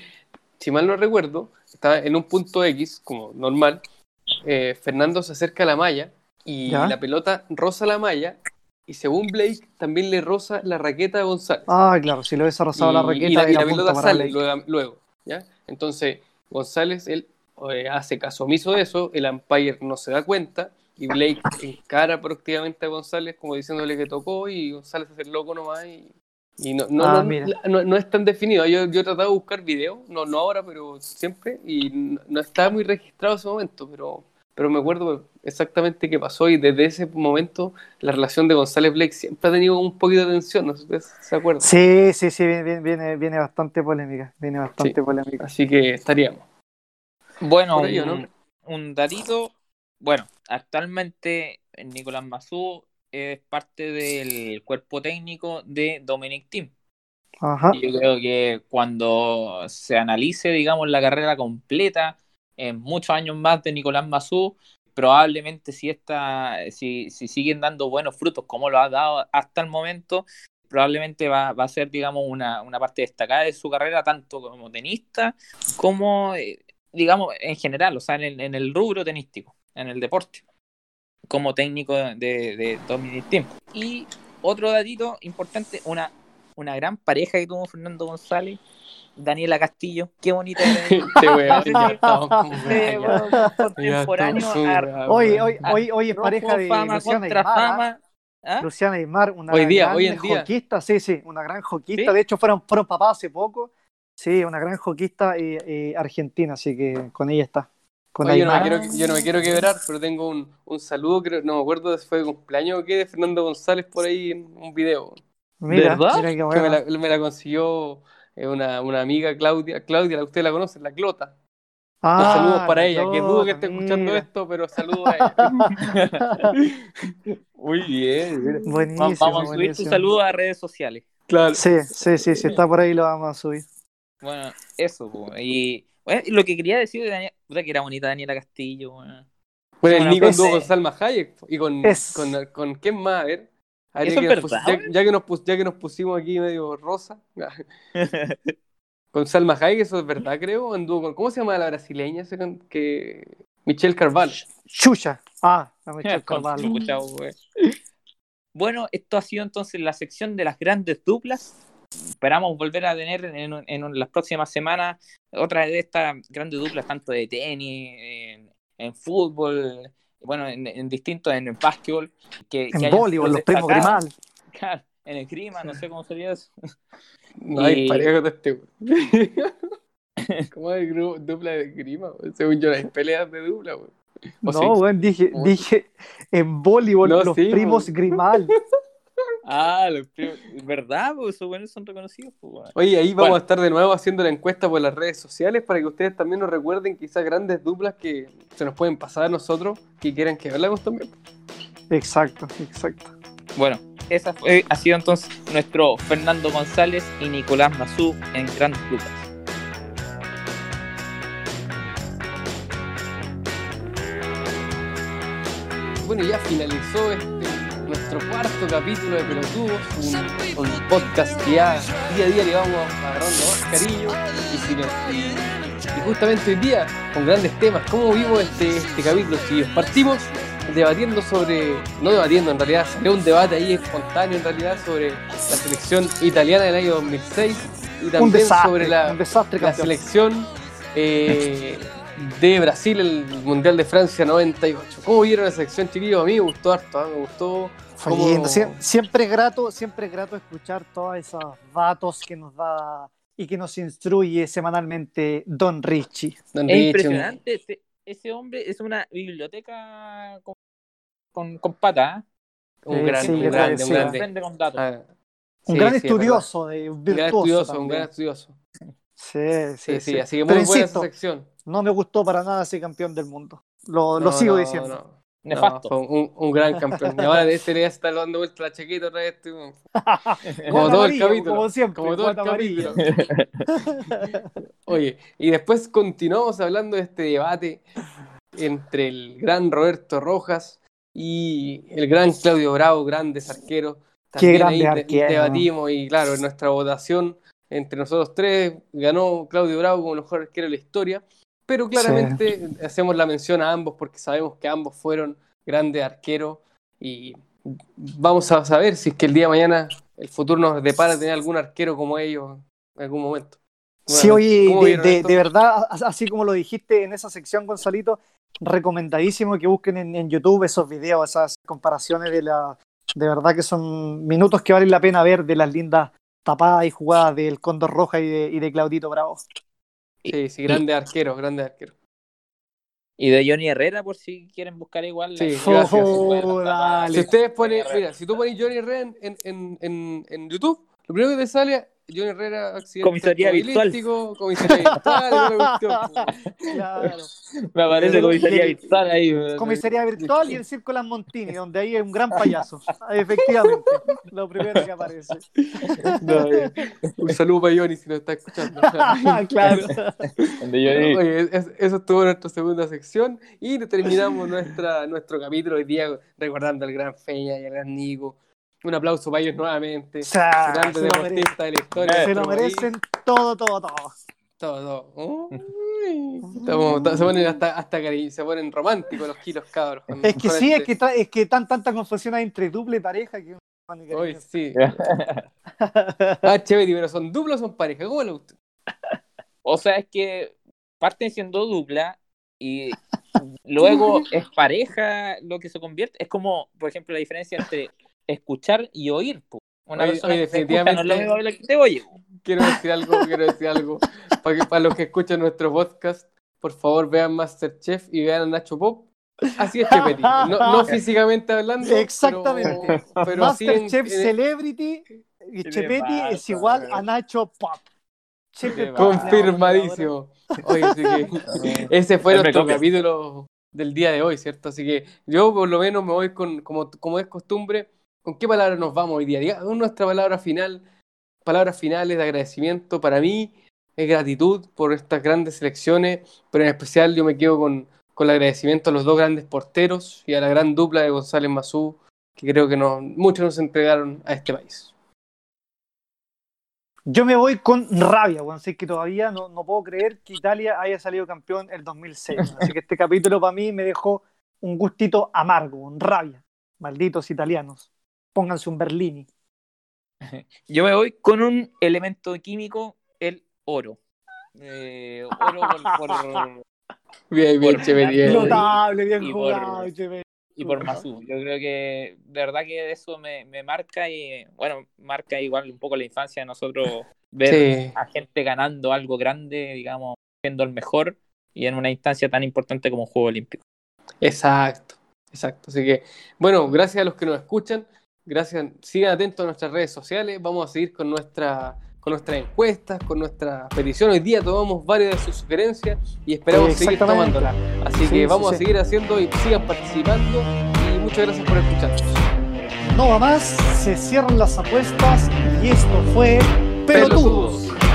si mal no recuerdo, estaba en un punto X, como normal, eh, Fernando se acerca a la malla y Ya. la pelota roza la malla y según Blake también le roza la raqueta a González. Ah, claro, si lo hubiese rozado la raqueta, y la, y la pelota sale luego, luego, ¿ya? Entonces, González, él eh, hace caso omiso de eso, el umpire no se da cuenta y Blake encara proactivamente a González como diciéndole que tocó y González hace el loco nomás y, y no, no, Ah, no, no- no es tan definido. Yo, yo he tratado de buscar video, no, no ahora, pero siempre, y no, está muy registrado ese momento, pero, pero me acuerdo exactamente qué pasó y desde ese momento la relación de González Blake siempre ha tenido un poquito de tensión, no sé si ustedes se acuerdan. Sí, sí, sí, viene, viene, viene bastante polémica. Viene bastante Sí. polémica. Así que estaríamos. Bueno, ello, un, un datito. Bueno, actualmente Nicolás Mazú es parte del cuerpo técnico de Dominic Thiem. Ajá. Yo creo que cuando se analice, digamos, la carrera completa, en muchos años más de Nicolás Mazú, probablemente si, esta, si, si siguen dando buenos frutos como lo ha dado hasta el momento, probablemente va, va a ser, digamos, una, una parte destacada de su carrera, tanto como tenista como, eh, digamos, en general, o sea, en el, en el rubro tenístico, en el deporte, como técnico de, de Dominic Thiem. Y otro datito importante, una, una gran pareja que tuvo Fernando González, Daniela Castillo, qué bonita. [laughs] Este weón, contemporáneo Hoy, hoy, hoy, hoy es pareja de fama Luciana contra Aymar. ¿ah? fama. ¿Ah? Luciana Aymar, una Hoy día, gran hoy en día. hoquista, sí, sí, una gran hoquista. ¿Sí? De hecho, fueron, fueron papás hace poco. Sí, una gran hoquista eh, eh, argentina, así que con ella está. Con Oye, yo, no me quiero, yo no me quiero quebrar, pero tengo un, un saludo, creo, no me acuerdo si fue de cumpleaños o qué, de Fernando González por ahí en un video. Mira, ¿Verdad? mira qué Que bueno. me, la, me la consiguió eh, una, una amiga, Claudia. Claudia, usted la conoce, la Clota. Ah, saludos para la ella, que dudo que esté escuchando mira. esto, pero saludos a ella. [laughs] Muy bien. Buenísimo, Vamos a subir tu buenísimo. saludo a redes sociales. Claro. Sí, sí, sí, si está por ahí lo vamos a subir. Bueno, eso. Y bueno, lo que quería decir de Daniela, puta que era bonita Daniela Castillo. bueno. Bueno, el Bueno, Nico anduvo con Salma Hayek y con, es- con, con quién más, a ver. A ver, ¿Eso ya es que verdad, ya, que nos pus- ya que nos pusimos aquí medio rosa. [laughs] con Salma Hayek, eso es verdad, creo. Anduvo con, ¿Cómo se llama la brasileña? ese con- que Michelle Carvalho. Chucha. Ah, la [laughs] Michelle Con Carvalho. chucha. Bueno, esto ha sido entonces la sección de las grandes duplas. Esperamos volver a tener en, en las próximas semanas otra de estas grandes duplas, tanto de tenis, en, en fútbol, bueno, en, en distintos, en el básquetbol. Que, que En hayan voleibol, los primos. Grimal. [laughs] Claro, en el grima, no sé cómo sería eso. No hay Y- pareja de este. güey. [laughs] ¿Cómo hay dupla de grima? Según yo, no hay peleas de dupla, güey. ¿O No, sí? weón, dije, ¿Cómo? dije en voleibol No, los sí, primos. Grimal. [laughs] Ah, los primos. ¿Verdad? Pues esos buenos son reconocidos. Pues, bueno. Oye, ahí vamos Bueno. a estar de nuevo haciendo la encuesta por las redes sociales para que ustedes también nos recuerden quizás grandes duplas que se nos pueden pasar a nosotros que quieran que hablemos también. Exacto, exacto. Bueno, esa fue, ha sido entonces nuestro Fernando González y Nicolás Mazú en Grandes Lucas. Bueno, ya finalizó este, nuestro cuarto capítulo de Pelotudos, un, un podcast que ya día a día le vamos agarrando más cariño y, si no- y- y justamente hoy día con grandes temas. ¿Cómo vimos este, este capítulo, chicos? Partimos debatiendo sobre, no debatiendo en realidad, salió un debate ahí espontáneo en realidad sobre la selección italiana del año 2006 y Un también desastre, sobre la, un desastre, la campeón. selección eh, de Brasil, el Mundial de Francia 98. ¿Cómo vieron la selección, chiquillos? A mí me gustó harto, ¿ah? me gustó. Sie- Siempre es grato, siempre es grato escuchar todos esos datos que nos da y que nos instruye semanalmente Don Richie. Don Es Richie, impresionante, ese, ese hombre es una biblioteca con, con, con pata. ¿eh? Un Eh, grande, sí, un grande, un grande. Con datos. Ah, Un gran sí, es estudioso, de, verdad. Un gran virtuoso. estudioso, un gran estudioso. Sí, Sí, sí, sí, sí. así que Pero muy buena esa insisto, sección. no me gustó para nada ese campeón del mundo. Lo, lo sigo no, diciendo. no. Nefasto. No, fue un, un gran campeón. Y ahora de este ya está dando vuelta la chaqueta otra vez. [laughs] Como Guata todo el amarilla, capítulo. Como siempre, Como todo el capítulo. [laughs] Oye, y después continuamos hablando de este debate entre el gran Roberto Rojas y el gran Claudio Bravo, grandes arqueros. Qué También ahí grande de- arquero. debatimos y claro, en nuestra votación entre nosotros tres ganó Claudio Bravo como el mejor arquero de la historia. Pero claramente hacemos la mención a ambos porque sabemos que ambos fueron grandes arqueros y vamos a saber si es que el día de mañana el futuro nos depara tener algún arquero como ellos en algún momento. Sí, oye, ¿Cómo de, verdad, así como lo dijiste en esa sección, Gonzalito, recomendadísimo que busquen en, en YouTube esos videos, esas comparaciones de la. De verdad que son minutos que valen la pena ver de las lindas tapadas y jugadas del Cóndor Roja y de, y de Claudito Bravo. Sí, sí, grandes arqueros, grandes arqueros. Y de Johnny Herrera, por si quieren buscar igual. Sí, la- gracias. Oh, dale. Si ustedes ponen, mira, si tú pones Johnny Herrera en, en, en, en, en YouTube, lo primero que te sale Johnny Herrera accidente Comisaría virtual. comisaría virtual. Claro. Me aparece comisaría virtual ahí. Comisaría virtual y el Circo Lammontini, donde ahí hay un gran payaso. [laughs] Efectivamente, lo primero que aparece. No, un saludo para Johnny si nos está escuchando. [laughs] claro. Oye, es- eso estuvo nuestra segunda sección y terminamos nuestra, nuestro capítulo hoy día recordando al gran Feña y al gran Nico. Un aplauso para ellos nuevamente. O sea, Grandes se lo merecen, deportistas de la historia. de se lo nuestro país. merecen todo, todo, todo. Todo, todo. Uy, estamos- se ponen hasta, hasta cari- se ponen románticos los kilos cabros. con- Es que sí, este- es que, tra- es que tan tanta confusión hay entre duple y pareja que Hoy sí. [laughs] Ah, chévere, pero son duplos o son pareja. ¿Cómo lo usted? O sea, es que parten siendo dupla y luego [laughs] es pareja lo que se convierte. Es como, por ejemplo, la diferencia entre escuchar y oír. po. Una Oye, persona oye, que se escucha no es lo definitivamente- mismo que la que te oye. Quiero decir algo, quiero decir algo. Para, que, para los que escuchan nuestro podcast, por favor vean Masterchef y vean a Nacho Pop. Así es Chepetti. No, no [laughs] físicamente hablando. pero- Exactamente. [laughs] Pero, sí en- Masterchef en- Celebrity y ¿Qué Chepetti es igual a Nacho Pop. Confirmadísimo. Oye, así que ese fue nuestro capítulo del día de hoy, ¿cierto? Así que yo por lo menos me voy con, como, como es costumbre, ¿con qué palabra nos vamos hoy día? Diga nuestra palabra final, palabras finales de agradecimiento para mí, es gratitud por estas grandes selecciones, pero en especial yo me quedo con, con el agradecimiento a los dos grandes porteros y a la gran dupla de González Mazú, que creo que nos, muchos nos entregaron a este país. Yo me voy con rabia, weón. Así que todavía no, no puedo creer que Italia haya salido campeón el 2006. weón. [laughs] Así que este capítulo para mí me dejó un gustito amargo, un rabia. Malditos italianos. Pónganse un Berlini. [laughs] Yo me voy con un elemento químico, el oro. Eh, oro por, por- [laughs] Bien, bien, Por- chévere, Notable, bien y por- jugado, Chepe. y por Mazú. Yo creo que de verdad que eso me, me marca y, bueno, marca igual un poco la infancia de nosotros ver Sí. a gente ganando algo grande, digamos, siendo el mejor y en una instancia tan importante como un Juego Olímpico. Exacto, exacto. Así que, bueno, gracias a los que nos escuchan, gracias, sigan atentos a nuestras redes sociales, vamos a seguir con nuestra con nuestras encuestas, con nuestra petición. Hoy día tomamos varias de sus sugerencias y esperamos seguir tomándolas. Así Sí, que sí, vamos a sí. seguir haciendo y sigan participando y muchas gracias por escucharnos. no va más, se cierran las apuestas y esto fue Pelotudos. Pelotudos.